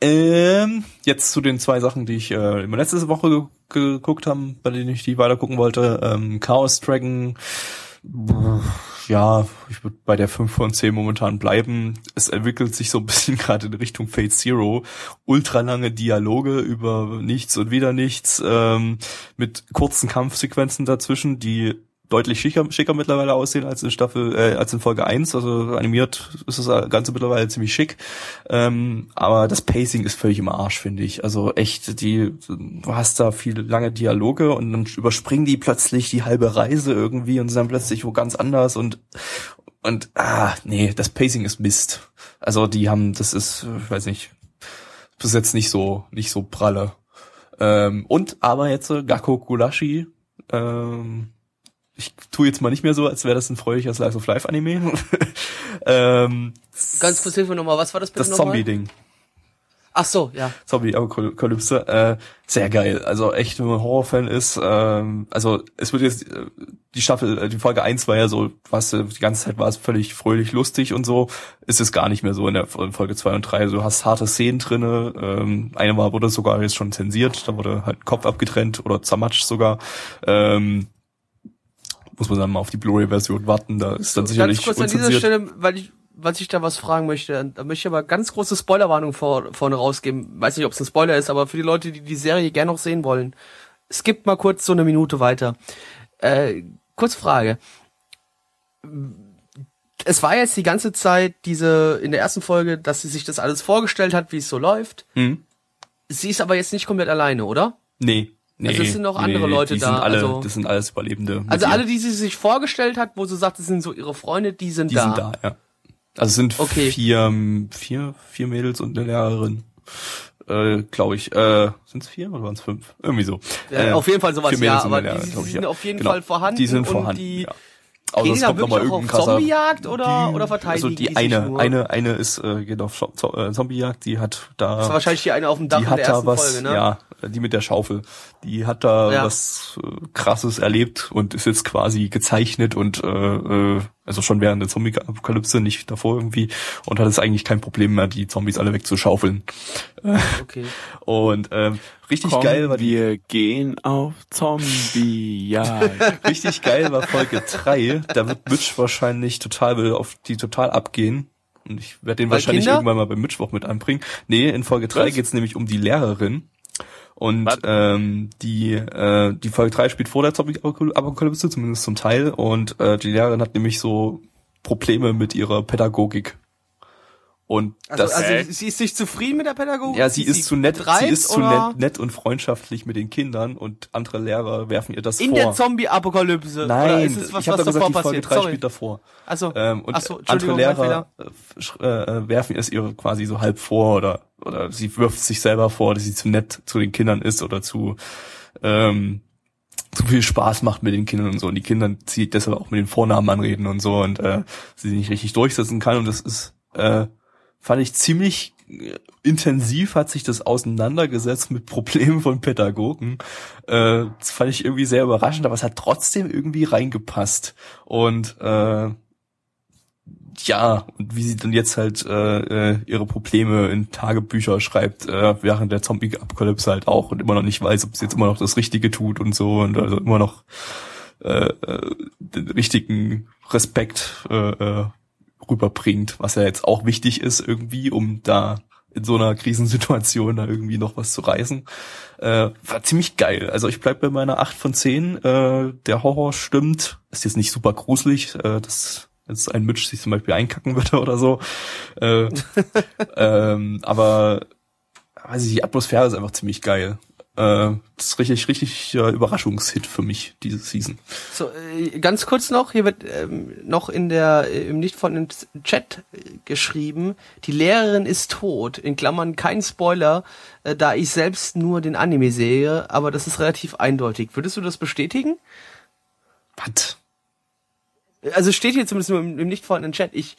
Ähm, jetzt zu den zwei Sachen, die ich äh, immer letzte Woche ge geguckt haben, bei denen ich die weiter gucken wollte. Ähm, Chaos Dragon, ja, ich würde bei der 5 von 10 momentan bleiben. Es entwickelt sich so ein bisschen (laughs) gerade in Richtung Fate Zero. Ultralange Dialoge über nichts und wieder nichts, ähm, mit kurzen Kampfsequenzen dazwischen, die deutlich schicker, schicker mittlerweile aussehen als in Staffel, äh, als in Folge 1. Also animiert ist das Ganze mittlerweile ziemlich schick. Ähm, aber das Pacing ist völlig im Arsch, finde ich. Also echt, die, du hast da viele lange Dialoge und dann überspringen die plötzlich die halbe Reise irgendwie und sind dann plötzlich wo ganz anders und und ah, nee, das Pacing ist Mist. Also die haben, das ist, ich weiß nicht, bis jetzt nicht so, nicht so pralle. Ähm, und aber jetzt äh, Gakko Kulashi, ähm, ich tue jetzt mal nicht mehr so, als wäre das ein freudiger Slice of Life Anime. (laughs) ähm, Ganz kurz Hilfe nochmal, was war das bitte das? Zombie-Ding. Ach so, ja. Zombie-Apokalypse, äh, sehr geil. Also echt, wenn man Horrorfan ist, ähm, also es wird jetzt, äh, die Staffel, äh, die Folge 1 war ja so, was die ganze Zeit war es völlig fröhlich, lustig und so, ist es gar nicht mehr so in der in Folge 2 und 3. Also du hast harte Szenen drinne, ähm, eine Mal wurde sogar jetzt schon zensiert, da wurde halt Kopf abgetrennt oder zermatscht sogar. Ähm, muss man dann mal auf die Blu-ray-Version warten, da ist dann sicherlich Ganz kurz an dieser unzensiert. Stelle, weil ich, weil ich da was fragen möchte, da möchte ich aber ganz große Spoilerwarnung vor, vorne rausgeben. Weiß nicht, ob es ein Spoiler ist, aber für die Leute, die die Serie gerne noch sehen wollen, skippt mal kurz so eine Minute weiter. Äh, kurz Frage. Es war jetzt die ganze Zeit diese, in der ersten Folge, dass sie sich das alles vorgestellt hat, wie es so läuft. Hm? Sie ist aber jetzt nicht komplett alleine, oder? Nee. Nee, Also es sind noch andere Leute die da, alle, also- das sind alles Überlebende. Also ihr. alle, die sie sich vorgestellt hat, wo sie sagt, das sind so ihre Freunde, die sind Die da. sind da, ja. Also es sind Okay. vier, vier, vier Mädels und eine Lehrerin. Äh, glaube ich. Äh, sind es vier oder waren es fünf? Irgendwie so. Äh, auf jeden Fall sowas, ja, und aber eine Lehrerin, die, die sind ja. auf jeden Genau. Fall vorhanden. Die sind und vorhanden. Die, ja. Außer Gehen es kommt noch mal wirklich auch irgendein auf krasser. Zombiejagd oder- die, oder verteidigen Also die die sich eine, eine, eine ist äh, geht auf äh, Zombiejagd. Die hat da. das war wahrscheinlich die eine auf dem Dach die in hat da was, Folge, ne? ja, die mit der Schaufel. Die hat da Ja. was äh, krasses erlebt und ist jetzt quasi gezeichnet und äh, äh, also schon während der Zombie-Apokalypse, nicht davor irgendwie, und hat es eigentlich kein Problem mehr, die Zombies alle wegzuschaufeln. Okay. (laughs) Und ähm, richtig Komm, geil war die wir gehen auf Zombie-Jagd. (laughs) richtig geil war Folge 3. Da wird Mitch wahrscheinlich total will auf die total abgehen. Und ich werde den Weil wahrscheinlich Kinder? irgendwann mal beim Mittwoch mit anbringen. Nee, in Folge 3 Was? geht's nämlich um die Lehrerin. Und ähm, die, äh, die Folge 3 spielt vor der Zombie-Apokalypse, zumindest zum Teil. Und äh, die Lehrerin hat nämlich so Probleme mit ihrer Pädagogik. Und Also, das, also sie ist nicht zufrieden mit der Pädagogik? ja, sie ist zu nett, sie ist zu nett, nett und freundschaftlich mit den Kindern und andere Lehrer werfen ihr das In vor. der Zombie-Apokalypse? oder Nein, ist es was, ich habe gesagt, davor die Folge passiert? 3 Sorry. spielt davor. Achso, Ähm, und Ach so, andere Lehrer äh, äh, werfen es ihr quasi so halb vor oder oder sie wirft sich selber vor, dass sie zu nett zu den Kindern ist oder zu ähm, zu viel Spaß macht mit den Kindern und so und die Kinder zieht deshalb auch mit den Vornamen anreden und so und äh, sie nicht richtig durchsetzen kann und das ist äh, fand ich ziemlich äh, intensiv hat sich das auseinandergesetzt mit Problemen von Pädagogen. Äh, das fand ich irgendwie sehr überraschend, aber es hat trotzdem irgendwie reingepasst. Und äh, ja, und wie sie dann jetzt halt äh, äh, ihre Probleme in Tagebücher schreibt, äh, während der Zombie-Apokalypse halt auch und immer noch nicht weiß, ob sie jetzt immer noch das Richtige tut und so und also immer noch äh, äh, den richtigen Respekt äh, äh, rüberbringt, was ja jetzt auch wichtig ist irgendwie, um da in so einer Krisensituation da irgendwie noch was zu reißen. Äh, war ziemlich geil. Also ich bleib bei meiner 8 von 10. Äh, der Horror stimmt. Ist jetzt nicht super gruselig, äh, dass jetzt ein Mitch sich zum Beispiel einkacken würde (laughs) oder so. Äh, (laughs) ähm, aber weiß ich, die Atmosphäre ist einfach ziemlich geil. Äh, das ist richtig, richtig äh, Überraschungshit für mich, diese Season. So, äh, ganz kurz noch, hier wird ähm, noch in der äh, im nicht von dem Chat äh, geschrieben, die Lehrerin ist tot, in Klammern kein Spoiler, äh, da ich selbst nur den Anime sehe, aber das ist relativ eindeutig. Würdest du das bestätigen? Was? Also steht hier zumindest nur im, im nicht vorhandenen Chat. Ich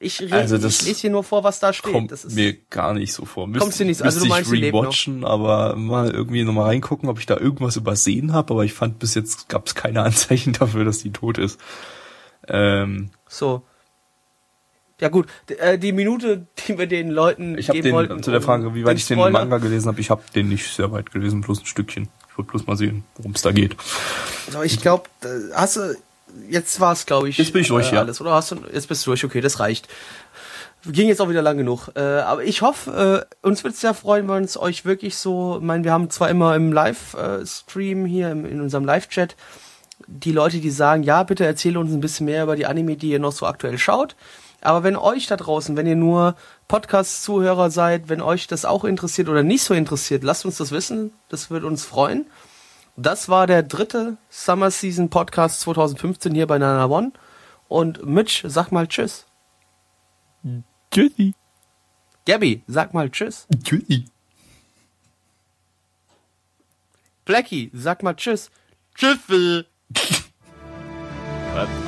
ich, red, Also ich lese hier nur vor, was da steht. Kommt das ist mir gar nicht so vor. Müsste, Kommst dir nicht- also du meinst, ich rewatchen, aber mal irgendwie nochmal reingucken, ob ich da irgendwas übersehen habe. Aber ich fand bis jetzt gab es keine (laughs) Anzeichen dafür, dass die tot ist. Ähm, so. Ja gut, äh, die Minute, die wir den Leuten ich geben den wollten, zu der Frage, wie weit ich den Spoiler- Manga gelesen habe, ich habe den nicht sehr weit gelesen, bloß ein Stückchen. Ich wollte bloß mal sehen, worum es da geht. So, ich glaube, hast du jetzt war es, glaube ich, Jetzt bin ich durch, äh, ja. alles, oder hast du jetzt bist du durch, okay, das reicht. Ging jetzt auch wieder lang genug. Äh, aber ich hoffe, äh, uns wird es sehr freuen, wenn es euch wirklich so, ich meine, wir haben zwar immer im Live-Stream hier im, in unserem Live-Chat die Leute, die sagen, ja, bitte erzähle uns ein bisschen mehr über die Anime, die ihr noch so aktuell schaut. Aber wenn euch da draußen, wenn ihr nur Podcast-Zuhörer seid, wenn euch das auch interessiert oder nicht so interessiert, lasst uns das wissen. Das würde uns freuen. Das war der dritte Summer Season Podcast 2015 hier bei Nana One. Und Mitch, sag mal Tschüss. Tschüssi. Gabby, sag mal Tschüss. Tschüssi. Blackie, sag mal Tschüss. Tschüssi. (laughs)